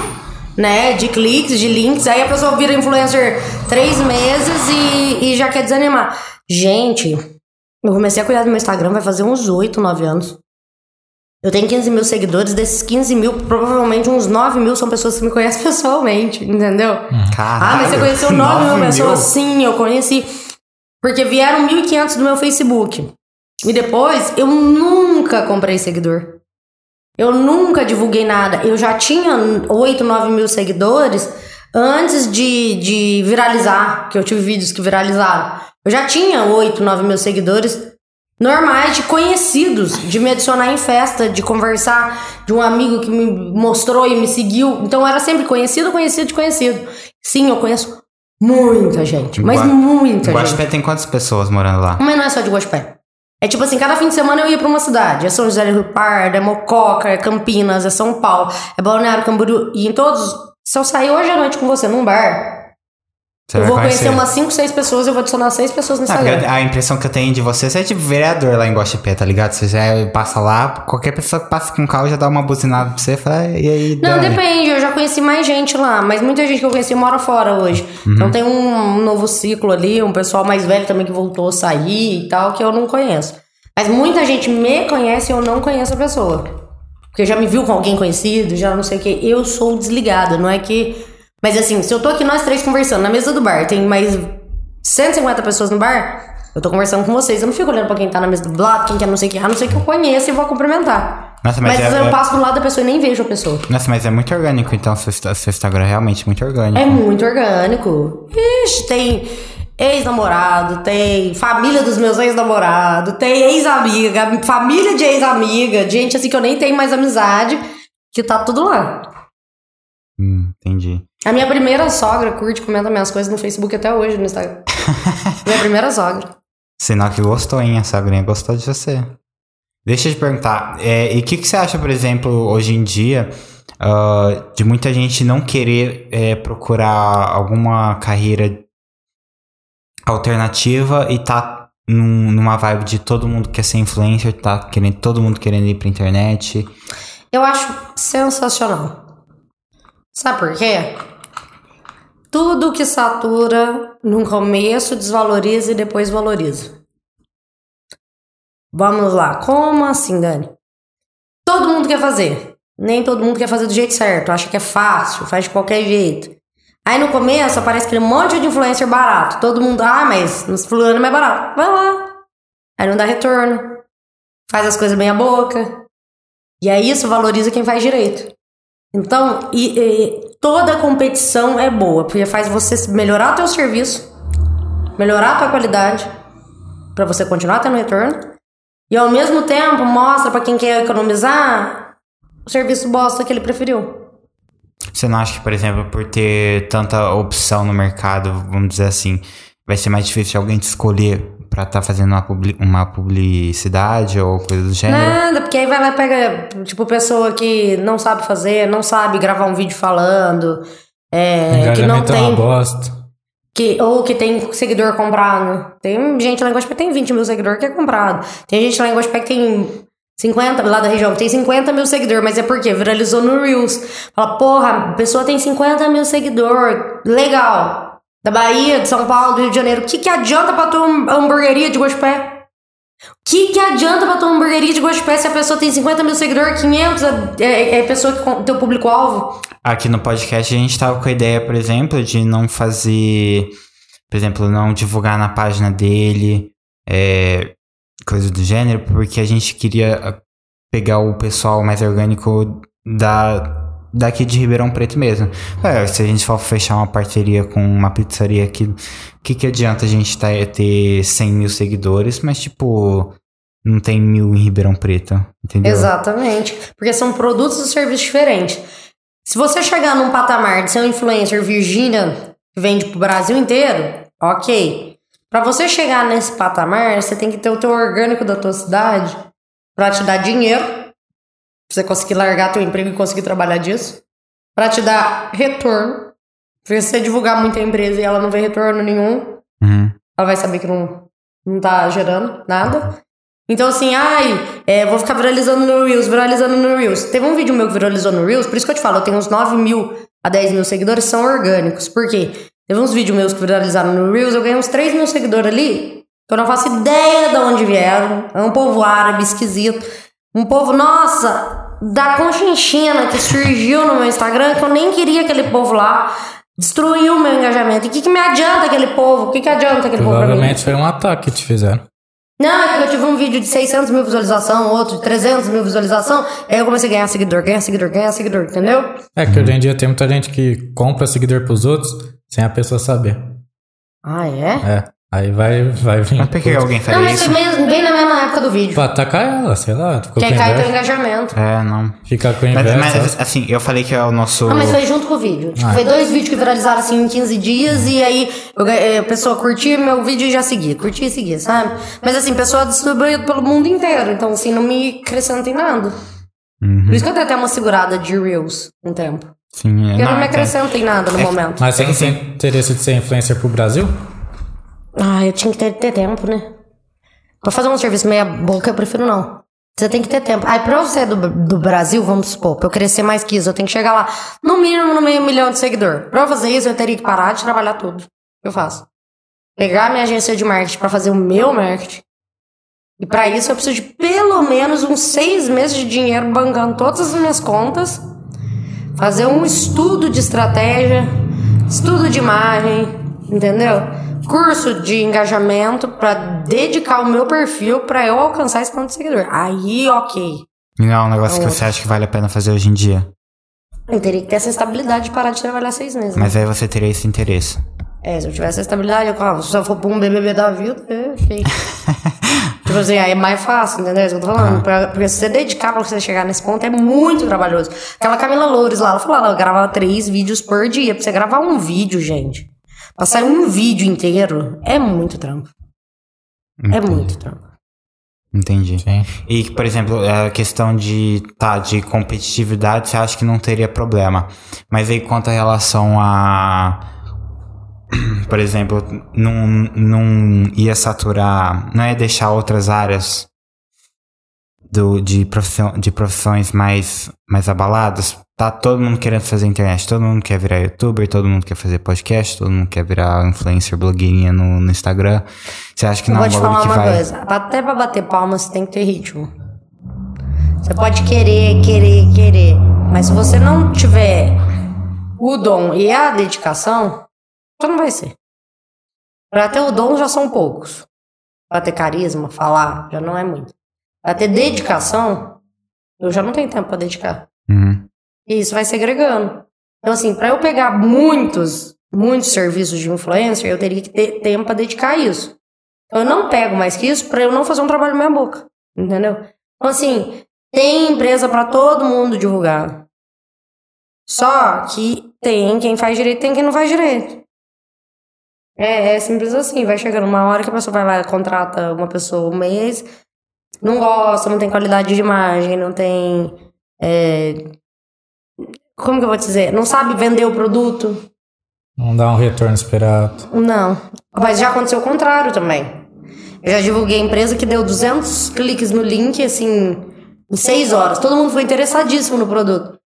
né, de cliques, de links. Aí a pessoa vira influencer três meses e, e já quer desanimar. Gente, eu comecei a cuidar do meu Instagram, vai fazer uns 8, 9 anos. Eu tenho 15 mil seguidores, desses 15 mil, provavelmente uns 9 mil são pessoas que me conhecem pessoalmente, entendeu? Caralho. Ah, mas você conheceu 9 mil 9 pessoas? Sim, eu conheci. Porque vieram 1.500 do meu Facebook. E depois, eu nunca comprei seguidor. Eu nunca divulguei nada. Eu já tinha 8, 9 mil seguidores antes de, de viralizar, que eu tive vídeos que viralizaram. Eu já tinha 8, 9 mil seguidores normais, de conhecidos, de me adicionar em festa, de conversar, de um amigo que me mostrou e me seguiu. Então era sempre conhecido, conhecido, conhecido. Sim, eu conheço muita gente, mas Gua- muita gente. Guaxupé tem quantas pessoas morando lá? Mas não é só de Guaxupé. É tipo assim, cada fim de semana eu ia pra uma cidade. É São José do Rio Pardo, é Mococa, é Campinas, é São Paulo, é Balneário Camboriú. E em todos, se eu sair hoje à noite com você num bar, Você eu vou conhecer umas 5, 6 pessoas, eu vou adicionar 6 pessoas no Ah, porque Instagram. a impressão que eu tenho de você, você é tipo vereador lá em Guaxupé, tá ligado? Você já passa lá, qualquer pessoa que passa com o carro já dá uma buzinada pra você e fala, e aí, Não, Dani? depende, eu já conheci mais gente lá, mas muita gente que eu conheci mora fora hoje. Então tem um novo ciclo ali, um pessoal mais velho também que voltou a sair e tal, que eu não conheço. Mas muita gente me conhece e eu não conheço a pessoa. Porque já me viu com alguém conhecido, já não sei o que. Eu sou desligada, não é que. Mas assim, se eu tô aqui nós três conversando na mesa do bar, tem mais 150 pessoas no bar, eu tô conversando com vocês. Eu não fico olhando pra quem tá na mesa do lado, quem quer não sei o que, a não ser que eu conheça e vou cumprimentar. Nossa, mas mas é- eu é- passo do lado da pessoa e nem vejo a pessoa. Nossa, mas é muito orgânico, então, seu, seu Instagram é realmente muito orgânico. É muito orgânico. Ixi, tem ex-namorado, tem família dos meus ex-namorados, tem ex-amiga, família de ex-amiga, gente assim que eu nem tenho mais amizade, que tá tudo lá. Hum, entendi. A minha primeira sogra curte, comenta minhas coisas no Facebook até hoje no Instagram. minha primeira sogra. Sinal que gostou, hein? A sogrinha gostou de você. Deixa eu te perguntar, é, e o que, que você acha, por exemplo, hoje em dia, ah, de muita gente não querer é, procurar alguma carreira alternativa e tá num- numa vibe de todo mundo quer ser influencer, tá querendo, todo mundo querendo ir pra internet. Eu acho sensacional. Sabe por quê? Tudo que satura no começo desvaloriza e depois valoriza. Vamos lá. Como assim, Dani? Todo mundo quer fazer. Nem todo mundo quer fazer do jeito certo. Acha que é fácil, faz de qualquer jeito. Aí no começo aparece aquele monte de influencer barato. Todo mundo, ah, mas nos fulano é mais barato. Vai lá. Aí não dá retorno. Faz as coisas bem a boca. E aí isso valoriza quem faz direito. Então, e, e toda competição é boa, porque faz você melhorar o teu serviço, melhorar a tua qualidade, para você continuar tendo retorno, e ao mesmo tempo mostra para quem quer economizar o serviço bosta que ele preferiu. Você não acha que, por exemplo, por ter tanta opção no mercado, vamos dizer assim, vai ser mais difícil de alguém te escolher pra estar fazendo uma, publi- uma publicidade ou coisa do gênero? Nada, porque aí vai lá e pega, tipo, pessoa que não sabe fazer, não sabe gravar um vídeo falando, é, que não é uma tem. bosta. Que, ou que tem seguidor comprado. Tem gente lá em que tem 20 mil seguidores que é comprado. Tem gente lá em que tem 50, lá da região, tem 50 mil seguidores, mas é porque viralizou no Reels. Fala, porra, a pessoa tem 50 mil seguidores, legal. Da Bahia, de São Paulo, do Rio de Janeiro. O que, que adianta pra tua hamburgueria de Guaxupé? que, que adianta pra tua hamburgueria de gosto de pé se a pessoa tem 50 mil seguidores, 500 é, é, é pessoa que teu público-alvo? Aqui no podcast a gente tava com a ideia, por exemplo, de não fazer, por exemplo, não divulgar na página dele, é, coisa do gênero, porque a gente queria ah, pegar o pessoal mais orgânico da daqui de Ribeirão Preto mesmo. É, se a gente for fechar uma parceria com uma pizzaria aqui, o que, que adianta a gente tá, ter 100 mil seguidores, mas tipo, não tem mil em Ribeirão Preto, entendeu? Exatamente. Porque são produtos e serviços diferentes. Se você chegar num patamar de ser um influencer Virgínia que vende pro Brasil inteiro, ok. Pra você chegar nesse patamar, você tem que ter o teu orgânico da tua cidade pra te dar dinheiro, pra você conseguir largar teu emprego e conseguir trabalhar disso, pra te dar retorno. Porque se você divulgar muito a empresa e ela não vê retorno nenhum, Uhum. ela vai saber que não, não tá gerando nada. Então, assim, ai, é, vou ficar viralizando no Reels, viralizando no Reels. Teve um vídeo meu que viralizou no Reels, por isso que eu te falo, eu tenho uns 9 mil a 10 mil seguidores, são orgânicos. Por quê? Teve uns vídeos meus que viralizaram no Reels, eu ganhei uns 3 mil seguidores ali, eu não faço ideia de onde vieram. É um povo árabe esquisito. Um povo, nossa, da conchinchina que surgiu no meu Instagram, que eu nem queria aquele povo lá. Destruiu o meu engajamento. E o que, que me adianta aquele povo? O que, que adianta aquele povo? Provavelmente foi um ataque que te fizeram. Não, é que eu tive um vídeo de 600 mil visualização, outro de 300 mil visualização. Aí eu comecei a ganhar seguidor, ganhar seguidor, ganhar seguidor, entendeu? É que hoje em dia tem muita gente que compra seguidor pros outros sem a pessoa saber. Ah, é? É. Aí vai, vai vir. Mas por que alguém Não, faria mas isso? foi bem, bem na mesma época do vídeo. Pra atacar ela, sei lá. Ficou Que aí com cai teu engajamento. É, não. Fica com Mas, inveja. mas, sabe? assim, eu falei que é o nosso. Não, mas foi junto com o vídeo. Tipo, Ah. foi dois vídeos que viralizaram assim em 15 dias e aí eu ga- eh, a pessoa curtia meu vídeo e já seguia. Curtia e seguia, sabe? Mas assim, pessoa distribuída pelo mundo inteiro. Então, assim, não me acrescenta em nada. Uhum. Por isso que eu dei até uma segurada de Reels um tempo. Sim, é, Porque não, me é- acrescenta em nada no momento. Mas você não tem interesse de ser influencer pro Brasil? Ah, eu tinha que ter, ter tempo, né? Pra fazer um serviço meia boca, eu prefiro não. Você tem que ter tempo. Aí, pra ser do, do Brasil, vamos supor, pra eu crescer mais que isso, eu tenho que chegar lá, no mínimo, no meio milhão de seguidor. Pra eu fazer isso, eu teria que parar de trabalhar tudo. Eu faço. Pegar minha agência de marketing pra fazer o meu marketing. E pra isso, eu preciso de pelo menos uns seis meses de dinheiro bancando todas as minhas contas. Fazer um estudo de estratégia, estudo de imagem, entendeu? Curso de engajamento pra dedicar o meu perfil pra eu alcançar esse ponto de seguidor. Aí, ok. Não é um negócio que você acha que vale a pena fazer hoje em dia. Eu teria que ter essa estabilidade de parar de trabalhar seis meses. né? Mas aí você teria esse interesse. É, se eu tivesse essa estabilidade, eu falava, se eu for pra um BBB da vida, é, ok. tipo assim, aí é mais fácil, entendeu? Isso que eu tô falando. Pra- Porque se você dedicar pra você chegar nesse ponto, é muito trabalhoso. Aquela Camila Loures lá, ela falou, ela gravava três vídeos por dia. Pra você gravar um vídeo, gente, pra sair um vídeo inteiro, é muito trampo. É muito trampo. Entendi. Sim. E, por exemplo, a questão de, tá, de competitividade, você acha que não teria problema. Mas aí quanto a relação a. Por exemplo, não, não ia saturar. Não ia deixar outras áreas do, de, profissão, de profissões mais, mais abaladas. Tá todo mundo querendo fazer internet, todo mundo quer virar youtuber, todo mundo quer fazer podcast, todo mundo quer virar influencer, blogueirinha no, no Instagram. Você acha que não é vou um te bagulho falar uma vai. coisa. Até pra bater palma, você tem que ter ritmo. Você pode querer, querer, querer. Mas se você não tiver o dom e a dedicação, você não vai ser. Pra ter o dom já são poucos. Pra ter carisma, falar, já não é muito. Pra ter dedicação, eu já não tenho tempo pra dedicar. Uhum. E isso vai se agregando. Então, assim, para eu pegar muitos, muitos serviços de influencer, eu teria que ter tempo para dedicar a isso. Então, eu não pego mais que isso para eu não fazer um trabalho na minha boca. Entendeu? Então, assim, tem empresa para todo mundo divulgar. Só que tem quem faz direito tem quem não faz direito. É, é simples assim. Vai chegando uma hora que a pessoa vai lá, contrata uma pessoa um mês, não gosta, não tem qualidade de imagem, não tem. é, como que eu vou te dizer? Não sabe vender o produto. Não dá um retorno esperado. Não. Mas já aconteceu o contrário também. Eu já divulguei empresa que deu 200 cliques no link, assim, em 6 horas. Todo mundo foi interessadíssimo no produto.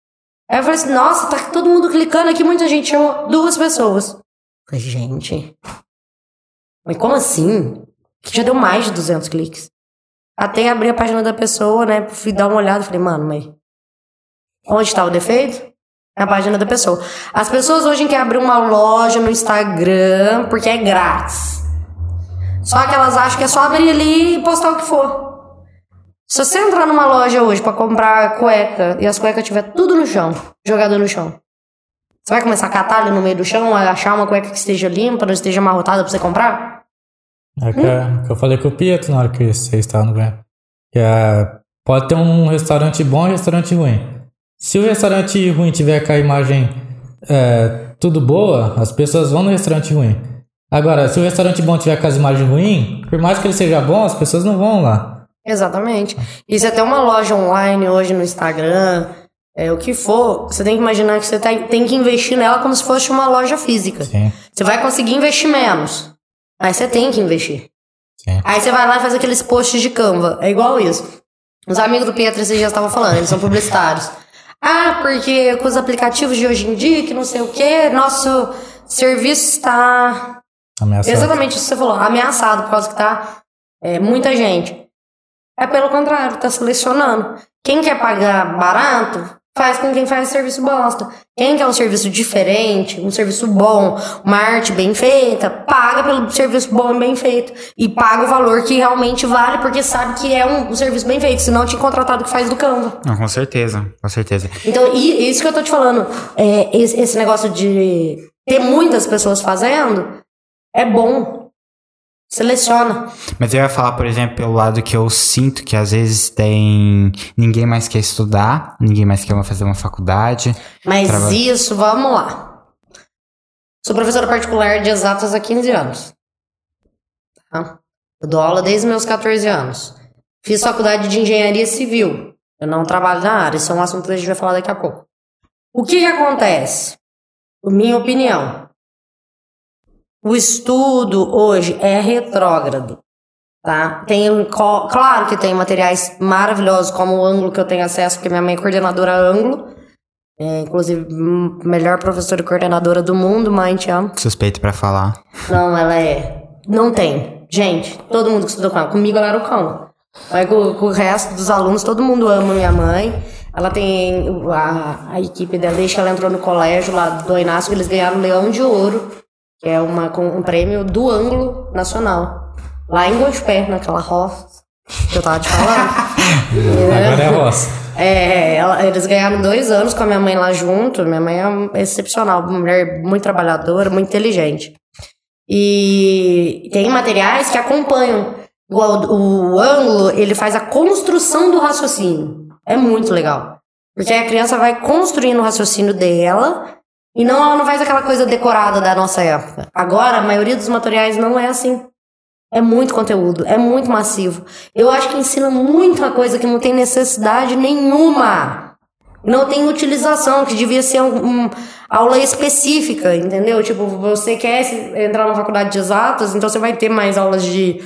Aí eu falei assim, nossa, tá todo mundo clicando aqui, muita gente chamou duas pessoas. Eu falei, gente, mas como assim? Que já deu mais de 200 cliques. Até abrir a página da pessoa, né? Fui dar uma olhada, falei, mano, mas onde tá o defeito? Na página da pessoa. As pessoas hoje querem abrir uma loja no Instagram porque é grátis. Só que elas acham que é só abrir ali e postar o que for. Se você entrar numa loja hoje pra comprar cueca e as cuecas tiver tudo no chão, jogada no chão, você vai começar a catar ali no meio do chão, a achar uma cueca que esteja limpa, não esteja amarrotada pra você comprar? É que, é- que eu falei com o Pietro na hora que você estava no. Que é, pode ter um restaurante bom e um restaurante ruim. Se o restaurante ruim tiver com a imagem é, tudo boa, as pessoas vão no restaurante ruim. Agora, se o restaurante bom tiver com as imagens ruins, por mais que ele seja bom, as pessoas não vão lá. Exatamente. E você tem uma loja online hoje no Instagram, é, o que for, você tem que imaginar que você tá- tem que investir nela como se fosse uma loja física. Sim, Você vai conseguir investir menos. Mas você tem que investir. sim. Aí você vai lá e faz aqueles posts de Canva. É igual isso. Os amigos do Pietro esses dias estavam falando, eles são publicitários. Ah, porque com os aplicativos de hoje em dia, que não sei o que, nosso serviço está Ameaçado. Exatamente isso que você falou, ameaçado por causa que tá é, muita gente. É pelo contrário, tá selecionando. Quem quer pagar barato, faz com quem faz serviço bosta. Quem quer um serviço diferente, um serviço bom, uma arte bem feita, paga pelo serviço bom e bem feito. E paga o valor que realmente vale, porque sabe que é um, um serviço bem feito, senão tinha contratado que faz do Canva. Não, com certeza, com certeza. Então, e isso que eu tô te falando, é, esse, esse negócio de ter muitas pessoas fazendo é bom. Seleciona. Mas eu ia falar, por exemplo, pelo lado que eu sinto que às vezes tem. Ninguém mais quer estudar, ninguém mais quer fazer uma faculdade. Mas Trava- isso, vamos lá. Sou professora particular de exatas há 15 anos. Tá? Eu dou aula desde meus 14 anos. Fiz faculdade de engenharia civil. Eu não trabalho na área, isso é um assunto que a gente vai falar daqui a pouco. O que, que acontece? Minha opinião. O estudo hoje é retrógrado. Tá? Tem, claro que tem materiais maravilhosos, como o ângulo que eu tenho acesso, porque minha mãe é coordenadora ângulo. É, inclusive, hum, melhor professora e coordenadora do mundo, mãe, te amo. Suspeito pra falar. Não, ela é. Não tem. Gente, todo mundo que estudou com ela. Comigo ela era o cão. Mas com, com o resto dos alunos, todo mundo ama minha mãe. Ela tem a, a equipe dela, desde que ela entrou no colégio lá do Inácio, eles ganharam o Leão de Ouro, que é uma, um prêmio do ângulo nacional. Lá em Gospé, naquela roça que eu tava te falando. Agora é a roça. É, ela- eles ganharam dois anos com a minha mãe lá junto. Minha mãe é excepcional, uma mulher muito trabalhadora, muito inteligente. E tem materiais que acompanham. Igual o, o ângulo, ele faz a construção do raciocínio. É muito legal. Porque a criança vai construindo o raciocínio dela e não, ela não faz aquela coisa decorada da nossa época. Agora, a maioria dos materiais não é assim. É muito conteúdo, é muito massivo. Eu acho que ensina muita coisa que não tem necessidade nenhuma. Não tem utilização, que devia ser um, um aula específica, entendeu? Tipo, você quer entrar na faculdade de exatas, então você vai ter mais aulas de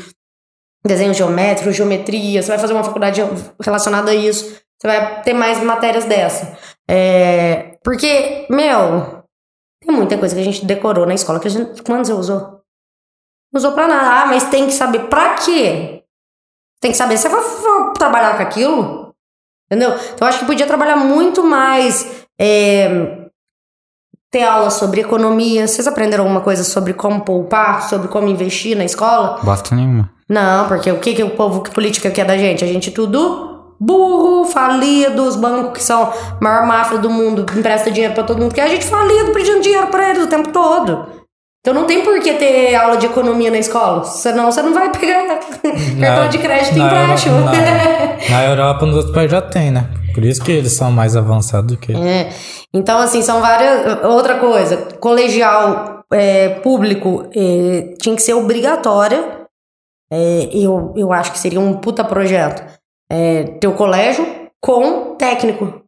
desenho geométrico, geometria, você vai fazer uma faculdade relacionada a isso, você vai ter mais matérias dessa. É, porque, meu, tem muita coisa que a gente decorou na escola que a gente. Quando você usou? Não usou pra nada. Ah, mas tem que saber pra quê? Tem que saber se você vai trabalhar com aquilo. Entendeu? Então eu acho que podia trabalhar muito mais. é, ter aula sobre economia. Vocês aprenderam alguma coisa sobre como poupar, sobre como investir na escola? Bosta nenhuma. Não, porque o que, que o povo, que política quer da gente? A gente tudo burro, falido, os bancos que são a maior máfia do mundo, empresta dinheiro pra todo mundo, que a gente falido pedindo dinheiro pra eles o tempo todo. Então não tem por que ter aula de economia na escola, senão você não vai pegar cartão de crédito na empréstimo. na, na Europa, nos outros países já tem, né? Por isso que eles são mais avançados do que. É. Então, assim, são várias. Outra coisa, colegial é, público é, tinha que ser obrigatória. É, eu, eu acho que seria um puta projeto. É, ter o colégio com técnico.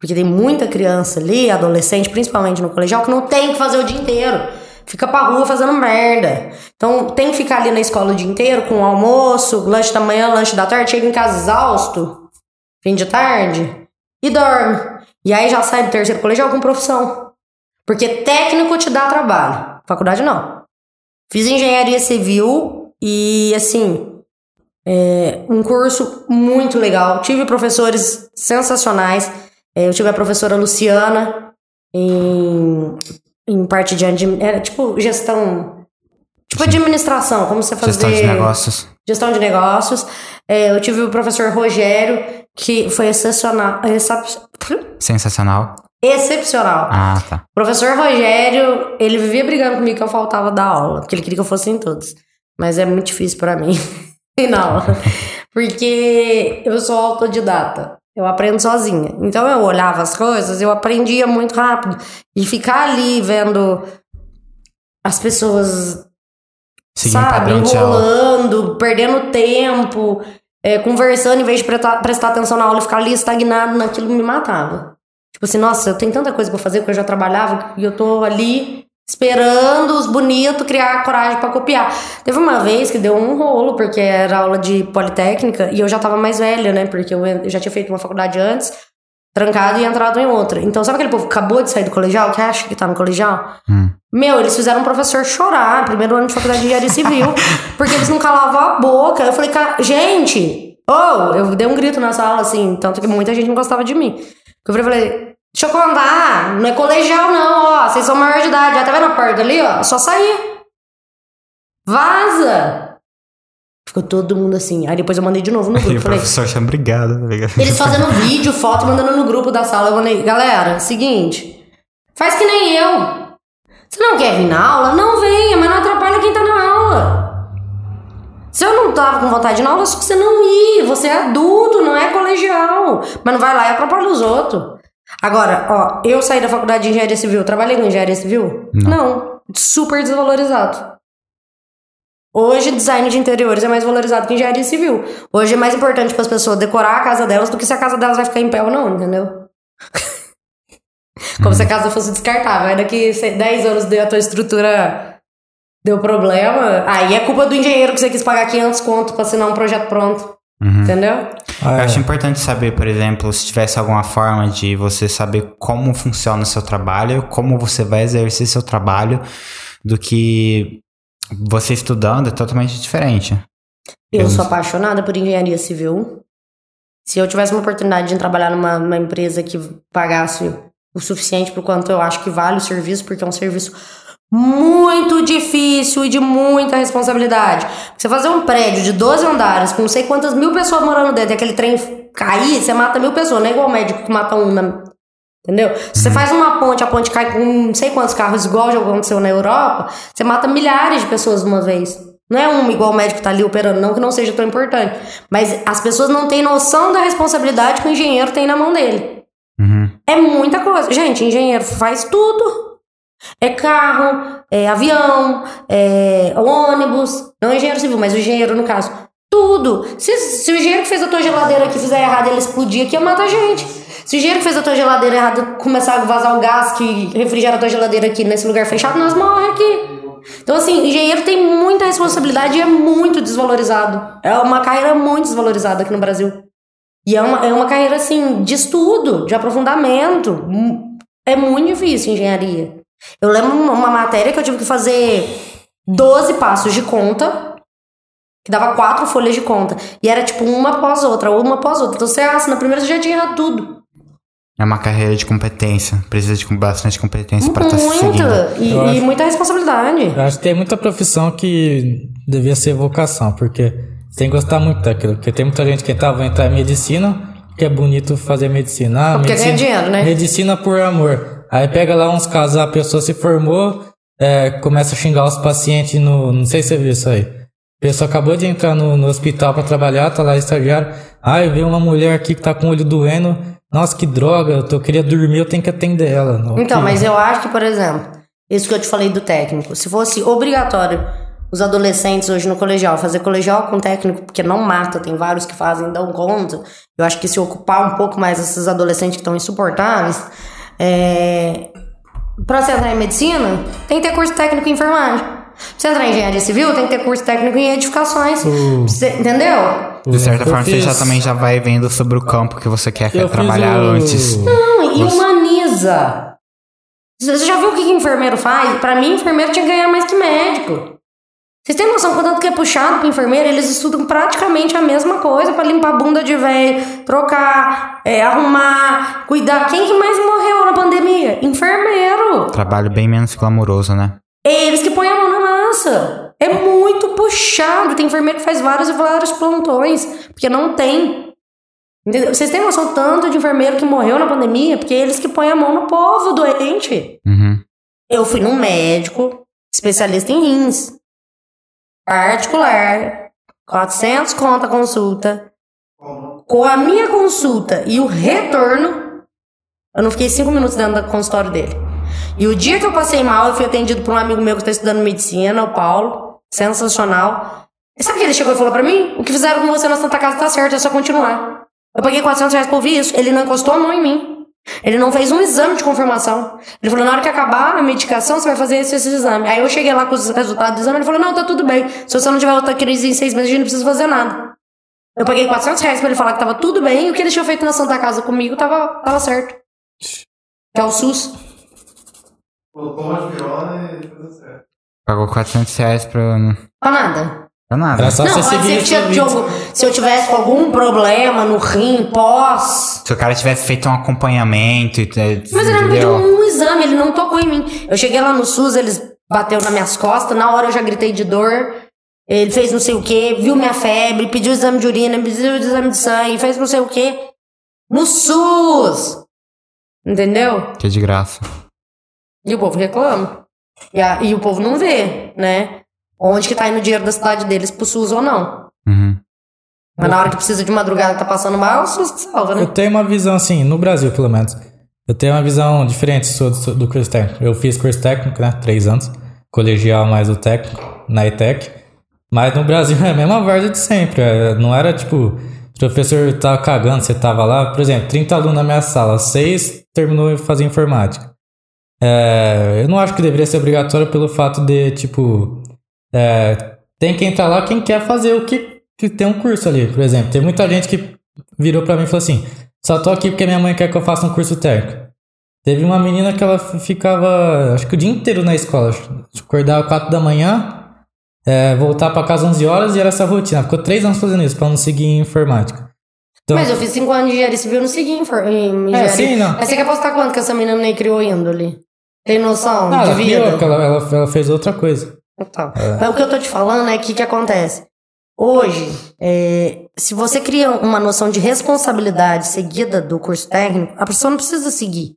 Porque tem muita criança ali, adolescente, principalmente no colegial, que não tem que fazer o dia inteiro. Fica pra rua fazendo merda. Então tem que ficar ali na escola o dia inteiro com almoço, lanche da manhã, lanche da tarde, chega em casa exausto, fim de tarde, e dorme. E aí já sai do terceiro colegial com profissão. Porque técnico te dá trabalho. Faculdade não. Fiz engenharia civil e assim, É, um curso muito legal. Tive professores sensacionais. É, eu tive a professora Luciana em, em parte de era tipo gestão, tipo administração, como você fazer Gestão de negócios. gestão de negócios. É, eu tive o professor Rogério que foi excepcional, excep- Sensacional. excepcional. Ah, tá. O professor Rogério, ele vivia brigando comigo que eu faltava da aula, porque ele queria que eu fosse em todos. Mas é muito difícil pra mim aula, porque eu sou autodidata. Eu aprendo sozinha. Então eu olhava as coisas, eu aprendia muito rápido. E ficar ali vendo as pessoas, Seguir um sabe, enrolando, perdendo tempo, é, conversando em vez de prestar, prestar atenção na aula e ficar ali estagnado naquilo me matava. Tipo assim, nossa, eu tenho tanta coisa pra fazer porque eu já trabalhava e eu tô ali esperando os bonitos criar coragem pra copiar. Teve uma vez que deu um rolo, porque era aula de politécnica e eu já tava mais velha, né? Porque eu já tinha feito uma faculdade antes, trancado e entrado em outra. Então, sabe aquele povo que acabou de sair do colegial, que acha que tá no colegial? Hum. Meu, eles fizeram um professor chorar, primeiro ano de faculdade de engenharia civil, porque eles não calavam a boca. Eu falei, gente, oh, eu dei um grito na sala, assim, tanto que muita gente não gostava de mim. Eu falei, deixa eu contar, não é colegial não, ó, vocês são maior de idade, ó, tá vendo a porta ali, ó, é só sair. Vaza! Ficou todo mundo assim. Aí depois eu mandei de novo no grupo. o Falei, professor achando obrigado, tá eles fazendo vídeo, foto, mandando no grupo da sala. Eu mandei, galera, seguinte, faz que nem eu. Você não quer vir na aula? Não venha, mas não atrapalha quem tá na aula. Se eu não tava com vontade de ir na aula, só você não ir. Você é adulto, não é colegial. Mas não vai lá e atrapalha os outros. Agora, ó, eu saí da faculdade de engenharia civil. Trabalhei com engenharia civil? Não. Super desvalorizado. Hoje, design de interiores é mais valorizado que engenharia civil. Hoje é mais importante para as pessoas decorar a casa delas do que se a casa delas vai ficar em pé ou não, entendeu? Como se a casa fosse descartável. Aí daqui se- 10 anos a tua estrutura deu problema. Aí é culpa do engenheiro que você quis pagar 500 conto pra assinar um projeto pronto. Uhum. Entendeu? Ah, Eu é. acho importante saber, por exemplo, se tivesse alguma forma de você saber como funciona o seu trabalho, como você vai exercer seu trabalho, do que você estudando é totalmente diferente. Eu Eu sou apaixonada por engenharia civil. Se eu tivesse uma oportunidade de trabalhar numa, numa empresa que pagasse o suficiente por quanto eu acho que vale o serviço, porque é um serviço muito difícil e de muita responsabilidade. Você fazer um prédio de 12 andares com não sei quantas mil pessoas morando dentro e aquele trem cair, você mata mil pessoas, não é igual o médico que mata um na- Entendeu? Se você faz uma ponte, a ponte cai com não sei quantos carros, igual já aconteceu na Europa, você mata milhares de pessoas de uma vez. Não é um igual o médico que tá ali operando, não que não seja tão importante. Mas as pessoas não têm noção da responsabilidade que o engenheiro tem na mão dele. Uhum. É muita coisa. Gente, engenheiro faz tudo. É carro, é avião, é ônibus. Não é engenheiro civil, mas o engenheiro, no caso. Tudo. Se, se o engenheiro que fez a tua geladeira aqui fizer errado ele explodir aqui, mata a gente. Se o engenheiro que fez a tua geladeira errado começar a vazar o gás que refrigera a tua geladeira aqui nesse lugar fechado, nós morremos aqui. Então, assim, engenheiro tem muita responsabilidade e é muito desvalorizado. É uma carreira muito desvalorizada aqui no Brasil. E é uma, é uma carreira, assim, de estudo, de aprofundamento. Mu- É muito difícil engenharia. Eu lembro uma, matéria que eu tive que fazer 12 passos de conta, que dava quatro folhas de conta. E era, tipo, uma após outra, uma após outra. Então, você assina, primeiro você já tinha errado tudo. É uma carreira de competência. Precisa de bastante competência para estar seguindo. Muita. E, e acho- muita responsabilidade. Eu acho que tem muita profissão que devia ser vocação, porque você tem que gostar muito daquilo. Porque tem muita gente que tava entrar em medicina, que é bonito fazer medicina. Ah, Porque medicina, ganha dinheiro, né? Medicina por amor. Aí pega lá uns casos, a pessoa se formou, é, começa a xingar os pacientes no. Não sei se você viu isso aí. A pessoa acabou de entrar no, no hospital pra trabalhar, tá lá estagiário. Ai, veio uma mulher aqui que tá com o olho doendo. Nossa, que droga, eu, tô, eu queria dormir, eu tenho que atender ela. Não, Então, que- mas eu acho que, por exemplo, isso que eu te falei do técnico, se fosse obrigatório os adolescentes hoje no colegial fazer colegial com técnico, porque não mata, tem vários que fazem, dão conta. Eu acho que se ocupar um pouco mais esses adolescentes que estão insuportáveis, é... pra você entrar em medicina, tem que ter curso técnico em enfermagem. Pra você entrar em engenharia civil, tem que ter curso técnico em edificações. O- Você- entendeu? De certa Eu forma, você já fiz- também já vai vendo sobre o campo que você quer fiz trabalhar o- antes. Não, e humaniza. Você já viu o que que enfermeiro faz? Pra mim, enfermeiro tinha que ganhar mais que médico. Vocês têm noção quanto que é puxado pro enfermeiro? Eles estudam praticamente a mesma coisa pra limpar a bunda de velho, trocar, é, arrumar, cuidar. Quem que mais morreu na pandemia? Enfermeiro. Trabalho bem menos glamouroso, né? É eles que põem a mão na massa. É muito puxado. Tem enfermeiro que faz vários e vários plantões, porque não tem. Entendeu? Vocês têm noção tanto de enfermeiro que morreu na pandemia? Porque eles que põem a mão no povo doente. Uhum. Eu fui num médico, especialista em rins. Particular. 400 conta consulta. Com a minha consulta e o retorno, eu não fiquei cinco minutos dentro do consultório dele. E o dia que eu passei mal, eu fui atendido por um amigo meu que está estudando medicina, o Paulo. Sensacional. E sabe o que ele chegou e falou pra mim? O que fizeram com você na Santa Casa tá certo, é só continuar. Eu paguei 400 reais pra ouvir isso. Ele não encostou a mão em mim. Ele não fez um exame de confirmação. Ele falou, na hora que acabar a medicação, você vai fazer esse, esse exame. Aí eu cheguei lá com os resultados do exame, ele falou, não, tá tudo bem. Se você não tiver outra crise em seis meses, a gente não precisa fazer nada. Eu paguei 400 reais pra ele falar que tava tudo bem e o que ele tinha feito na Santa Casa comigo tava, tava certo. Que é o SUS. Toma de pirona e tudo certo. Pagou 400 reais pra. Pra nada. Pra nada. Era só não, você pode seguir ser que tinha- se eu tivesse com algum problema no rim, pós, Se o cara tivesse feito um acompanhamento e. Mas ele não entendeu? pediu um exame, ele não tocou em mim. Eu cheguei lá no SUS, eles bateu nas minhas costas, na hora eu já gritei de dor. Ele fez não sei o que, viu minha febre, pediu exame de urina, pediu exame de sangue, fez não sei o que. No SUS! Entendeu? Que é de graça. E o povo reclama. E, a- e o povo não vê, né? Onde que tá indo o dinheiro da cidade deles pro SUS ou não. Uhum. Mas na hora que precisa de madrugada tá passando mal, o SUS que salva, né? Eu tenho uma visão assim, no Brasil pelo menos. Eu tenho uma visão diferente do, do curso técnico. Eu fiz curso técnico, né? Três anos. Colegial mais o técnico, na ETEC. Mas no Brasil é a mesma várzea de sempre. é, Não era tipo, o professor tava cagando, você tava lá. Por exemplo, 30 alunos na minha sala, seis terminou de fazer informática. É, eu não acho que deveria ser obrigatório pelo fato de, tipo, é, tem que entrar lá quem quer fazer o que, que tem um curso ali. Por exemplo, tem muita gente que virou pra mim e falou assim: só tô aqui porque minha mãe quer que eu faça um curso técnico. Teve uma menina que ela ficava, acho que o dia inteiro na escola. Acordava 4 da manhã, é, voltar pra casa 11 horas e era essa rotina. Ficou três anos fazendo isso pra não seguir em informática. Então, Mas eu fiz cinco anos de engenharia civil no seguinte, em É, engenharia. sim, não. Mas você quer apostar quanto que essa menina nem criou índole? Tem noção Ah, de ela, vida? criou, ela, ela, ela fez outra coisa. Então, Mas o que eu tô te falando é que o que acontece? Hoje, é, se você cria uma noção de responsabilidade seguida do curso técnico, a pessoa não precisa seguir.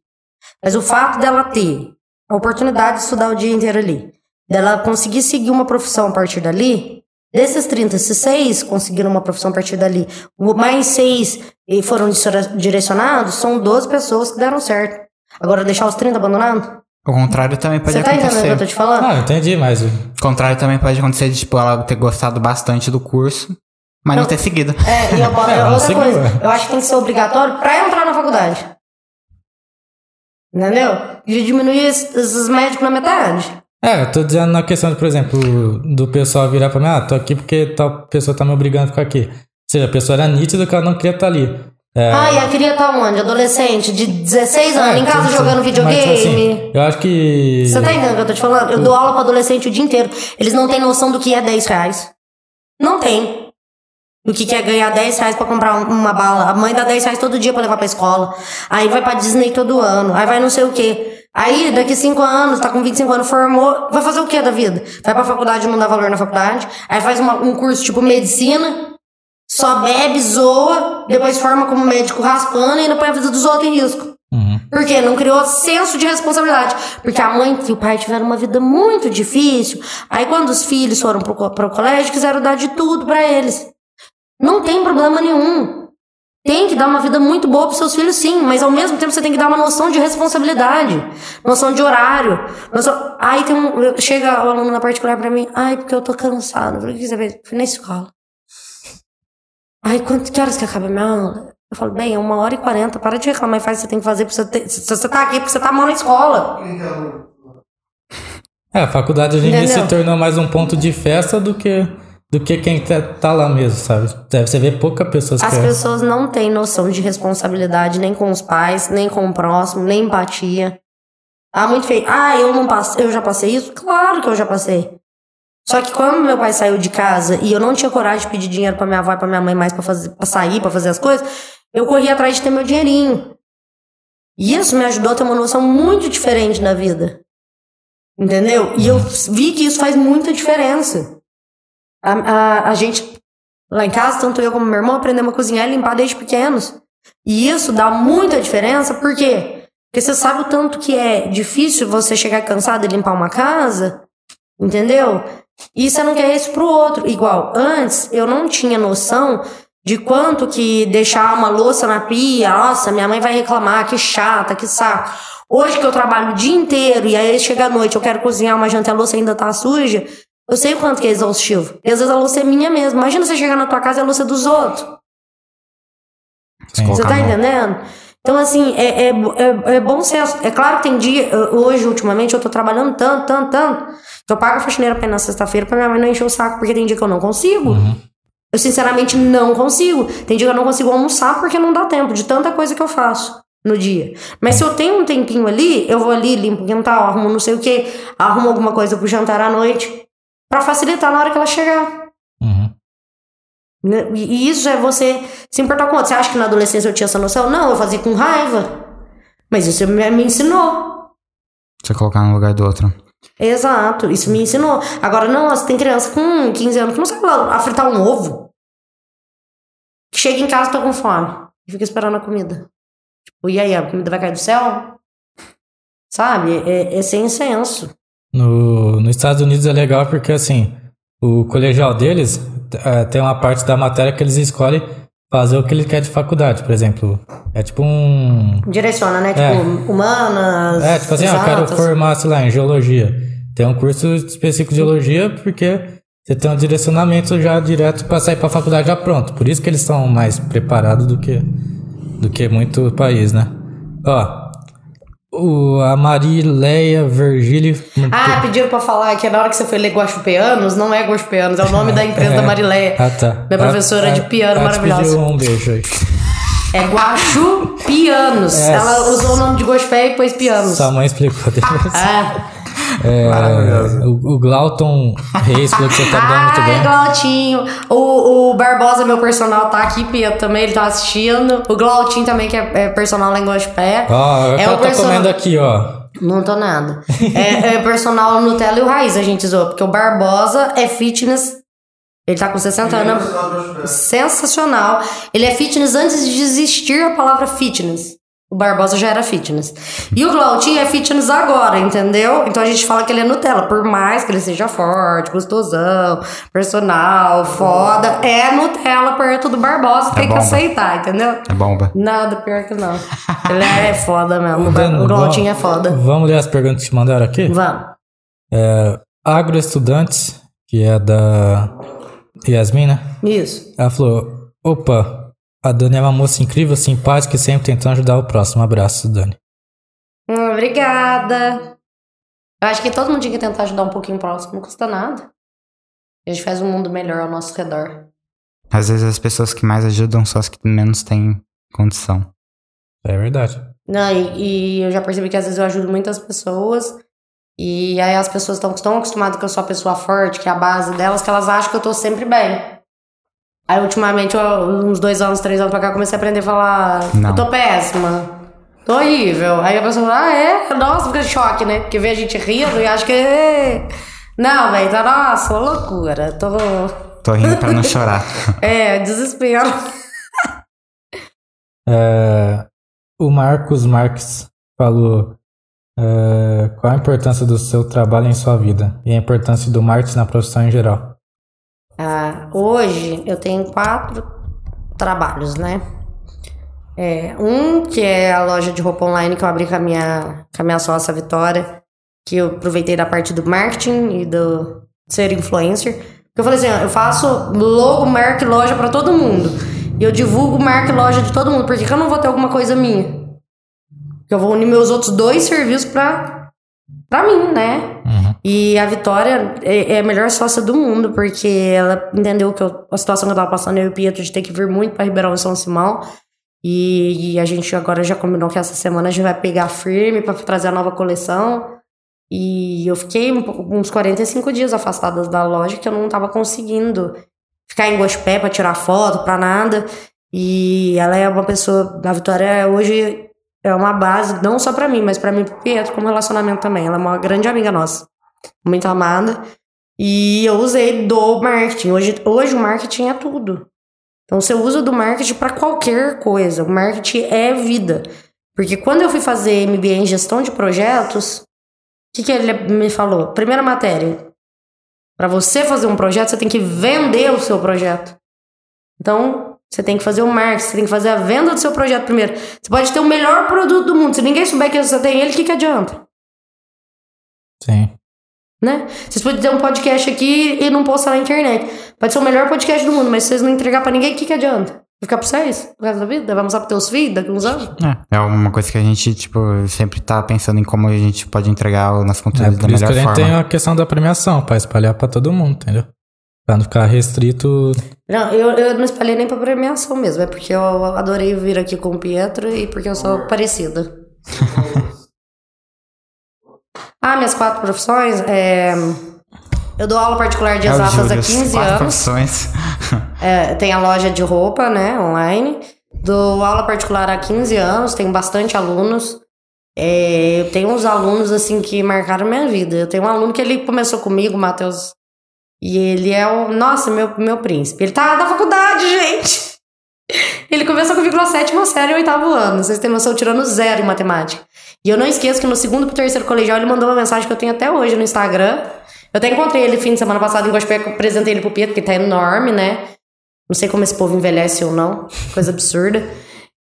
Mas o fato dela ter a oportunidade de estudar o dia inteiro ali, dela conseguir seguir uma profissão a partir dali, desses 30, se seis conseguiram uma profissão a partir dali, o- mais seis foram dire- direcionados, são 12 pessoas que deram certo. Agora, deixar os 30 abandonados? O contrário também pode Você tá entendendo o que eu tô acontecer. te falando? Ah, entendi, mas O contrário também pode acontecer de, tipo, ela ter gostado bastante do curso, mas não, Não. ter seguido. É, e eu, É, outra seguiu, coisa, é. eu acho que tem que ser obrigatório pra entrar na faculdade. Entendeu? E diminuir esses, esses médicos na metade. É, eu tô dizendo na questão, de, por exemplo, do pessoal virar pra mim, ah, tô aqui porque tal pessoa tá me obrigando a ficar aqui. Ou seja, a pessoa era nítida que ela não queria estar ali. É, e a queria estar onde? Adolescente, de 16 anos, é, em casa tipo, jogando mas, videogame. assim, eu acho que. Você tá entendendo o que eu tô te falando? Eu dou aula pra adolescente o dia inteiro. Eles não têm noção do que é 10 reais. Não tem. Do que que é ganhar 10 reais pra comprar um- uma bala. A mãe dá 10 reais todo dia pra levar pra escola. Aí vai pra Disney todo ano. Aí vai não sei o quê. Aí, daqui 5 anos, tá com 25 anos, formou. Vai fazer o quê da vida? Vai pra faculdade, não dá valor na faculdade. Aí faz uma- um curso tipo medicina. Só bebe, zoa. Depois forma como médico raspando e ainda põe a vida dos outros em risco. Uhum. Porque não criou senso de responsabilidade. Porque a mãe e o pai tiveram uma vida muito difícil. Aí quando os filhos foram pro, pro colégio, quiseram dar de tudo pra eles. Não tem problema nenhum. Tem que dar uma vida muito boa pros seus filhos, sim, mas ao mesmo tempo você tem que dar uma noção de responsabilidade, noção de horário. Noção... Aí tem um. Chega o aluno na particular pra mim, ai, porque eu tô cansado. Eu falei, o que você fez? Fui na escola. Ai, quanto, que horas que acaba a minha aula? Eu falo, bem, é uma hora e quarenta, para de reclamar e faz o que você tem que fazer. Pra você ter... Se você tá aqui, porque você tá mal na escola. É, a faculdade hoje em dia se tornou mais um ponto de festa do que, do que quem tá, tá lá mesmo, sabe? Deve você vê pouca pessoas As que. pessoas não têm noção de responsabilidade nem com os pais, nem com o próximo, nem empatia. Ah, muito feio. Ah, eu não passei, eu já passei isso? Claro que eu já passei. Só que quando meu pai saiu de casa e eu não tinha coragem de pedir dinheiro pra minha avó e pra minha mãe mais pra, fazer, pra sair, pra fazer as coisas, eu corri atrás de ter meu dinheirinho. E isso me ajudou a ter uma noção muito diferente da vida. Entendeu? E eu vi que isso faz muita diferença. A, a, a gente, lá em casa, tanto eu como meu irmão, aprendemos a cozinhar e limpar desde pequenos. E isso dá muita diferença, por quê? Porque você sabe o tanto que é difícil você chegar cansado e limpar uma casa, entendeu? E você não quer isso pro outro. Igual, antes eu não tinha noção de quanto que deixar uma louça na pia, nossa, minha mãe vai reclamar, que chata, que saco. Hoje que eu trabalho o dia inteiro e aí chega a noite, eu quero cozinhar uma janta e a louça ainda tá suja, eu sei o quanto que é exaustivo. E às vezes a louça é minha mesmo. Imagina você chegar na tua casa e a louça é dos outros. Você tá entendendo? Então, assim, é, é, é, é bom senso. É claro que tem dia, hoje, ultimamente, eu tô trabalhando tanto, tanto, tanto, que eu pago a faxineira pra ir na sexta-feira pra minha mãe não encher o saco, porque tem dia que eu não consigo. Uhum. Eu, sinceramente, não consigo. Tem dia que eu não consigo almoçar porque não dá tempo de tanta coisa que eu faço no dia. Mas se eu tenho um tempinho ali, eu vou ali, limpo o quintal, arrumo não sei o que, arrumo alguma coisa pro jantar à noite, pra facilitar na hora que ela chegar. Né? E isso é você se importar com outro. Você acha que na adolescência eu tinha essa noção? Não, eu fazia com raiva. Mas isso me, me ensinou. Você colocar no lugar do outro. Exato, isso me ensinou. Agora, não, você tem criança com 15 anos que não sabe lá, a fritar um ovo. Que chega em casa e tá com fome. E fica esperando a comida. Tipo, e aí, a comida vai cair do céu? Sabe? É, é sem senso. No, nos Estados Unidos é legal porque, assim, o colegial deles tem uma parte da matéria que eles escolhem fazer o que ele quer de faculdade, por exemplo. É tipo um. Direciona, né? É. Tipo, humanas. É, tipo assim, ah, eu quero formar, sei lá, em geologia. Tem um curso específico de geologia porque você tem um direcionamento já direto pra sair pra faculdade já pronto. Por isso que eles estão mais preparados do que, do que muito país, né? Ó, o, a Marileia Virgílio. Ah, pediram pra falar que na hora que você foi ler Guaxupeanos, não é Guaxupeanos, é o nome da empresa da Marileia. Ah, tá. Minha professora Ah, de piano ah, maravilhosa. um beijo aí. É Guaxupianos. É. Ela usou o nome de Gospé e pôs pianos. Sua mãe explicou depois. Ah, É, Maravilhoso. o, o Glauton Reis falou que você tá dando muito Ai, bem. Glautinho. O, o Barbosa, meu personal, tá aqui, Pia, também, ele tá assistindo. O Glautinho também, que é, é personal lá em Gospé. Ó, É o tá personal- comendo aqui, ó. Não tô nada. É, é personal Nutella e o Raiz, a gente zoou. Porque o Barbosa é fitness. Ele tá com 60 anos. Sensacional. Ele é fitness antes de existir a palavra fitness. O Barbosa já era fitness. E o Glautinho é fitness agora, entendeu? Então a gente fala que ele é Nutella. Por mais que ele seja forte, gostosão, personal, foda, é Nutella perto do Barbosa. tem que aceitar, entendeu? É bomba. Nada pior que não. Ele é foda mesmo. O, Dani, o Glautinho é vamos- foda. Vamos ler as perguntas que mandaram aqui? Vamos. Agroestudantes, que é da Yasmin, né? Isso. Ela falou: opa, a Dani é uma moça incrível, simpática e sempre tentando ajudar o próximo. Abraço, Dani. Hum, obrigada. Eu acho que todo mundo tinha que tentar ajudar um pouquinho o próximo, não custa nada. A gente faz um mundo melhor ao nosso redor. Às vezes as pessoas que mais ajudam são as que menos têm condição. É verdade. Não, e, e eu já percebi que às vezes eu ajudo muitas pessoas. E aí as pessoas estão tão acostumadas que eu sou a pessoa forte, que é a base delas, que elas acham que eu tô sempre bem. Aí ultimamente, uns dois anos, três anos pra cá, eu comecei a aprender a falar, Não. eu tô péssima. Tô horrível. Aí a pessoa fala, ah, é? Nossa, fica de choque, né? Porque vê a gente rindo e acha que. Não, velho, tá nossa, loucura. Tô. Tô rindo pra não chorar. É, desespero. É, o Marcos Marques falou: é, qual a importância do seu trabalho em sua vida e a importância do marketing na profissão em geral? Ah, hoje eu tenho quatro trabalhos, né? É, um que é a loja de roupa online que eu abri com a minha, com a minha sócia Vitória, que eu aproveitei da parte do marketing e do ser influencer. Porque eu falei assim, ó, eu faço logo, marca e loja pra todo mundo. E eu divulgo marca e loja de todo mundo. Por que, que eu não vou ter alguma coisa minha? Porque eu vou unir meus outros dois serviços pra, pra mim, né? Uhum. E a Vitória é, é a melhor sócia do mundo, porque ela entendeu que eu- a situação que eu tava passando, eu e o Pietro, de ter que vir muito pra Ribeirão e São Simão. E, e a gente agora já combinou que essa semana a gente vai pegar firme pra trazer a nova coleção. E eu fiquei uns 45 dias afastada da loja, que eu não tava conseguindo ficar em Gospé pra tirar foto, pra nada. E ela é uma pessoa, a Vitória hoje é uma base, não só pra mim, mas pra mim e pro Pietro, como relacionamento também. Ela é uma grande amiga nossa, muito amada. E eu usei do marketing. Hoje, hoje o marketing é tudo. Então você usa do marketing pra qualquer coisa. O marketing é vida. Porque quando eu fui fazer MBA em gestão de projetos, o que, que ele me falou? Primeira matéria. Para você fazer um projeto, você tem que vender o seu projeto. Então, você tem que fazer o marketing, você tem que fazer a venda do seu projeto primeiro. Você pode ter o melhor produto do mundo. Se ninguém souber que você tem ele, o que, que adianta? Sim. Né? Vocês podem ter um podcast aqui e não postar na internet. Pode ser o melhor podcast do mundo, mas se vocês não entregar pra ninguém, o que, que adianta? Vai ficar pra vocês? Pro resto da vida? Vai mostrar pros teus filhos daqui uns anos? É, é uma coisa que a gente, tipo, sempre tá pensando em como a gente pode entregar o nosso É da por isso que melhor a gente forma. tem a questão da premiação, pra espalhar pra todo mundo, entendeu? Pra não ficar restrito. Não, eu, eu não espalhei nem pra premiação mesmo. É porque eu adorei vir aqui com o Pietro e porque eu sou parecida. ah, minhas quatro profissões. É... Eu dou aula particular de É exatas há Júlio, 15 quatro anos. profissões. É, tem a loja de roupa, né, online. Dou aula particular há 15 anos, tenho bastante alunos. É, eu tenho uns alunos, assim, que marcaram minha vida. Eu tenho um aluno que ele começou comigo, o Matheus, e ele é o, nossa, meu, meu príncipe. Ele tá na faculdade, gente! Ele começou comigo na sétima série e oitavo ano. Vocês têm noção, tirando zero em matemática. E eu não esqueço que no segundo pro terceiro colegial ele mandou uma mensagem que eu tenho até hoje no Instagram. Eu até encontrei ele fim de semana passado em Gospé, apresentei ele pro Pietro, que tá enorme, né? Não sei como esse povo envelhece ou não. Coisa absurda.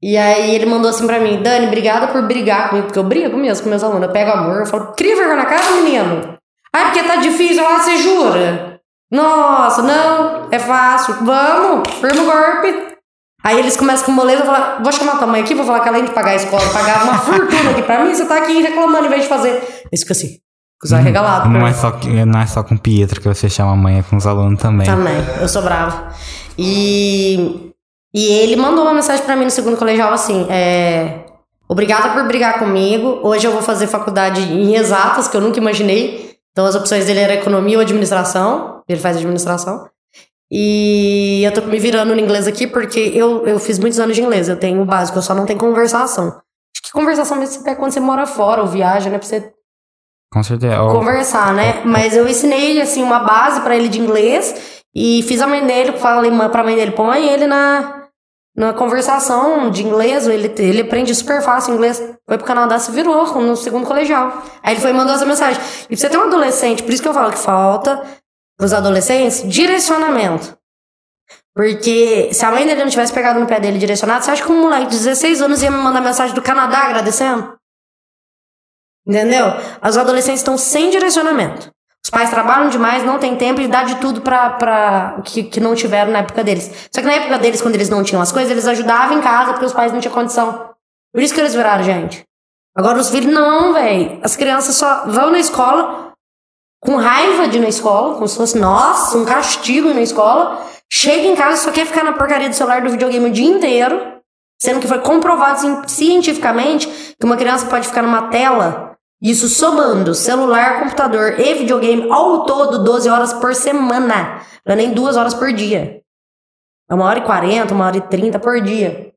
E aí ele mandou assim pra mim, Dani, obrigada por brigar comigo, porque eu brigo mesmo com meus alunos. Eu pego amor, eu falo, cria vergonha na cara, menino. Ah, porque tá difícil, ah, você jura? Nossa, não, é fácil. Vamos, firma o golpe. Aí eles começam com moleza, falo, vou chamar tua mãe aqui, vou falar que além de pagar a escola, pagar uma fortuna aqui pra mim, você tá aqui reclamando em vez de fazer. Eles ficam assim, com os arregalados. Não é, só, não é só com o Pietro que você chama a mãe, é com os alunos também. Também, eu sou brava. E, e ele mandou uma mensagem pra mim no segundo colegial assim: é, Obrigada por brigar comigo. Hoje eu vou fazer faculdade em exatas, que eu nunca imaginei. Então as opções dele eram economia ou administração. Ele faz administração. E eu tô me virando no inglês aqui porque eu, eu fiz muitos anos de inglês. Eu tenho o básico, eu só não tenho conversação. Acho que conversação mesmo você pega quando você mora fora ou viaja, né? Pra você Com certeza. Ó, conversar, né? Mas eu ensinei, assim, uma base pra ele de inglês e fiz a mãe dele, falei pra mãe dele, põe ele na, na conversação de inglês, ele, ele aprende super fácil inglês. Foi pro Canadá, se virou no segundo colegial. Aí ele foi e mandou essa mensagem. E pra você ter um adolescente, por isso que eu falo que falta pros adolescentes direcionamento. Porque se a mãe dele não tivesse pegado no pé dele direcionado, você acha que um moleque de 16 anos ia me mandar mensagem do Canadá agradecendo? Entendeu? Os adolescentes estão sem direcionamento. Os pais trabalham demais, não tem tempo e dá de tudo pra, pra que, que não tiveram na época deles. Só que na época deles, quando eles não tinham as coisas, eles ajudavam em casa porque os pais não tinham condição. Por isso que eles viraram gente. Agora os filhos, não, velho. As crianças só vão na escola com raiva de ir na escola, como se fosse, nossa, um castigo ir na escola. Chega em casa e só quer ficar na porcaria do celular do videogame o dia inteiro. Sendo que foi comprovado ci- cientificamente que uma criança pode ficar numa tela, isso somando celular, computador e videogame ao todo 12 horas por semana. Não é nem duas horas por dia. É uma hora e quarenta, uma hora e trinta por dia.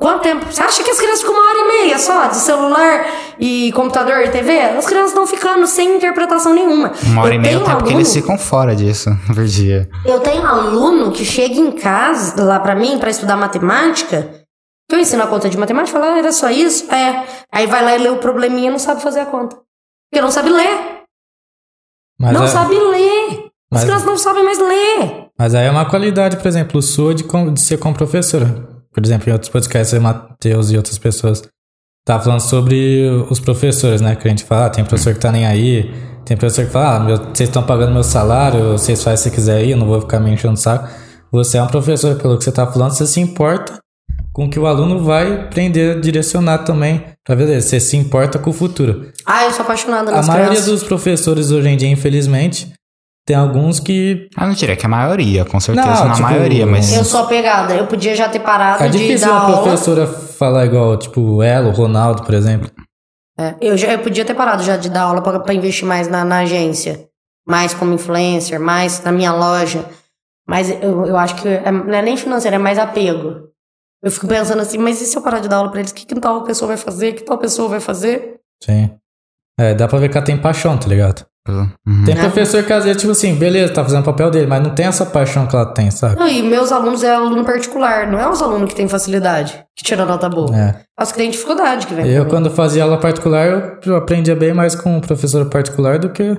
Quanto tempo? Você acha que as crianças ficam uma hora e meia só de celular e computador e TV? As crianças estão ficando sem interpretação nenhuma. Uma hora Eu e meia é o tempo que eles aluno- ficam fora disso por dia. eu tenho aluno que chega em casa lá pra mim pra estudar matemática. Que eu ensino a conta de matemática, fala, ah, era só isso? É. Aí vai lá e lê o probleminha e não sabe fazer a conta. Porque não sabe ler. Mas, não é- sabe ler. As Mas- crianças não sabem mais ler. mas aí é uma qualidade, por exemplo, sua de, com- de ser como professora. Por exemplo, em outros podcasts, o Matheus e outras pessoas tá falando sobre os professores, né? Que a gente fala, ah, tem professor que tá nem aí, tem professor que fala, ah, meu- vocês estão pagando meu salário, vocês fazem se quiser aí, eu não vou ficar me enchendo o saco. Você é um professor, pelo que você tá falando, você se importa com o que o aluno vai aprender a direcionar também, pra ver, você se importa com o futuro. Ah, eu sou apaixonada A nas maioria crianças. dos professores hoje em dia, infelizmente, tem alguns que Ah, não diria que é a maioria, com certeza Não, na tipo, maioria, mas. Eu sou apegada. Eu podia já ter parado É de difícil dar uma aula. professora falar igual, tipo, ela, o Ronaldo, por exemplo. É, eu, já, eu podia ter parado já de dar aula pra, pra investir mais na, na agência. Mais como influencer, mais na minha loja. Mas eu, eu acho que é- não é nem financeiro, é mais apego. Eu fico pensando assim, mas e se eu parar de dar aula pra eles? O que, que tal pessoa vai fazer? O que tal pessoa vai fazer? Sim. É, dá pra ver que ela tem paixão, tá ligado? Uhum. Tem professor que às vezes, tipo assim, beleza, tá fazendo o papel dele, mas não tem essa paixão que ela tem, sabe? Não, e meus alunos é aluno particular, não é os alunos que têm facilidade, que tiram nota boa. É. É os que têm dificuldade que vem. Eu, quando fazia aula particular, eu- eu aprendia bem mais com o professor particular do que,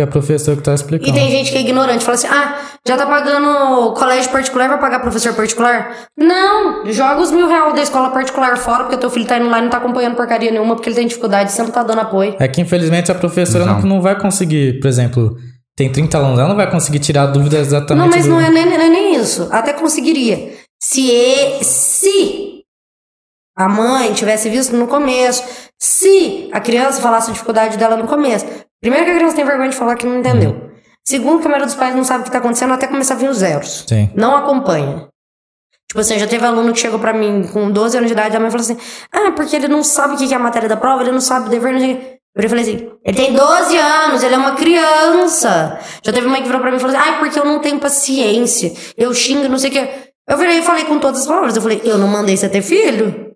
que a professora que tá E explicando. tem gente que é ignorante, fala assim: ah, já tá pagando colégio particular, vai pagar professor particular? Não! Joga os mil reais da escola particular fora, porque teu filho tá indo lá e não tá acompanhando porcaria nenhuma, porque ele tem dificuldade, você não tá dando apoio. É que infelizmente a professora não, Não. vai conseguir, por exemplo, tem 30 alunos, ela não vai conseguir tirar dúvidas exatamente. Não, mas do- não é, nem, não é nem isso. Até conseguiria. Se, e- se a mãe tivesse visto no começo, se a criança falasse a dificuldade dela no começo. Primeiro que a criança tem vergonha de falar que não entendeu. Segundo que a maioria dos pais não sabe o que tá acontecendo até começar a vir os zeros. Sim. Não acompanha. Tipo assim, já teve aluno que chegou pra mim com 12 anos de idade, a mãe falou assim: Ah, porque ele não sabe o que que é a matéria da prova, ele não sabe o dever, não sei o quê." Eu falei assim: Ele tem 12 anos, ele é uma criança. Já teve mãe que virou pra mim e falou assim: Ah, porque eu não tenho paciência, eu xingo, não sei o quê. Eu virei e falei com todas as palavras: Eu falei, eu não mandei você ter filho.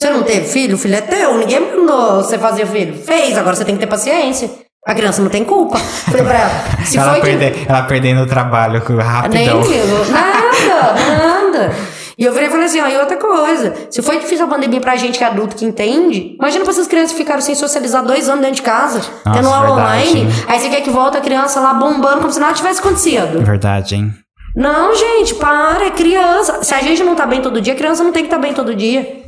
Você não teve filho? O filho é teu, ninguém mandou você fazer filho. Fez, agora você tem que ter paciência. A criança não tem culpa. Falei pra ela: Se ela, foi que- perde, ela perdendo o trabalho nem rapidão. ligo. Nada, nada. E eu virei e falei assim, ó, e outra coisa. Se foi difícil a pandemia pra gente que é adulto, que entende, imagina pra essas crianças que ficaram sem socializar dois anos dentro de casa, tendo aula verdade. online. Aí você quer que volte a criança lá bombando como se nada tivesse acontecido. Verdade, hein? Não, gente, para, é criança. Se a gente não tá bem todo dia, a criança não tem que estar bem todo dia.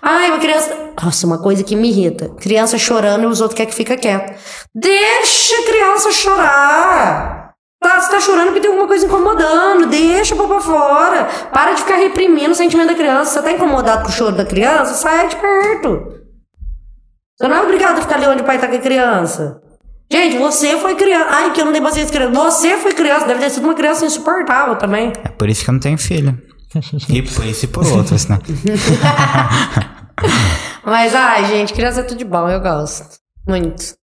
Ai, uma criança. Nossa, uma coisa que me irrita. Criança chorando e os outros querem que fica quieto. Deixa a criança chorar. Tá, você tá chorando porque tem alguma coisa incomodando. Deixa pôr pra fora. Para de ficar reprimindo o sentimento da criança. Você tá incomodado com o choro da criança? Sai de perto. Você não é obrigado a ficar ali onde o pai tá com a criança. Gente, você foi criança. Ai, que eu não dei paciência criança. Você foi criança. Deve ter sido uma criança insuportável também. É por isso que eu não tenho filho. E por isso e por outros, né? Mas, ai, gente, criança é tudo de bom. Eu gosto. Muito.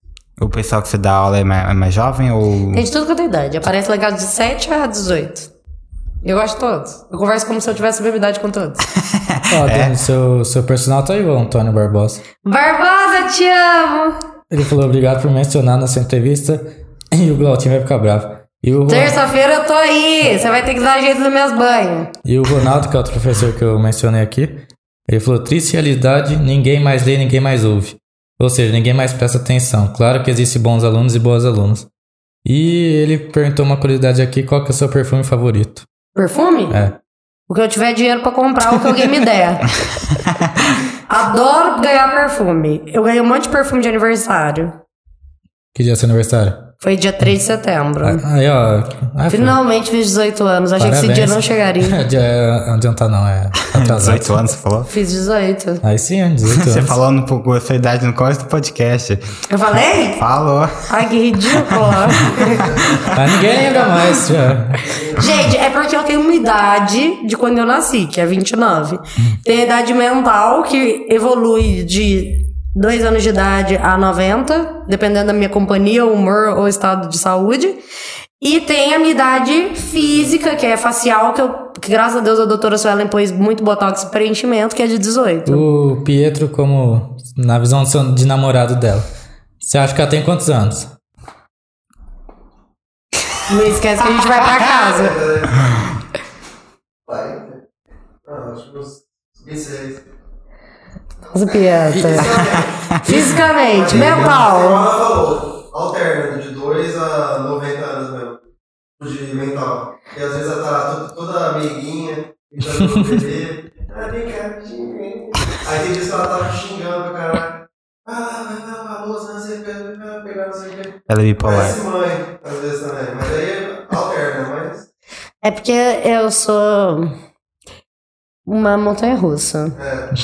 O pessoal que você dá aula é mais, é mais jovem ou. Tem de tudo quanto é idade. Aparece casa de 7 a 18. Eu gosto de todos. Eu converso como se eu tivesse a mesma idade com todos. Ó, Dani, seu, seu personal tá aí, o Antônio Barbosa. Barbosa, te amo! Ele falou obrigado por mencionar nessa entrevista e o Glautinho vai ficar bravo. Terça-feira eu tô aí. Você vai ter que dar jeito nos meus banhos. e o Ronaldo, que é outro professor que eu mencionei aqui, ele falou: triste realidade, ninguém mais lê, ninguém mais ouve. Ou seja, ninguém mais presta atenção. Claro que existem bons alunos e boas alunos. E ele perguntou uma curiosidade aqui: qual que é o seu perfume favorito? Perfume? É. O que eu tiver dinheiro pra comprar, o que alguém me der. Adoro ganhar perfume. Eu ganhei um monte de perfume de aniversário. Que dia é seu aniversário? Foi dia 3 de setembro. Aí, ó. Ah, foi. Finalmente fiz 18 anos. Achei que esse Parabéns. dia não chegaria. É, adiantar não, é atrasado. 18 anos, você falou? Fiz 18. Aí sim, é 18 anos. Você falou no, com a sua idade no começo do podcast. Eu falei? Falou. Ai, que ridículo. Mas ninguém lembra mais, já. Gente, é porque eu tenho uma idade de quando eu nasci, que é 29. Tem a idade mental que evolui de Dois anos de idade a 90, dependendo da minha companhia, humor ou estado de saúde. E tem a minha idade física, que é facial, que eu, que graças a Deus a doutora Suelen pôs muito botox e preenchimento, que é de 18. O Pietro, como na visão de namorado dela, você acha que ela tem quantos anos? Não esquece que a gente vai pra casa. 46. Zupieta. Fisicamente, mental. Alterna de 2 a 90 anos mesmo. De mental. E às vezes ela tá lá toda amiguinha, tentando beber. Ah, vem cá, xinguei. Aí tem vezes que ela tava xingando pra caralho. Ah, vai dar famoso, não sei o que, vai pegar não sei o que. Ela é bipolar. Parece mãe, às vezes também. Mas aí é alterna, mas. É porque eu sou uma montanha russa. É.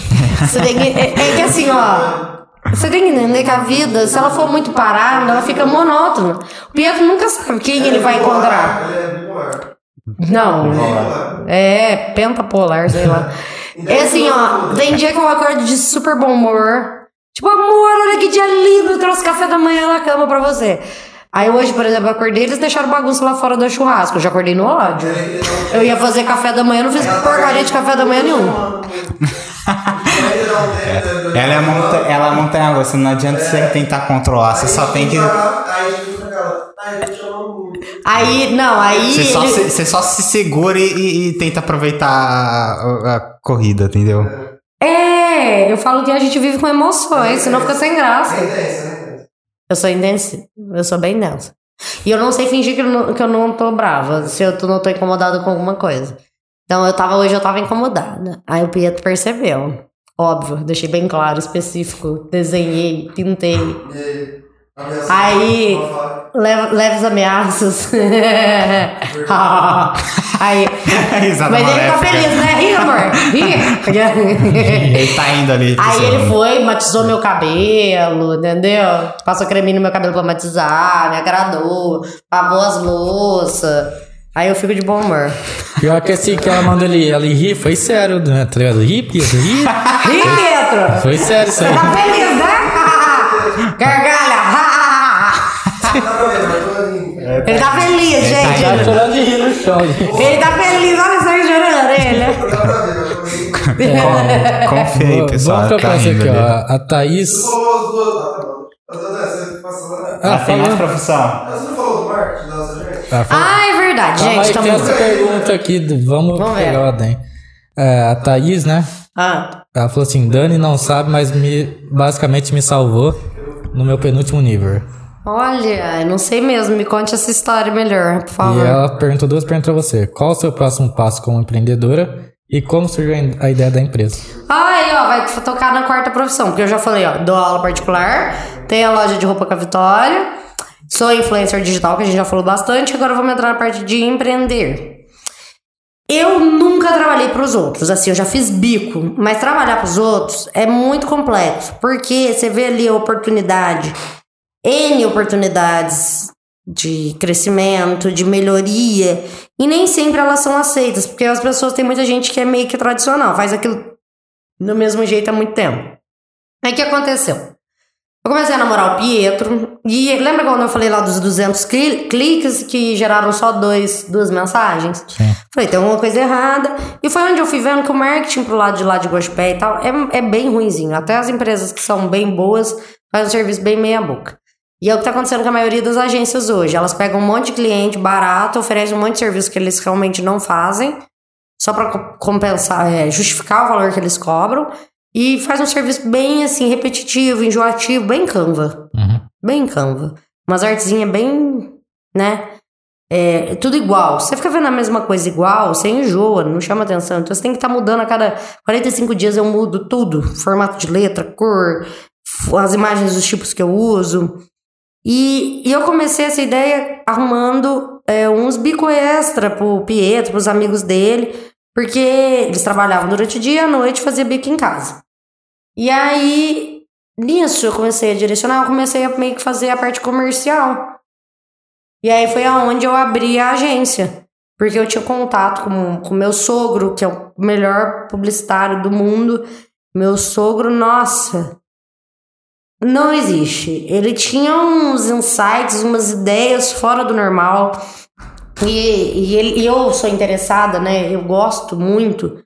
Você tem que, é, é que assim, ó. Você tem que entender que a vida, se ela for muito parada, ela fica monótona. O Pietro nunca sabe quem ele vai encontrar. É. Não. É, pentapolar, sei lá. É assim, ó. Tem dia que eu acordo de super bom humor. Tipo, amor, olha que dia lindo, eu trouxe café da manhã na cama pra você. Aí hoje, por exemplo, eu acordei, eles deixaram bagunça lá fora do churrasco. Eu já acordei no ódio. Eu ia fazer café da manhã, não fiz porcaria de café da manhã nenhum. Ela é monta ela é montanha russa, não adianta você tentar controlar, você só tem que. Aí, não, aí. Você só, ele- se, você só se segura e, e- e tenta aproveitar a, a corrida, entendeu? É, eu falo que a gente vive com emoções, senão fica sem graça. Eu sou intensa. Eu sou bem densa. E eu não sei fingir que eu não, que eu não tô brava, se eu tô- não tô incomodada com alguma coisa. Então eu tava, hoje eu tava incomodada. Aí o Pietro percebeu. Óbvio, deixei bem claro, específico. Desenhei, pintei. Aí, leve, leves ameaças. Aí. Mas ele tá feliz, né? Ri, amor. Ri. Ele tá indo ali. Aí ele foi, matizou meu cabelo, entendeu? Passou creminho no meu cabelo pra matizar, me agradou, lavou as louças. Aí eu fico de bom humor. Pior que assim que ela mandou ele, ela rir, foi sério, né? Tá ligado? Ri, Pietro, ri. Ri, Pietro! Foi sério isso aí. Tá feliz, né? Gargalha! Ele tá feliz, Tá gente. chorando de rir no chão. gente. Ele tá feliz, olha só chorando ele. Com- Confia aí, pessoal. Vamos tá trocar isso aqui, ali. ó. A Thaís. Ah, Ah, tem mais profissão. Você não falou do marketing da nossa gente? Ah. Ah, é verdade, gente. tem Tamo... essa pergunta aqui. Vamos, Vamos ver. pegar o Adem. É, a Thaís, né? Ah, Ela falou assim: Dani não sabe, mas me, basicamente me salvou no meu penúltimo nível. Olha, eu não sei mesmo. Me conte essa história melhor, por E favor. ela perguntou duas perguntas pra você: Qual o seu próximo passo como empreendedora e como surgiu a a ideia da empresa? Aí, ó, vai tocar na quarta profissão, porque eu já falei, ó, dou aula particular, tenho a loja de roupa com a Vitória, sou influencer digital, que a gente já falou bastante, agora vamos entrar na parte de empreender. Eu nunca trabalhei para os outros, assim, eu já fiz bico, mas trabalhar para os outros é muito complexo, porque você vê ali a oportunidade, N oportunidades de crescimento, de melhoria, e nem sempre elas são aceitas, porque as pessoas, tem muita gente que é meio que tradicional, faz aquilo do mesmo jeito há muito tempo. Aí o que aconteceu? Eu comecei a namorar o Pietro, e lembra quando eu falei lá dos 200 cli- cliques que geraram só dois, duas mensagens? Sim. Falei, tem alguma coisa errada. E foi onde eu fui vendo que o marketing pro lado de lá de Gospé e tal é, é bem ruinzinho. Até as empresas que são bem boas fazem um serviço bem meia boca. E é o que tá acontecendo com a maioria das agências hoje. Elas pegam um monte de cliente barato, oferecem um monte de serviço que eles realmente não fazem, só para compensar, é, justificar o valor que eles cobram, e faz um serviço bem assim, repetitivo, enjoativo, bem Canva. Uhum. Bem Canva. Umas artezinhas bem, né? É, tudo igual. Você fica vendo a mesma coisa igual, você enjoa, não chama atenção. Então você tem que estar mudando a cada 45 dias eu mudo tudo. Formato de letra, cor, as imagens dos tipos que eu uso. E, e eu comecei essa ideia arrumando é, uns bico extra pro Pietro, pros amigos dele, porque eles trabalhavam durante o dia, à noite fazia bico em casa. E aí, nisso eu comecei a direcionar, eu comecei a meio que fazer a parte comercial. E aí foi aonde eu abri a agência. Porque eu tinha contato com o meu sogro, que é o melhor publicitário do mundo. Meu sogro, nossa, não existe. Ele tinha uns insights, umas ideias fora do normal. E, e, ele, e eu sou interessada, né? Eu gosto muito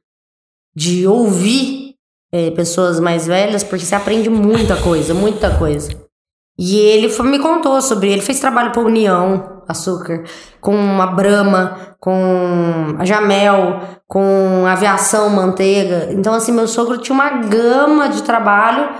de ouvir eh, pessoas mais velhas, porque você aprende muita coisa, muita coisa. E ele foi- me contou sobre. Ele fez trabalho para União Açúcar, com a Brahma, com a Jamel, com a Aviação Manteiga. Então, assim, meu sogro tinha uma gama de trabalho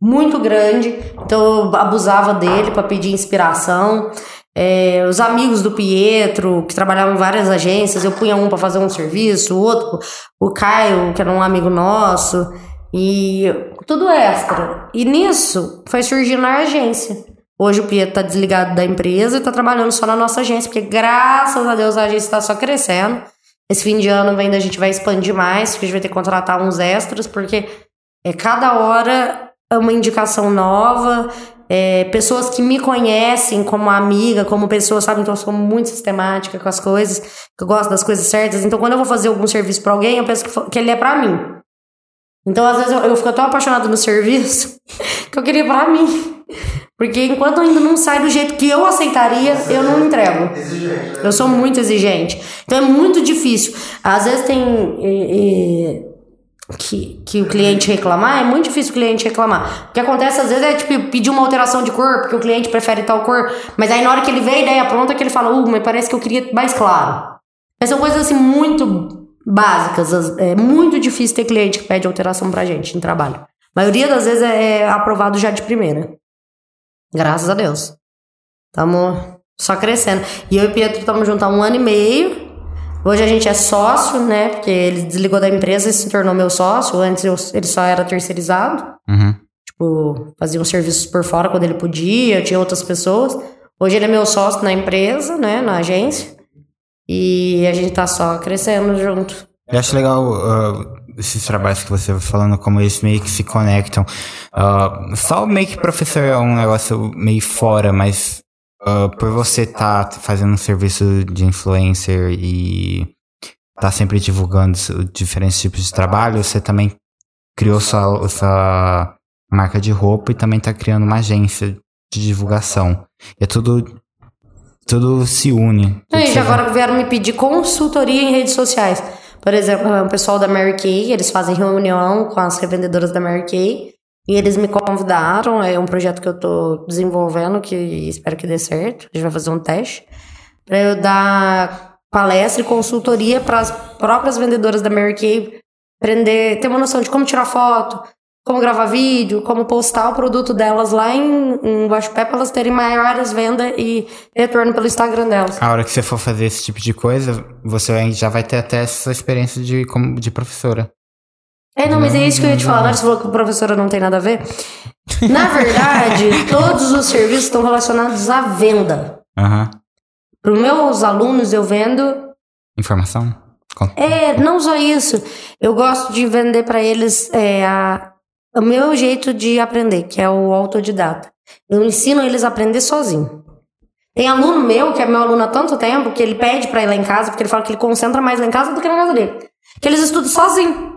muito grande. Então, eu abusava dele para pedir inspiração. É, os amigos do Pietro, que trabalhavam em várias agências, eu punha um para fazer um serviço, o outro, o Caio, que era um amigo nosso, e tudo extra. E nisso foi surgindo a agência. Hoje o Pietro tá desligado da empresa e tá trabalhando só na nossa agência, porque graças a Deus a agência está só crescendo. Esse fim de ano ainda a gente vai expandir mais, porque a gente vai ter que contratar uns extras, porque é cada hora uma indicação nova, é, pessoas que me conhecem como amiga, como pessoa, sabe? Então eu sou muito sistemática com as coisas, que eu gosto das coisas certas. Então quando eu vou fazer algum serviço pra alguém, eu penso que, que ele é pra mim. Então, às vezes, eu, eu fico tão apaixonada no serviço que eu queria pra mim. Porque enquanto ainda não sai do jeito que eu aceitaria, eu não entrego. Eu sou muito exigente. Então é muito difícil. Às vezes tem. eh, eh, que, que o cliente reclamar, é muito difícil o cliente reclamar. O que acontece às vezes é tipo pedir uma alteração de cor, porque o cliente prefere tal cor, mas aí na hora que ele vê a ideia pronta, que ele fala, uh, mas parece que eu queria mais claro. Mas são coisas assim muito básicas. as- É muito difícil ter cliente que pede alteração pra gente em trabalho. A maioria das vezes é é aprovado já de primeira. Graças a Deus. Tamo só crescendo. E eu e Pietro estamos juntos há um ano e meio. Hoje a gente é sócio, né? Porque ele desligou da empresa e se tornou meu sócio. Antes eu- ele só era terceirizado. Uhum. Tipo, fazia uns serviços por fora quando ele podia, tinha outras pessoas. Hoje ele é meu sócio na empresa, né? Na agência. E a gente tá só crescendo junto. Eu acho legal ah, esses trabalhos que você vai falando, como eles meio que se conectam. Ah, só meio que professor é um negócio meio fora, mas ah, por você estar fazendo um serviço de influencer e tá sempre divulgando diferentes tipos de trabalho, você também criou sua, sua marca de roupa e também tá criando uma agência de divulgação. E é tudo. Tudo se une. Tudo se- agora vieram me pedir consultoria em redes sociais. Por exemplo, o pessoal da Mary Kay, eles fazem reunião com as revendedoras da Mary Kay. E eles me convidaram, é um projeto que eu tô desenvolvendo, que espero que dê certo. A gente vai fazer um teste. Pra eu dar palestra e consultoria para as próprias vendedoras da Mary Kay aprender, ter uma noção de como tirar foto, como gravar vídeo, como postar o produto delas lá em, em Guaxupé para elas terem maiores vendas e retorno pelo Instagram delas. A hora que você for fazer esse tipo de coisa, você já vai ter até essa experiência de, como, de professora. É, não, mas é isso que eu ia te falar. Que você falou que a professora não tem nada a ver. Na verdade, todos os serviços estão relacionados à venda. Aham. Para os meus alunos, eu vendo. Informação? É, não só isso. Eu gosto de vender para eles é, a- o meu jeito de aprender, que é o autodidata. Eu ensino eles a aprender sozinho. Tem aluno meu, que é meu aluno há tanto tempo, que ele pede pra ir lá em casa, porque ele fala que ele concentra mais lá em casa do que na casa dele. Que eles estudam sozinho.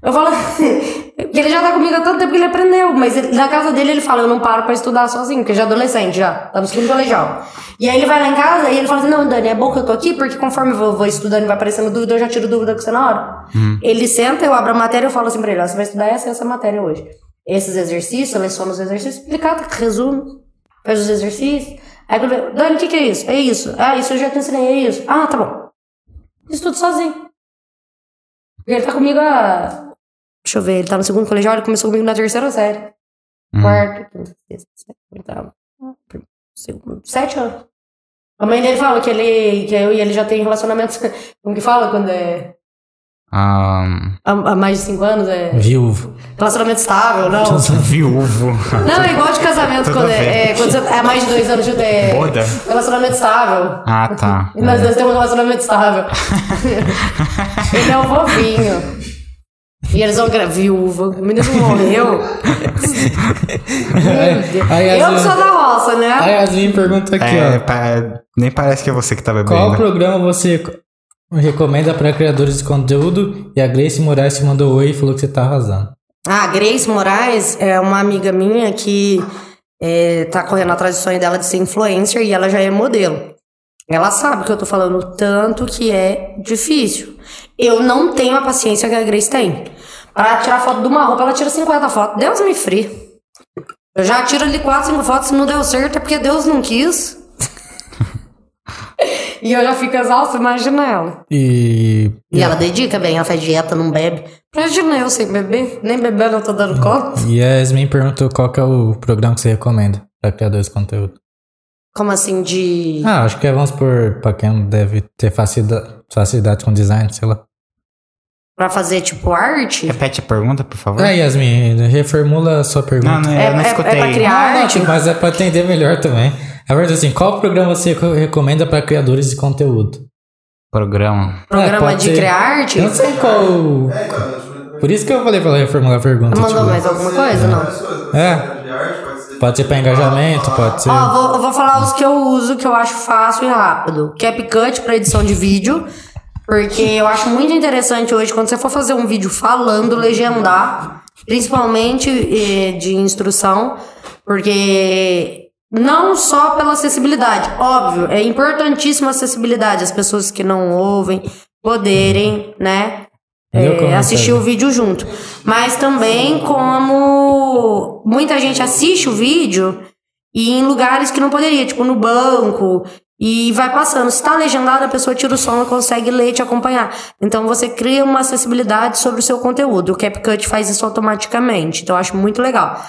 Eu falo que ele já tá comigo há tanto tempo que ele aprendeu, mas ele- na casa dele ele fala, eu não paro pra estudar sozinho, porque já é adolescente já, tá no segundo colegial. E aí ele vai lá em casa e ele fala assim, não, Dani, é bom que eu tô aqui, porque conforme eu vou, vou estudando e vai aparecendo dúvida, eu já tiro dúvida com você na hora. Ele senta, eu abro a matéria e eu falo assim pra ele, ó, você vai estudar essa e essa matéria hoje. Esses exercícios, seleciona os exercícios, explicado, resumo, faz os exercícios. Aí eu, Dani, o que que é isso? É isso. Ah, isso eu já te ensinei, é isso. Ah, tá bom. Estudo sozinho. Porque ele tá comigo há... Deixa eu ver, ele tá no segundo colegial, ele começou comigo na terceira série. Hum. Quarto, quinto, sexto, sétimo, oitavo, segundo, sete anos. A mãe dele fala que ele, que eu e ele já tem relacionamento, como que fala quando é Ahn, há, há mais de cinco anos, é Viúvo. relacionamento estável, não. viúvo. Não, é igual de casamento, quando é, é, quando você é mais de dois anos junto, é Boda? relacionamento estável. Ah, tá. E nós dois temos um relacionamento estável. ele é um fofinho. E eles vão gravar viúva. O menino morreu. Eu que sou da roça, né? A Yasmin pergunta aqui, É, ó. pa- nem parece que é você que tá bebendo. Qual programa você recomenda para criadores de conteúdo? E a Grace Moraes te mandou oi e falou que você tá arrasando. Ah, a Grace Moraes é uma amiga minha que é, tá correndo atrás do sonho dela de ser influencer e ela já é modelo. Ela sabe que eu tô falando tanto que é difícil. Eu não tenho a paciência que a Grace tem. Pra tirar foto de uma roupa, ela tira 50 fotos. Deus me free. Eu já tiro ali 4, 5 fotos, se não deu certo é porque Deus não quis. e eu já fico exausta, imagina ela. E. E ela dedica bem, ela faz dieta, não bebe. Imagina eu sem beber, nem bebendo eu tô dando conta. E a Yasmin perguntou qual que é o programa que você recomenda para criadores de conteúdo. Como assim de. Ah, acho que é, vamos por pra quem deve ter facilidade, facilidade com design, sei lá. Pra fazer tipo arte? Repete a pergunta, por favor. É, Yasmin, reformula a sua pergunta. Não, não, É- eu não é- é escutei. pra criar? Não, arte? não, mas é pra entender melhor também. A verdade é assim, qual programa você co- recomenda para criadores de conteúdo? Programa. Programa É, de ser- criar arte? Eu não sei qual. Por isso que eu falei pra ela reformular a pergunta. Mandou tipo, mais alguma coisa? Não. É. Pode ser pra engajamento, pode ser. Ó, vou, eu vou falar os que eu uso, que eu acho fácil e rápido. CapCut pra edição de vídeo. Porque eu acho muito interessante hoje, quando você for fazer um vídeo falando, legendar, principalmente eh, de instrução, porque não só pela acessibilidade, óbvio, é importantíssima a acessibilidade, as pessoas que não ouvem poderem, né, é, assistir o vídeo junto. Mas também como muita gente assiste o vídeo e em lugares que não poderia, tipo no banco, e vai passando. Se tá legendado, a pessoa tira o som e consegue ler e te acompanhar. Então você cria uma acessibilidade sobre o seu conteúdo. O CapCut faz isso automaticamente. Então eu acho muito legal.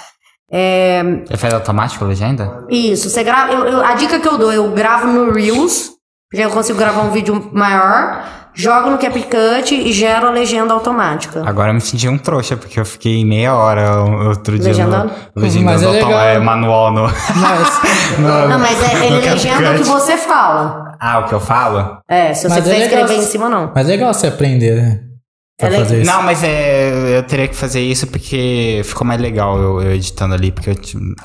É, Ele faz automático a legenda? isso, você grava. eu- eu- a dica que eu dou, eu gravo no Reels, porque eu consigo gravar um vídeo maior, jogo no CapCut e gero a legenda automática. Agora eu me senti um trouxa, porque eu fiquei meia hora outro dia Legendando? no, legendando Mas é legal. é, manual no, Mas, no- Não, mas é, ele no legenda o que você fala. Ah, o que eu falo? É, se você Mas é quiser legal- escrever em cima, não. mas é legal você aprender, né? Pra É fazer isso. Não, mas é, eu teria que fazer isso porque ficou mais legal eu, eu editando ali, porque eu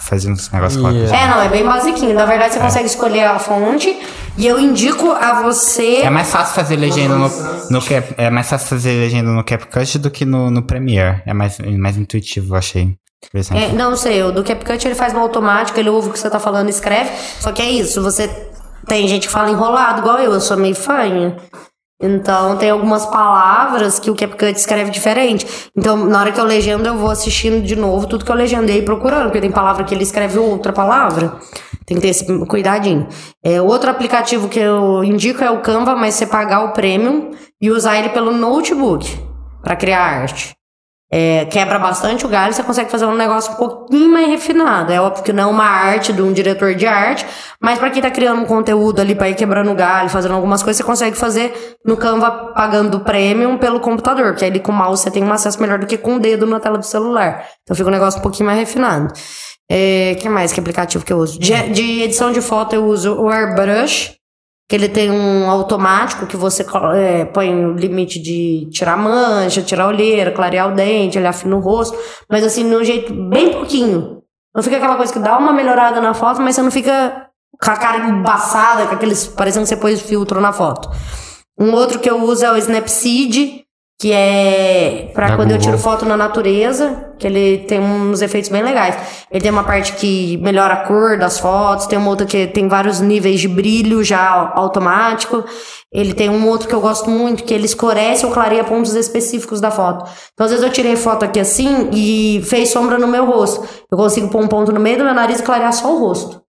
fazia uns negócios com a Yeah. É, não, é bem basiquinho. Na verdade, você consegue escolher a fonte e eu indico a você. É mais fácil fazer legenda no, no Cap, é mais fácil fazer legenda no CapCut do que no, no Premiere. É mais, mais intuitivo, eu achei. É, não sei, o do CapCut ele faz no automático, ele ouve o que você tá falando e escreve. Só que é isso, você. Tem gente que fala enrolado, igual eu, eu sou meio fanha. Então tem algumas palavras que o CapCut escreve diferente. Então, na hora que eu legendo, eu vou assistindo de novo tudo que eu legendei e procurando, porque tem palavra que ele escreve outra palavra. Tem que ter esse cuidadinho. É, outro aplicativo que eu indico é o Canva, mas você pagar o premium e usar ele pelo notebook para criar arte. É, quebra bastante o galho, você consegue fazer um negócio um pouquinho mais refinado. É óbvio que não é uma arte de um diretor de arte, mas para quem tá criando um conteúdo ali para ir quebrando o galho, fazendo algumas coisas, você consegue fazer no Canva pagando premium pelo computador, porque ali com o mouse você tem um acesso melhor do que com o dedo na tela do celular. Então fica um negócio um pouquinho mais refinado. É, que mais que aplicativo que eu uso? De, de edição de foto eu uso o Airbrush, que ele tem um automático que você é, põe o limite de tirar mancha, tirar olheira, clarear o dente, ele afina o rosto, mas assim, de um jeito bem pouquinho. Não fica aquela coisa que dá uma melhorada na foto, mas você não fica com a cara embaçada, com aqueles. parecendo que você pôs filtro na foto. Um outro que eu uso é o Snapseed, que é pra Da quando eu Google. tiro foto na natureza, que ele tem uns efeitos bem legais. Ele tem uma parte que melhora a cor das fotos, tem uma outra que tem vários níveis de brilho já automático. Ele tem um outro que eu gosto muito, que ele escurece ou clareia pontos específicos da foto. Então, às vezes eu tirei foto aqui assim e fez sombra no meu rosto. Eu consigo pôr um ponto no meio do meu nariz e clarear só o rosto.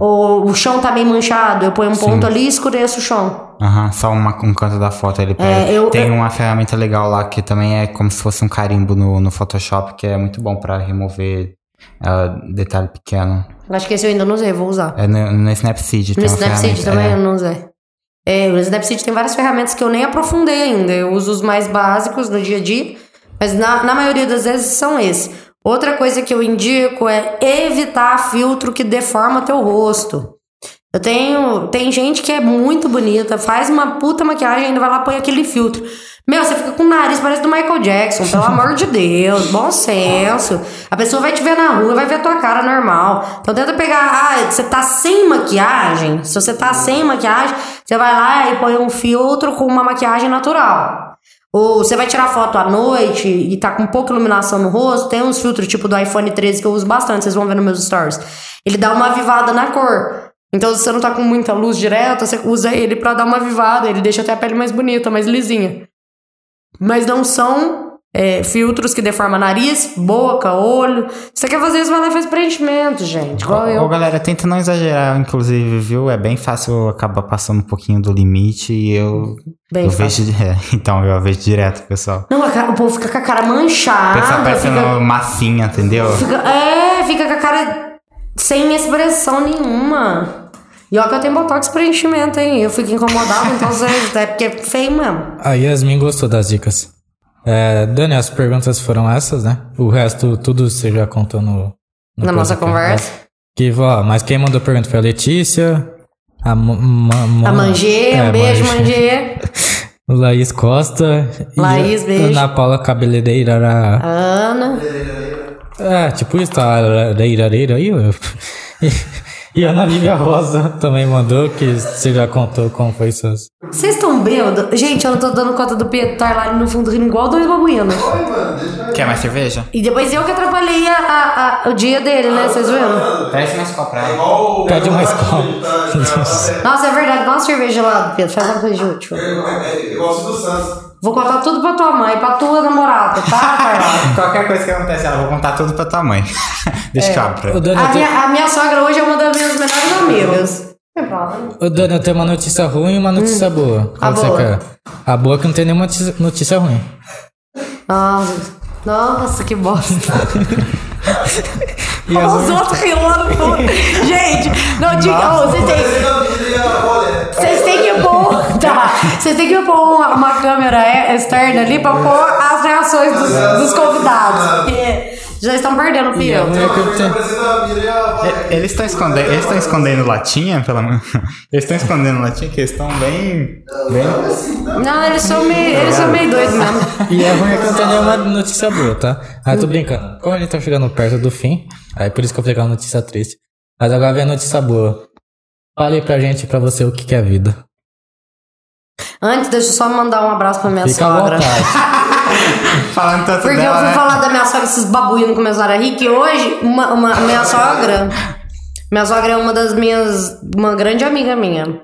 Ou o chão tá meio manchado, eu ponho um ponto ali e escureço o chão. Aham, só uma, um canto da foto ele pega. É, eu- Tem eu- uma ferramenta legal lá que também é como se fosse um carimbo no, no Photoshop, que é muito bom pra remover ah, detalhe pequeno. Acho que esse eu ainda não usei, vou usar. É no, no Snapseed. No Snapseed também é. eu não usei. É, o Snapseed tem várias ferramentas que eu nem aprofundei ainda. Eu uso os mais básicos no dia a dia, mas na, na maioria das vezes são esses. Outra coisa que eu indico é evitar filtro que deforma teu rosto. Eu tenho. Tem gente que é muito bonita, faz uma puta maquiagem e ainda vai lá e põe aquele filtro. Meu, você fica com o nariz, parece do Michael Jackson, pelo amor de Deus, bom senso. A pessoa vai te ver na rua, vai ver a tua cara normal. Então tenta pegar, ah, você tá sem maquiagem. Se você tá sem maquiagem, você vai lá e põe um filtro com uma maquiagem natural. Ou você vai tirar foto à noite e tá com pouca iluminação no rosto, tem uns filtros tipo do iPhone 13 que eu uso bastante, vocês vão ver nos meus stories. Ele dá uma avivada na cor. Então, se você não tá com muita luz direta, você usa ele pra dar uma avivada, ele deixa até a pele mais bonita, mais lisinha. Mas não são é, filtros que deformam nariz, boca, olho. Você quer fazer isso, vai lá e faz preenchimento, gente. Igual Ô, eu. galera, tenta não exagerar, inclusive, viu? É bem fácil acabar passando um pouquinho do limite e eu. Bem eu fácil. vejo. é, então, eu vejo direto, pessoal. Não, a cara- o povo fica com a cara O pessoal manchada. parecendo Fica, massinha, entendeu? fica- é, fica com a cara sem expressão nenhuma. E ó que eu tenho botox preenchimento, hein? Eu fico incomodado, então é porque é feio mesmo. A Yasmin gostou das dicas. É, Dani, as perguntas foram essas, né? O resto, tudo você já contou no. no Na nossa conversa. Que, ó, mas quem mandou pergunta foi a Letícia. A, Ma- Ma- A Mangê, é, um beijo, Mangê. O Laís Costa. Laís, e a beijo. Ana Paula Cabeleireira. A Ana. É, tipo isso, tá? Reirareira aí. E a Ana Lívia Rosa também mandou, que você já contou como foi suas. Vocês estão bêbados? Gente, eu não tô dando conta do Pedro estar lá no fundo rindo igual dois babuínos. Quer mais cerveja? E depois eu que atrapalhei a, a- a- o dia dele, né? Vocês viram? Parece mais copo pra ele. Pede uma escola. Nossa, é verdade. Dá uma cerveja lá, Pedro. Faz uma coisa de útil. É igual o Silvio Santos. Vou contar tudo pra tua mãe, pra tua namorada, tá, Carla? Qualquer coisa que acontece, ela vou contar tudo pra tua mãe. Deixa que eu abro pra ela. A minha, a minha sogra hoje é uma das minhas melhores amigas. Tem ô, Dani, eu tenho uma notícia ruim e uma notícia boa. Qual A você boa. quer? A boa é que não tem nenhuma notícia, ruim. Nossa, nossa, que bosta. E a Os outros rindo lá no fundo. Gente, não diga. Ô, vocês têm. Vocês têm que pôr. Tá. Vocês têm que pôr uma, uma câmera e- externa ali pra pôr as reações dos, dos convidados. Porque já estão perdendo o ruim é Eles estão escondendo, eles estão escondendo latinha, pelo menos. Eles estão escondendo latinha, que eles estão bem, bem. Não, eles são meio, eles são meio doidos mesmo. E a ruim é que eu tenho nenhuma notícia boa, tá? Aí eu tô brincando. Como a gente tá chegando perto do fim, aí por isso que eu é uma notícia triste. Mas agora vem a notícia boa. Fale pra gente, pra você, o que que é vida. Antes, deixa eu só mandar um abraço pra minha Fica à sogra. vontade. Falando tanto Porque dela, eu fui né? falar da minha sogra, esses babuínos começaram a rir, que hoje, uma, uma- minha sogra. Minha sogra é uma das minhas. Uma grande amiga minha.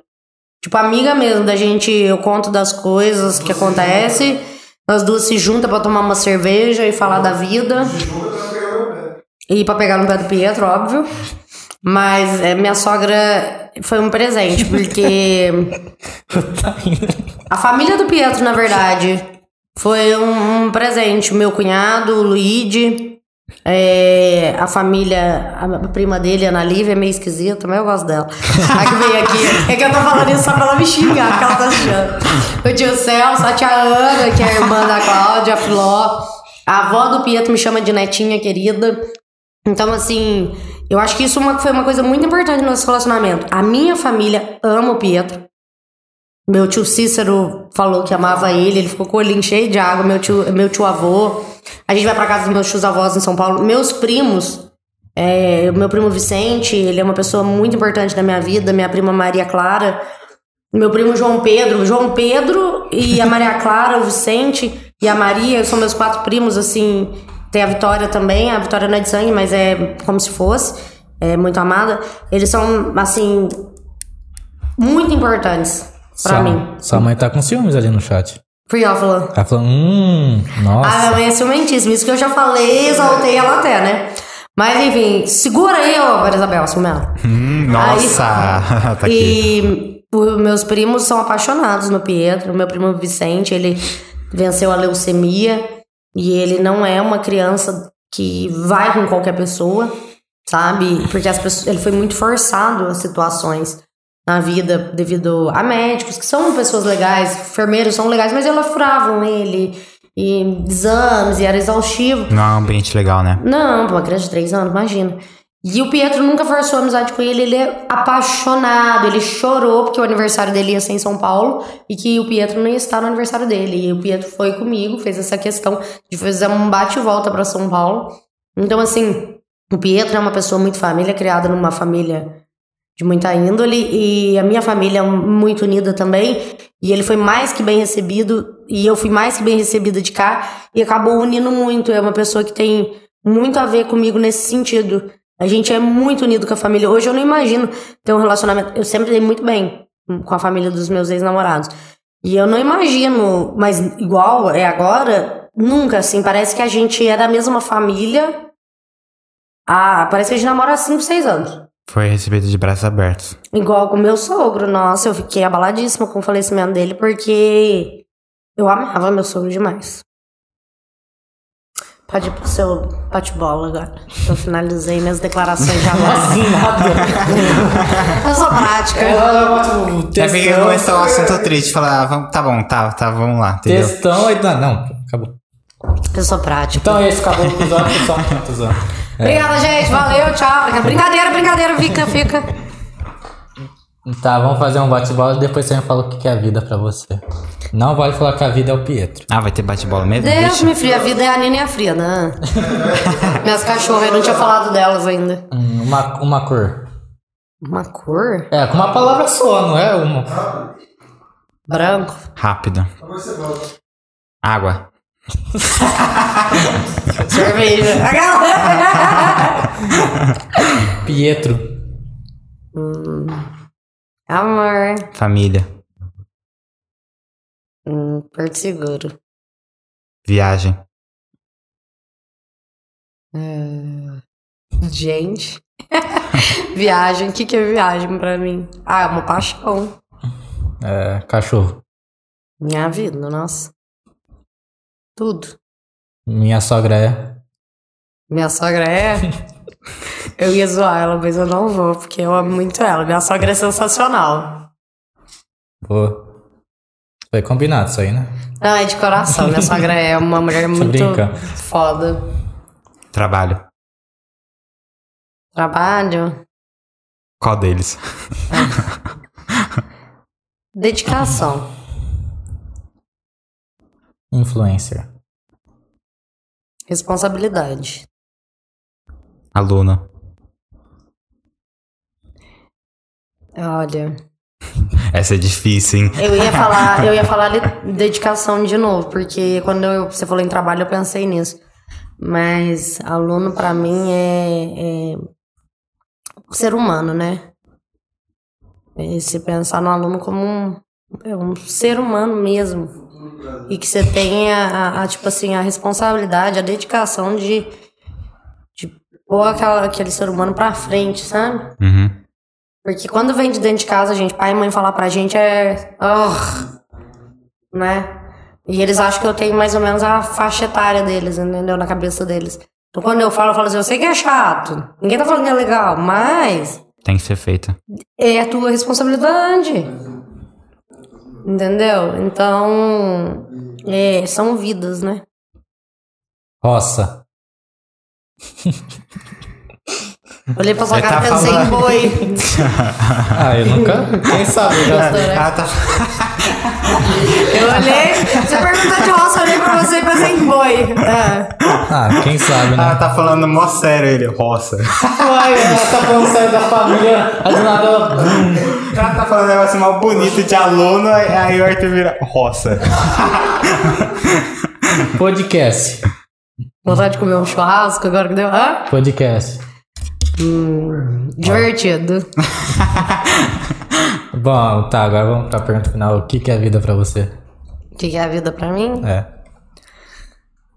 Tipo, amiga mesmo, da gente. Eu conto das coisas que acontecem. Nós duas se juntam pra tomar uma cerveja e falar da vida. E pra pegar no pé do Pietro, óbvio. Mas é, minha sogra foi um presente, porque. A família do Pietro, na verdade, foi um, um presente. Meu cunhado, o Luigi, é, a família, a prima dele, Ana Lívia, é meio esquisita, mas eu gosto dela. A que veio aqui. É que eu tô falando isso só pra ela me xingar, porque ela tá achando. O tio Celso, a tia Ana, que é a irmã da Cláudia, a Filó. A avó do Pietro me chama de netinha querida. Então, assim, eu acho que isso uma- foi uma coisa muito importante no nosso relacionamento. A minha família ama o Pietro. Meu tio Cícero falou que amava ele, ele ficou com o olhinho cheio de água, meu tio, meu tio avô. A gente vai pra casa dos meus tios avós em São Paulo. Meus primos, é, meu primo Vicente, ele é uma pessoa muito importante na minha vida, minha prima Maria Clara. Meu primo João Pedro, João Pedro e a Maria Clara, o Vicente e a Maria, são meus quatro primos, assim. Tem a Vitória também, a Vitória não é de sangue, mas é como se fosse, é muito amada. Eles são, assim, muito importantes pra Sua- mim. Sua mãe tá com ciúmes ali no chat. Friófila. Ela falou, hum, A minha nossa. mãe é ciumentíssima, isso que eu já falei, exaltei ela até, né? Mas enfim, segura aí, ô Maria Isabel, Silmela. Hum, nossa! tá aqui. E os meus primos são apaixonados no Pietro. Meu primo Vicente, ele venceu a leucemia e ele não é uma criança que vai com qualquer pessoa, sabe? Porque as pessoas, ele foi muito forçado a situações na vida devido a médicos que são pessoas legais, enfermeiros são legais, mas elas furavam ele e exames e era exaustivo. Não é um ambiente legal, né? Não, pra uma criança de 3 anos, imagina. E o Pietro nunca forçou amizade com ele, ele é apaixonado, ele chorou porque o aniversário dele ia ser em São Paulo e que o Pietro não ia estar no aniversário dele. E o Pietro foi comigo, fez essa questão de fazer um bate e volta pra São Paulo. Então, assim, o Pietro é uma pessoa muito família, criada numa família de muita índole e a minha família é muito unida também. E ele foi mais que bem recebido e eu fui mais que bem recebida de cá e acabou unindo muito. É uma pessoa que tem muito a ver comigo nesse sentido. A gente é muito unido com a família. Hoje eu não imagino ter um relacionamento. Eu sempre dei muito bem com a família dos meus ex-namorados. E eu não imagino, mas igual é agora, nunca, assim. Parece que a gente é da mesma família. Ah, parece que a gente namora há 5, 6 anos. Foi recebido de braços abertos. Igual com meu sogro. Nossa, eu fiquei abaladíssima com o falecimento dele porque eu amava meu sogro demais. Pode ir pro seu bate-bola agora. Eu finalizei minhas declarações de amor. eu sou prática. É porque começou o assunto triste. Falar, ah, vamos, tá bom, tá, tá, vamos lá, entendeu? Textão aí. Não, não, acabou. Eu sou prática. Então é isso, acabou o episódio, pessoal. Obrigada, gente. Valeu, tchau. Brincadeira, brincadeira. Fica, fica. Tá, vamos fazer um bate-bola e depois você me fala o que é a vida pra você. Não vale falar que a vida é o Pietro. Ah, vai ter bate-bola mesmo? Deus Vixe. me fria. A vida é a Nina e a Fria, né? Minhas cachorras, eu não tinha falado delas ainda. Hum, Uma, uma cor. Uma cor? É, com uma palavra só, não é uma. Branco. Rápido. Água. Cerveja. Pietro. Amor. Família. Hum, Porto Seguro. Viagem. É, Gente. viagem. O que, que é viagem pra mim? Ah, é uma paixão. É, cachorro. Minha vida, nossa. Tudo. Minha sogra é. Minha sogra é. Eu ia zoar ela, mas eu não vou, porque eu amo muito ela. Minha sogra é sensacional. Pô. Foi combinado isso aí, né? Não, é de coração. Minha sogra é uma mulher muito brincando. foda. Trabalho. Trabalho, Qual deles? dedicação. Influencer. Responsabilidade. Aluno. Olha, Essa é difícil, hein? eu ia falar, eu ia falar de dedicação de novo, porque quando eu- você falou em trabalho eu pensei nisso. Mas aluno pra mim é, é ser humano, né? É se pensar no aluno como um, é um ser humano mesmo. E que você tenha a, a, tipo assim, a responsabilidade, a dedicação de, pôr aquela, aquele ser humano pra frente, sabe? Uhum. Porque quando vem de dentro de casa, gente, pai e mãe falar pra gente é. Oh, né? E eles acham que eu tenho mais ou menos a faixa etária deles, entendeu? Na cabeça deles. Então quando eu falo, eu falo assim, eu sei que é chato. Ninguém tá falando que é legal, mas Tem que ser feita. é a tua responsabilidade. Entendeu? Então. é, são vidas, né? Roça. Olhei pra sua Você cara e tá pensei em boi. Ah, eu nunca. Quem sabe? eu Já... Ah, tá. Eu olhei, você perguntou de roça, eu olhei pra você e pensei em boi. É. Ah, quem sabe, Ah, né? tá falando mó sério ele, roça. Uai, ela tá falando sério da família, aí do nada ela. O cara tá falando um negócio mal bonito de aluno, aí aí o Arthur vira roça. Podcast. Vontade de comer um churrasco agora que deu. Hã? Podcast. Divertido. Bom, tá, agora vamos pra pergunta final. O que que é vida pra você? O que que é a vida pra mim? É.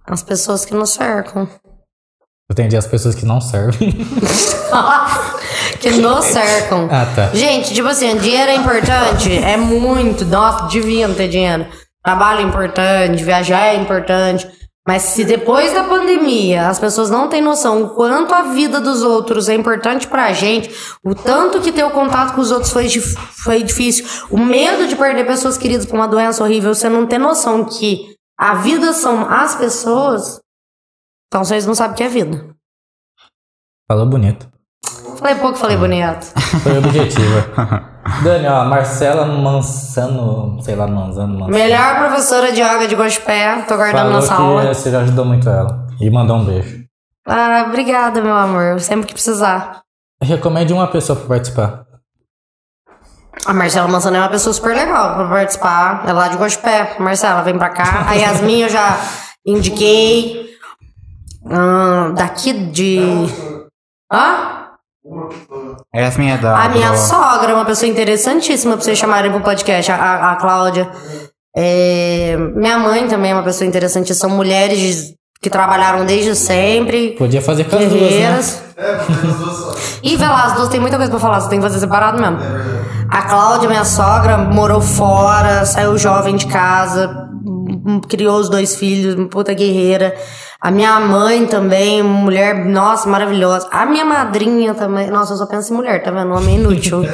As pessoas que nos cercam. Eu entendi as pessoas que não servem. que nos cercam. ah, tá. Gente, tipo assim, dinheiro é importante? É muito. Nossa, devia não ter dinheiro. Trabalho é importante, viajar é importante. Mas se depois da pandemia as pessoas não têm noção o quanto a vida dos outros é importante pra gente, o tanto que ter o contato com os outros foi, foi difícil, o medo de perder pessoas queridas pra uma doença horrível, você não ter noção que a vida são as pessoas, então vocês não sabem o que é vida. Falou bonito. Falei pouco, falei bonito. Foi objetiva. Daniel, a Marcela Mansano, sei lá, Manzano, Mansano. Melhor professora de yoga de Gospé, tô guardando Falou nossa que aula. você já ajudou muito ela. E mandou um beijo. Ah, obrigada, meu amor. Sempre que precisar. Recomende uma pessoa pra participar. A Marcela Mansana é uma pessoa super legal pra participar. É lá de Gospé. Marcela, vem pra cá. A Yasmin eu já indiquei. Ah, daqui de. Hã? Essa minha da. A minha sogra é uma pessoa interessantíssima pra vocês chamarem pro podcast, a, a, Cláudia. É, minha mãe também é uma pessoa interessante. São mulheres que trabalharam desde sempre. Podia fazer com as duas, né? Guerreiras. E vai lá, as duas tem muita coisa pra falar, você tem que fazer separado mesmo. A Cláudia, minha sogra, morou fora, saiu jovem de casa, criou os dois filhos, uma puta guerreira. A minha mãe também, mulher, nossa, maravilhosa. A minha madrinha também, nossa, eu só penso em mulher, tá vendo? Homem inútil.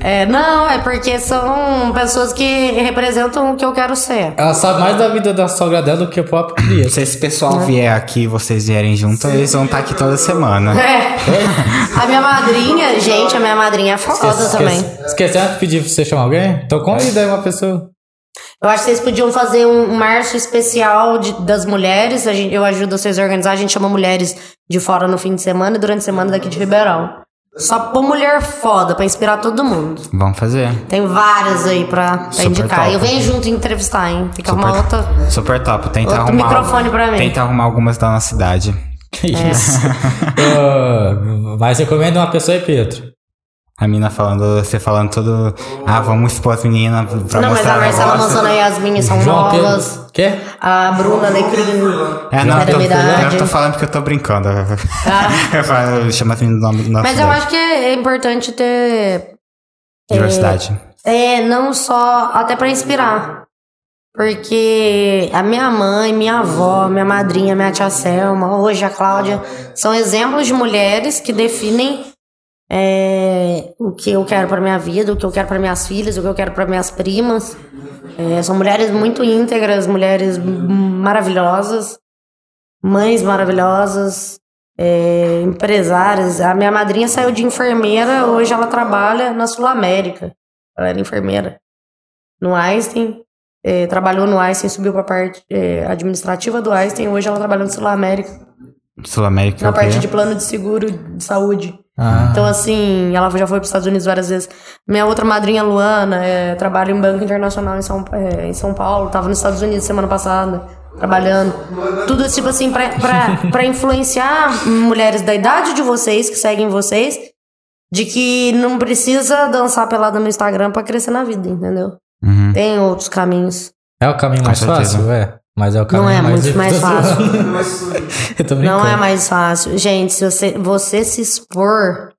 É, não, é porque são pessoas que representam o que eu quero ser. Ela sabe mais da vida da sogra dela do que o próprio criança. Se esse pessoal vier aqui e vocês vierem junto, eles vão estar aqui toda semana. É. A minha madrinha, gente, a minha madrinha é foda também. Esquecendo de pedir pra você chamar alguém? Então convida aí uma pessoa. Eu acho que vocês podiam fazer um março especial de- das mulheres. A gente, eu ajudo vocês a organizar. A gente chama mulheres de fora no fim de semana e durante a semana daqui de Ribeirão. Só pôr mulher foda pra inspirar todo mundo. Vamos fazer. Tem várias aí pra, pra indicar. top. Eu venho junto entrevistar, hein? Tem que arrumar outra. Super top. Tenta Outro arrumar. microfone pra mim. Tenta arrumar algumas da nossa cidade. Que isso. Ô, Mas recomenda uma pessoa aí, Pedro. A mina falando, você falando tudo. Ah, vamos expor as meninas pra Não, mas mostrar a Marcela. Mansona e a Yasmin são João novas. Quê? A Bruna Alecrim. É, não, é eu tô, eu tô falando porque eu tô brincando. Eu, falo, eu chamo as meninas do nome do nosso Mas eu acho que é importante ter. Diversidade. É, não só. Até pra inspirar. Porque a minha mãe, minha avó, minha madrinha, minha tia Selma, hoje a Cláudia, são exemplos de mulheres que definem é, o que eu quero pra minha vida, o que eu quero pra minhas filhas, o que eu quero pra minhas primas. É, são mulheres muito íntegras, mulheres maravilhosas, mães maravilhosas, é, empresárias. A minha madrinha saiu de enfermeira, hoje ela trabalha na Sul América. Ela era enfermeira no Einstein. é, trabalhou no Einstein, subiu pra parte é, administrativa do Einstein. Hoje ela trabalha no Sul América, Sul América. na é parte de plano de seguro de saúde. Ah, Então, assim, ela já foi para os Estados Unidos várias vezes. Minha outra madrinha, Luana, é, trabalha em banco internacional em São, é, em São Paulo. Tava nos Estados Unidos semana passada, trabalhando. Tudo, tipo assim, pra influenciar mulheres da idade de vocês, que seguem vocês, de que não precisa dançar pelada no Instagram pra crescer na vida, entendeu? Uhum. Tem outros caminhos. é o caminho mais fácil? É. Mas é o caminho Não é mais muito mais fácil. Eu tô brincando. Não é mais fácil. Gente, se você, você se expor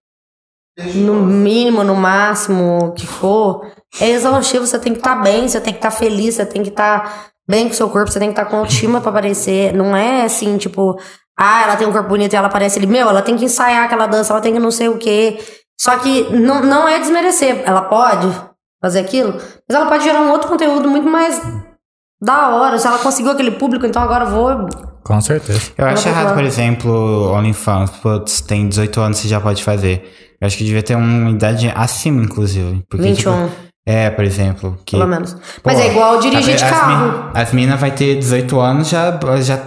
no mínimo, no máximo que for, é exaustivo. Você tem que estar bem, você tem que estar feliz, você tem que estar bem com o seu corpo, você tem que estar com autoestima pra aparecer. Não é assim, tipo, ah, ela tem um corpo bonito e ela aparece ali. Meu, ela tem que ensaiar aquela dança, ela tem que não sei o quê. Só que não, não é desmerecer. Ela pode fazer aquilo, mas ela pode gerar um outro conteúdo muito mais da hora. Se ela conseguiu aquele público, então agora eu vou Com certeza. Eu acho errado, por exemplo, OnlyFans. Putz, tem 18 anos, você já pode fazer. Eu acho que devia ter uma idade acima, inclusive. Porque, 21. tipo, é, por exemplo. Que, Pelo menos. Pô, Mas é igual dirigir de carro. As minas vai ter 18 anos, já, já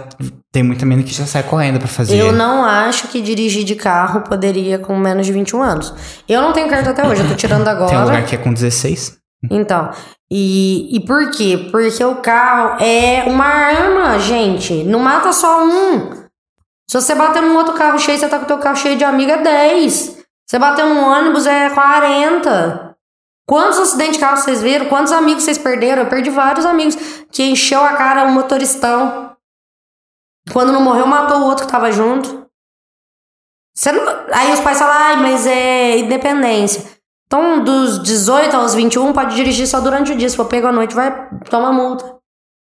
tem muita mina que já sai correndo pra fazer. Eu não acho que dirigir de carro poderia com menos de 21 anos. Eu não tenho carta até hoje, eu tô tirando agora. Tem um lugar que é com 16. Então, e, e por quê? Porque o carro é uma arma, gente. Não mata só um. Se você bater num outro carro cheio, você tá com o teu carro cheio de amigo, é 10. Você bater num ônibus, é 40. Quantos acidentes de carro vocês viram? Quantos amigos vocês perderam? Eu perdi vários amigos que encheu a cara um motoristão. Quando não morreu, matou o outro que tava junto. Não- Aí os pais falam, ai, mas é independência. Então, dos 18 aos 21, pode dirigir só durante o dia. Se for pego à noite, vai tomar multa.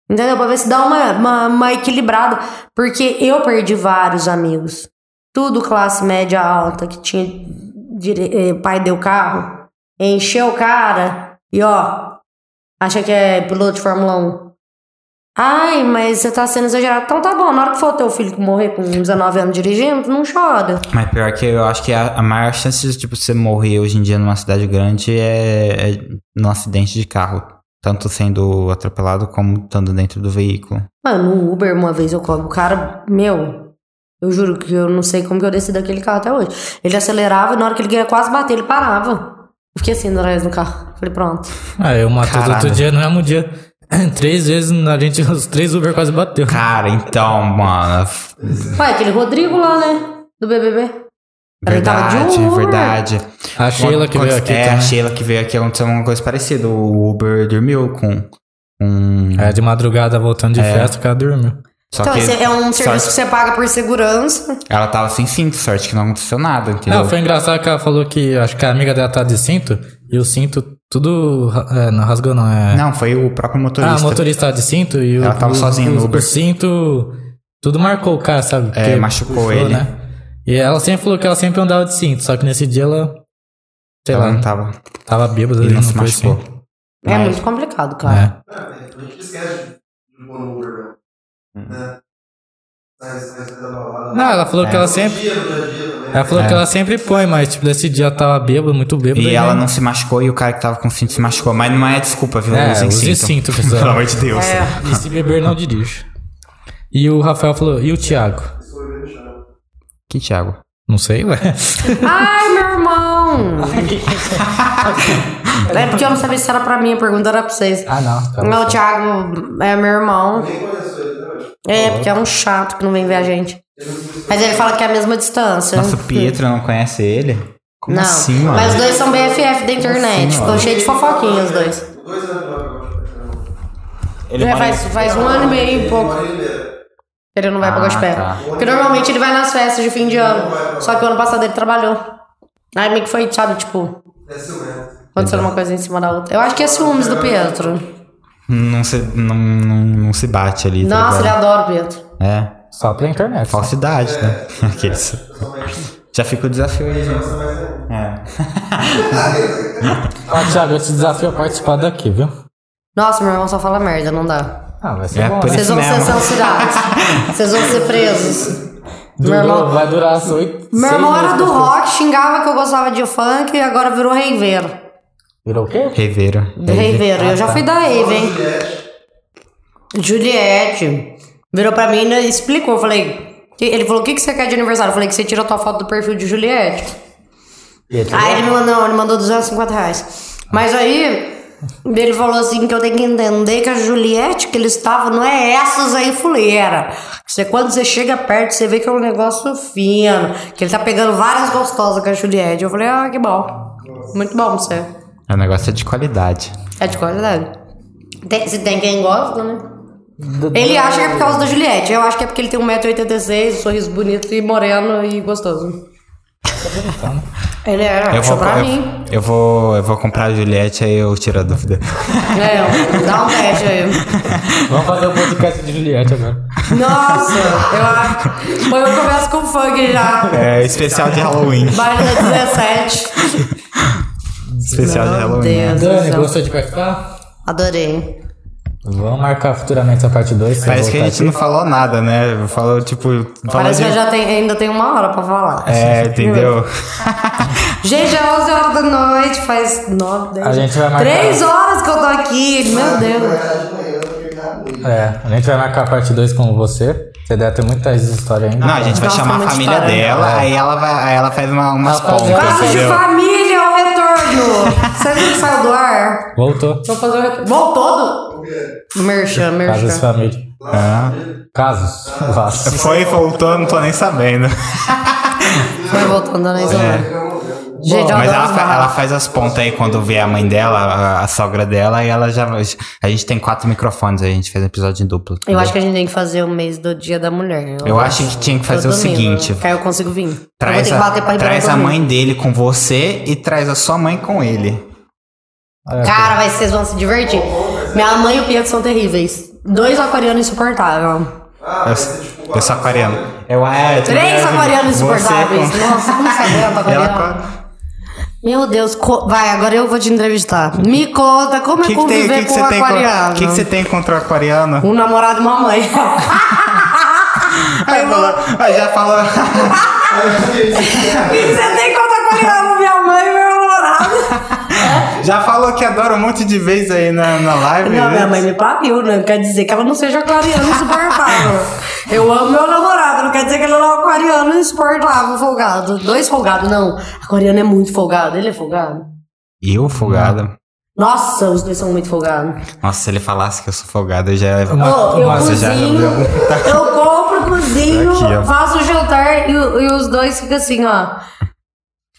Entendeu? Pra ver se dá uma, uma, uma equilibrada. Porque eu perdi vários amigos. Tudo classe média alta, que tinha. dire- eh, pai deu carro, encheu o cara e ó. Acha que é piloto de Fórmula 1. Ai, mas você tá sendo exagerado. Então tá bom, na hora que for teu filho morrer com 19 anos dirigindo, não chora. Mas pior que eu acho que a, a maior chance de tipo, você morrer hoje em dia numa cidade grande é, é num acidente de carro. Tanto sendo atropelado como estando dentro do veículo. Mano, no Uber, uma vez eu cobro. O cara, meu, eu juro que eu não sei como que eu desci daquele carro até hoje. Ele acelerava e na hora que ele ia quase bater, ele parava. Eu fiquei assim atrás no carro. Falei, pronto. Ah, eu matei outro dia, no mesmo dia. Três vezes a gente, os três Uber quase bateu. Cara, então, mano. Ué, aquele Rodrigo lá, né? Do BBB. Ele tava de Verdade, Uber. verdade. A Sheila que veio aqui É, a também. Sheila que veio aqui aconteceu uma coisa parecida. O Uber dormiu com. com É, de madrugada voltando de festa, o cara dormiu. só Então, que é um serviço só- que você paga por segurança. ela tava sem cinto, sorte que não aconteceu nada, entendeu? Não, foi engraçado que ela falou que acho que a amiga dela tá de cinto e o cinto tudo. É, não rasgou, não. É... Não, foi o próprio ah, motorista. o motorista de cinto e o. Ela tava sozinha o, no Uber. O cinto. Tudo marcou o cara, sabe? É, machucou puxou, ele. Né? E ela sempre falou que ela sempre andava de cinto, só que nesse dia ela. Sei ela lá, não tava. tava bêbada Ele ali, não se machucou. assim. É Mas- muito complicado, cara. É. A gente esquece de pôr no Uber, né? Sai, sai, sai da balada. Não, ela falou que ela sempre. Ela falou que ela sempre põe, mas tipo, nesse dia ela tava bêbada, muito bêbada. É. E ela nem- não se machucou e o cara que tava com cinto se machucou. Mas não é desculpa, viu? É, Usem use cinto. cinto, pessoal. Pelo amor de Deus. É. E se beber, não dirige. E o Rafael falou, e o Thiago? Que Thiago? Não sei, ué. Ai, meu irmão! é porque eu não sabia se era pra mim, a pergunta era pra vocês. Ah, não. tá Não, o. Thiago é meu irmão. Nem conheço ele, né, velho? É, porque é um chato que não vem ver a gente. Mas ele fala que é a mesma distância. Nossa, o Pietro não conhece ele? Como não, assim, mano? mas os dois são BFF da internet. assim, Ficou cheio de fofoquinhas os dois. Ele É, faz, faz um ano e meio e pouco. Ele. Ele não vai pra Ah, Gospel. tá. Porque normalmente ele vai nas festas de fim de ano. Só que o ano passado ele trabalhou. Aí meio que foi, sabe, tipo, É aconteceu uma coisa em cima da outra. Eu acho que é ciúmes do Pietro. Não se, não, não, não se bate ali. tá Nossa, ele ligado? adora o Pietro. É, Só pela internet. falsidade, né? Aqueles. Já fica o desafio aí, gente. É. Ó, Thiago, eu te desafio a participar daqui, viu? Nossa, meu irmão só fala merda, não dá. Ah, vai ser É bom, né? Vocês vão ser censurados. Vocês vão ser presos. Durou- meu irmão- Vai durar as oito. Meu irmão era do rock, xingava que eu gostava de funk e agora virou reiveiro. Virou o quê? Reveiro. Reiveiro. Eu já fui da Rave, hein? Juliette. Virou pra mim e explicou. Eu falei. Ele falou: o que, que você quer de aniversário? Eu falei que você tira a tua foto do perfil de Juliette. Aí, Aí ele me mandou, ele mandou 250 reais. Mas aí. Ele falou assim que eu tenho que entender que a Juliette que ele estava não é essas aí fuleira. Você, quando você chega perto, você vê que é um negócio fino. Que ele tá pegando várias gostosas com a Juliette. Eu falei, ah, que bom. Muito bom você. O negócio é de qualidade. É de qualidade. Tem, se tem quem gosta, né? Ele acha que é por causa da Juliette. Eu acho que é porque ele tem 1,86m, sorriso bonito e moreno e gostoso. Ele é, Eu achou vou, pra eu, mim. eu vou, eu vou comprar a Juliette, aí eu tiro a dúvida. É, dá um teste aí. Vamos fazer o podcast de Juliette agora. Nossa, eu acho. Ou eu começo com funk já. É, especial de Halloween. Baile da 17. Especial de Meu Halloween. Deus Dani, céu. gostou de participar? Adorei. Vamos marcar futuramente a parte 2. Parece que a gente não falou nada, né? Falou, tipo... Falou Parece de... que eu já tenho, ainda tenho uma hora pra falar. É, entendeu? Gente, é 11 horas da noite, faz 9, 10. A gente vai marcar- 3 horas que eu tô aqui, meu Deus. É, a gente vai marcar a parte 2 com você. Você deve ter muitas histórias ainda. Não, a gente vai Nossa, chamar a família história. dela, aí ela, vai, aí ela faz uma, umas pontas, Casa de família, o retorno. Você viu que saiu do ar? Voltou. Vou fazer o retorno. Voltou? Merchan, Casas merchan. família. Ah. Casos. Vastos. Foi e voltou, não tô nem sabendo. Foi voltando na isolar. Gente, eu Mas adoro ela, fa- ela faz as pontas aí quando vê a mãe dela, a, a sogra dela, e ela já. A gente tem quatro microfones, a gente fez um episódio em duplo. Eu acho que a gente tem que fazer o mês do dia da mulher. Eu acho que tinha que fazer Todo o domingo. seguinte: Que aí eu consigo vir. eu vou ter traz, que a, bater pra Ribeirão traz a mãe dele com você e traz a sua mãe com ele. Cara, vai, vocês vão se divertir. Minha mãe e o Pietro são terríveis. Dois aquarianos insuportáveis. Ah, tipo. Eu sou aquariano. Eu, é, eu Três também- aquarianos você insuportáveis. com- Nossa, como você aguenta Ela aquariano? com- Meu Deus, co- vai, agora eu vou te entrevistar. Me conta como é que que tem, conviver que que com um você aquariano. que que você tem contra o aquariano? Um namorado e uma mãe. Aí falou, aí já falou. O que você tem contra já falou que adora um monte de vezes aí na, na live. Não, né? minha mãe me pariu, né? Não quer dizer que ela não seja aquariano insuportável. Eu amo meu namorado, não quer dizer que ele não é um aquariano insuportável, folgado. Dois folgados, não. Aquariano é muito folgado, ele é folgado. Eu, folgado. Nossa, os dois são muito folgados. Nossa, se ele falasse que eu sou folgado, eu já. Ô, eu Nossa, já- cozinho, eu compro, cozinho, Aqui, faço o jantar e, e os dois ficam assim, ó.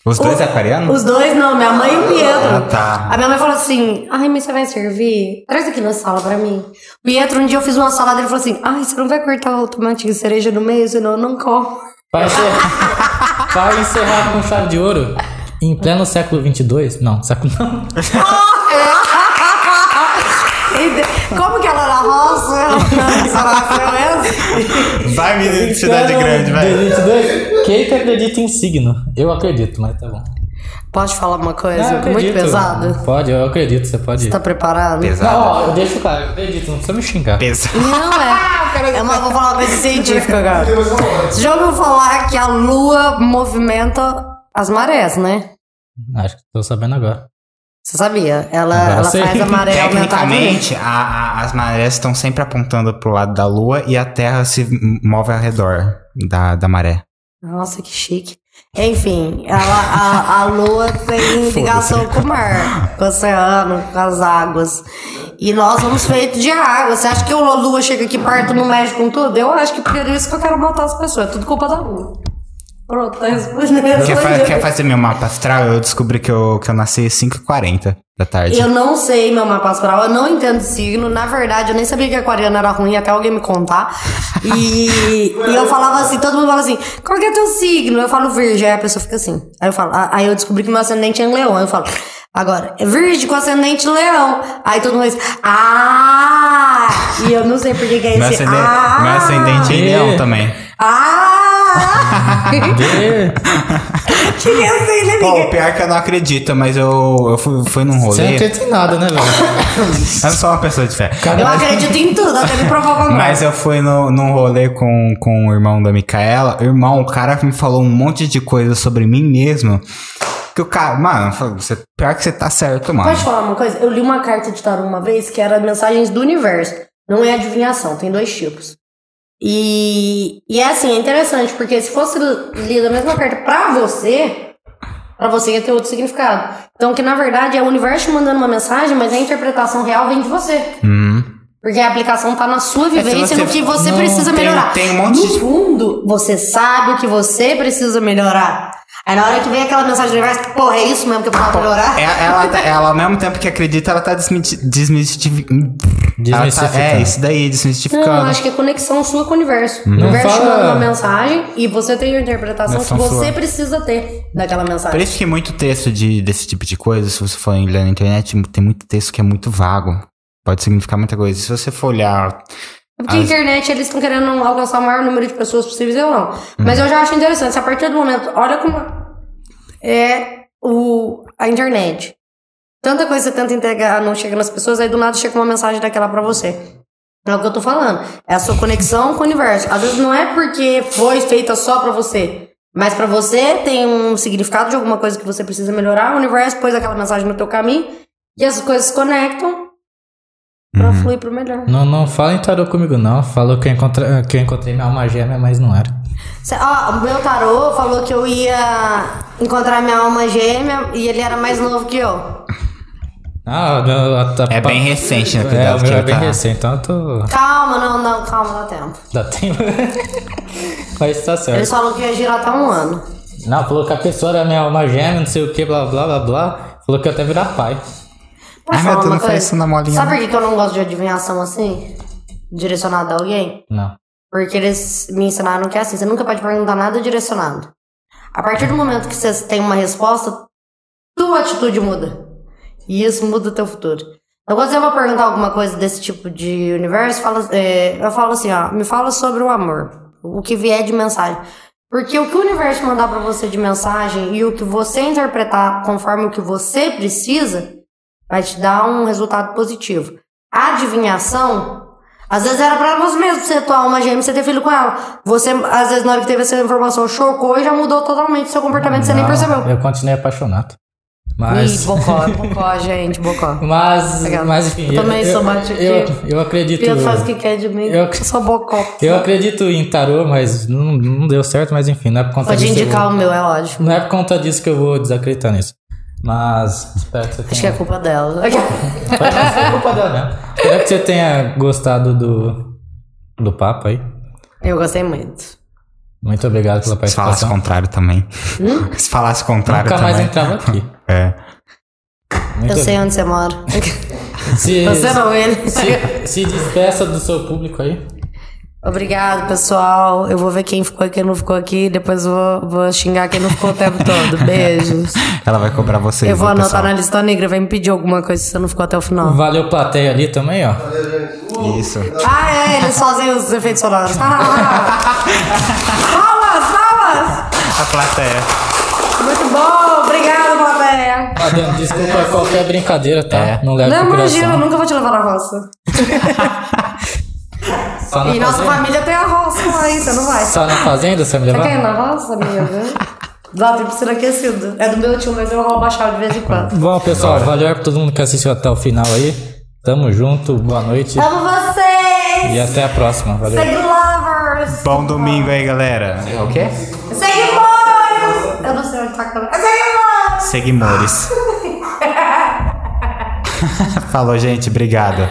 Os dois O- aquarianos? Os dois não, minha mãe e o Pietro. Ah, tá. A minha mãe falou assim: Ai, mas você vai servir? Traz aqui na sala pra mim. Pietro, um dia eu fiz uma salada e ele falou assim: Ai, você não vai cortar o tomate de cereja no meio, senão eu não como. Para encerrar, para encerrar com chave de ouro, em pleno século 22, não, século não. Nasceu essa? Vai, menino de cidade grande, vai. 22, quem que acredita em signo? Eu acredito, mas tá bom. Pode falar uma coisa Ah, muito pesada? Pode, eu acredito, você pode. Tá preparado? Pesado. Não, ó, eu deixo claro, eu acredito, não precisa me xingar. Pesa. Não é. é uma, vou falar uma coisa científica agora. Você já ouviu falar que a lua movimenta as marés, né? Acho que tô sabendo agora. Você sabia? Ela, ela faz a maré aumentar. Tecnicamente, a- a- as marés estão sempre apontando pro lado da lua e a Terra se move ao redor da, da maré. Nossa, que chique. Enfim, ela, a, a lua tem ligação com o mar, com o oceano, com as águas. E nós somos feitos de água. Você acha que a lua chega aqui perto não mexe com tudo? Eu acho que por isso que eu quero matar as pessoas. É tudo culpa da lua. Pronto, tá respondendo. Quer, fa quer fazer meu mapa astral? Eu descobri que eu, que eu nasci às 5h40 da tarde. Eu não sei meu mapa astral, eu não entendo signo. Na verdade, eu nem sabia que aquariano era ruim até alguém me contar. E, e eu falava assim, todo mundo fala assim, qual que é teu signo? Eu falo virgem, aí a pessoa fica assim. Aí eu falo, aí eu descobri que meu ascendente é em leão. Aí eu falo, agora, é virgem com ascendente leão. Aí todo mundo diz, ah! E eu não sei por que é Meu esse ascendente, ah! meu ascendente é em leão também. Ah! Tinha assim, né, Pô, amiga? o pior é que eu não acredito, mas eu, eu fui, fui num Você não rolê. acredita em nada, né, velho? Eu não sou uma pessoa de fé. Eu acredito em tudo, até me provar o Mas eu fui no, num rolê com, com o irmão da Micaela. Irmão, o cara me falou um monte de coisa sobre mim mesmo. Que o cara, mano, você, pior que você tá certo, mano. Pode falar uma coisa? Eu li uma carta de tarô uma vez que era mensagens do universo. Não é adivinhação, tem dois tipos. E, e é assim, é interessante, porque se fosse lida a mesma carta pra você, pra você ia ter outro significado. Então, que na verdade é o universo te mandando uma mensagem, mas a interpretação real vem de você. Hum. Porque a aplicação tá na sua vivência, você- no que você precisa tem- melhorar. tem um monte no de- fundo, você sabe o que você precisa melhorar. Aí na hora que vem aquela mensagem do universo, porra, é isso mesmo que eu preciso melhorar? É- Ela, tá- ela, ao mesmo tempo que acredita, ela tá desmiti- desmistificando. Desmistificando. É, isso daí, Não, desmistificando. acho que é conexão sua com o universo. Uhum. O universo fala- manda uma mensagem e você tem a interpretação que Noção você sua. precisa ter daquela Por mensagem. isso que muito texto de, desse tipo de coisa, se você for ler na internet, tem muito texto que é muito vago. Pode significar muita coisa. Se você for olhar. É Porque a As- internet, eles estão querendo alcançar o maior número de pessoas possíveis, eu não. Mas Uhum. eu já acho interessante. Se a partir do momento, olha como é o, a internet. Tanta coisa você tenta entregar, não chega nas pessoas, aí do nada chega uma mensagem daquela pra você. É o que eu tô falando. É a sua conexão com o universo. Às vezes não é porque foi feita só pra você. Mas pra você tem um significado de alguma coisa que você precisa melhorar, o universo pôs aquela mensagem no teu caminho e essas coisas se conectam pra Uhum. fluir pro melhor. Não, não fala em tarô comigo, não. Falou que eu encontrei, que eu encontrei minha alma gêmea, mas não era. Cê- Ó, o meu tarô falou que eu ia encontrar minha alma gêmea e ele era mais novo que eu. Ah, meu, a- a- É bem recente, né? É, o meu é ele bem tá- recente, então eu tô. Calma, não, não, calma, dá tempo. Dá tempo. Mas tá Eles certo. falaram que ia girar até um ano. Não, falou que a pessoa era minha alma gêmea, não sei o que, blá blá blá blá. Falou que ia até virar pai. Posso falar uma não faz coisa? isso na molinha, Sabe por que que eu não gosto de adivinhação assim? Direcionada a alguém? Não. Porque eles me ensinaram que é assim, você nunca pode perguntar nada direcionado. A partir do momento que você tem uma resposta, tua atitude muda. E isso muda o teu futuro. Então, quando você vai perguntar alguma coisa desse tipo de universo, fala, é, eu falo assim, ó, me fala sobre o amor. O que vier de mensagem. Porque o que o universo mandar pra você de mensagem e o que você interpretar conforme o que você precisa, vai te dar um resultado positivo. A adivinhação, às vezes era pra você mesmo você tua alma gêmea e você ter filho com ela. Você, às vezes, na hora que teve essa informação, chocou e já mudou totalmente seu comportamento, você nem Não, percebeu. Eu continuei apaixonado. Ih, Mas. bocó, bocó, gente, bocó. Mas, mas enfim. Eu também sou bate- eu, eu acredito. Pedro faz o que quer de mim. Eu- Eu sou bocó. Eu acredito em tarô, mas não, não deu certo, mas enfim, não é por conta Pode disso. eu indicar o meu, é ótimo. Não é por conta disso que eu vou desacreditar nisso. Mas espero que você Acho que tenha. é culpa dela. Pode não ser culpa dela mesmo. Espero que você tenha gostado do, do papo aí. Eu gostei muito. Muito obrigado pela Se falasse o participação. contrário também. Hum? Se falasse o contrário Nunca mais também. entrava aqui. É. Muito Eu sei onde você mora. Se, Você não, ele. se, se despeça do seu público aí. Obrigado, pessoal. Eu vou ver quem ficou e quem não ficou aqui. Depois vou, vou xingar quem não ficou o tempo todo. Beijos. Ela vai cobrar vocês. Eu vou anotar pessoal? na lista negra. Vai me pedir alguma coisa se você não ficou até o final. Valeu, plateia ali também, ó. Isso. Ah, é, eles fazem os efeitos sonoros. Ah, palmas, palmas! A plateia. Muito bom, obrigado, plateia. Adriano, desculpa qualquer brincadeira, tá? É. Não leve Não, imagina, eu nunca vou te levar na roça. Só na E nossa fazenda? família tem a roça lá, hein? Você não vai. Só na fazenda você me Você quer ir na roça, amiga? Lá tem piscina aquecida. É do meu tio, mas eu roubo a chave de vez em quando. Bom, pessoal, valeu pra todo mundo que assistiu até o final aí. Tamo junto, boa noite Amo vocês! e até a próxima. Valeu. Segue lovers! Bom domingo aí, galera. É o quê? Segue boys! Eu não sei onde tá a câmera. Seguimores! Seguimores. Falou, gente. Obrigado.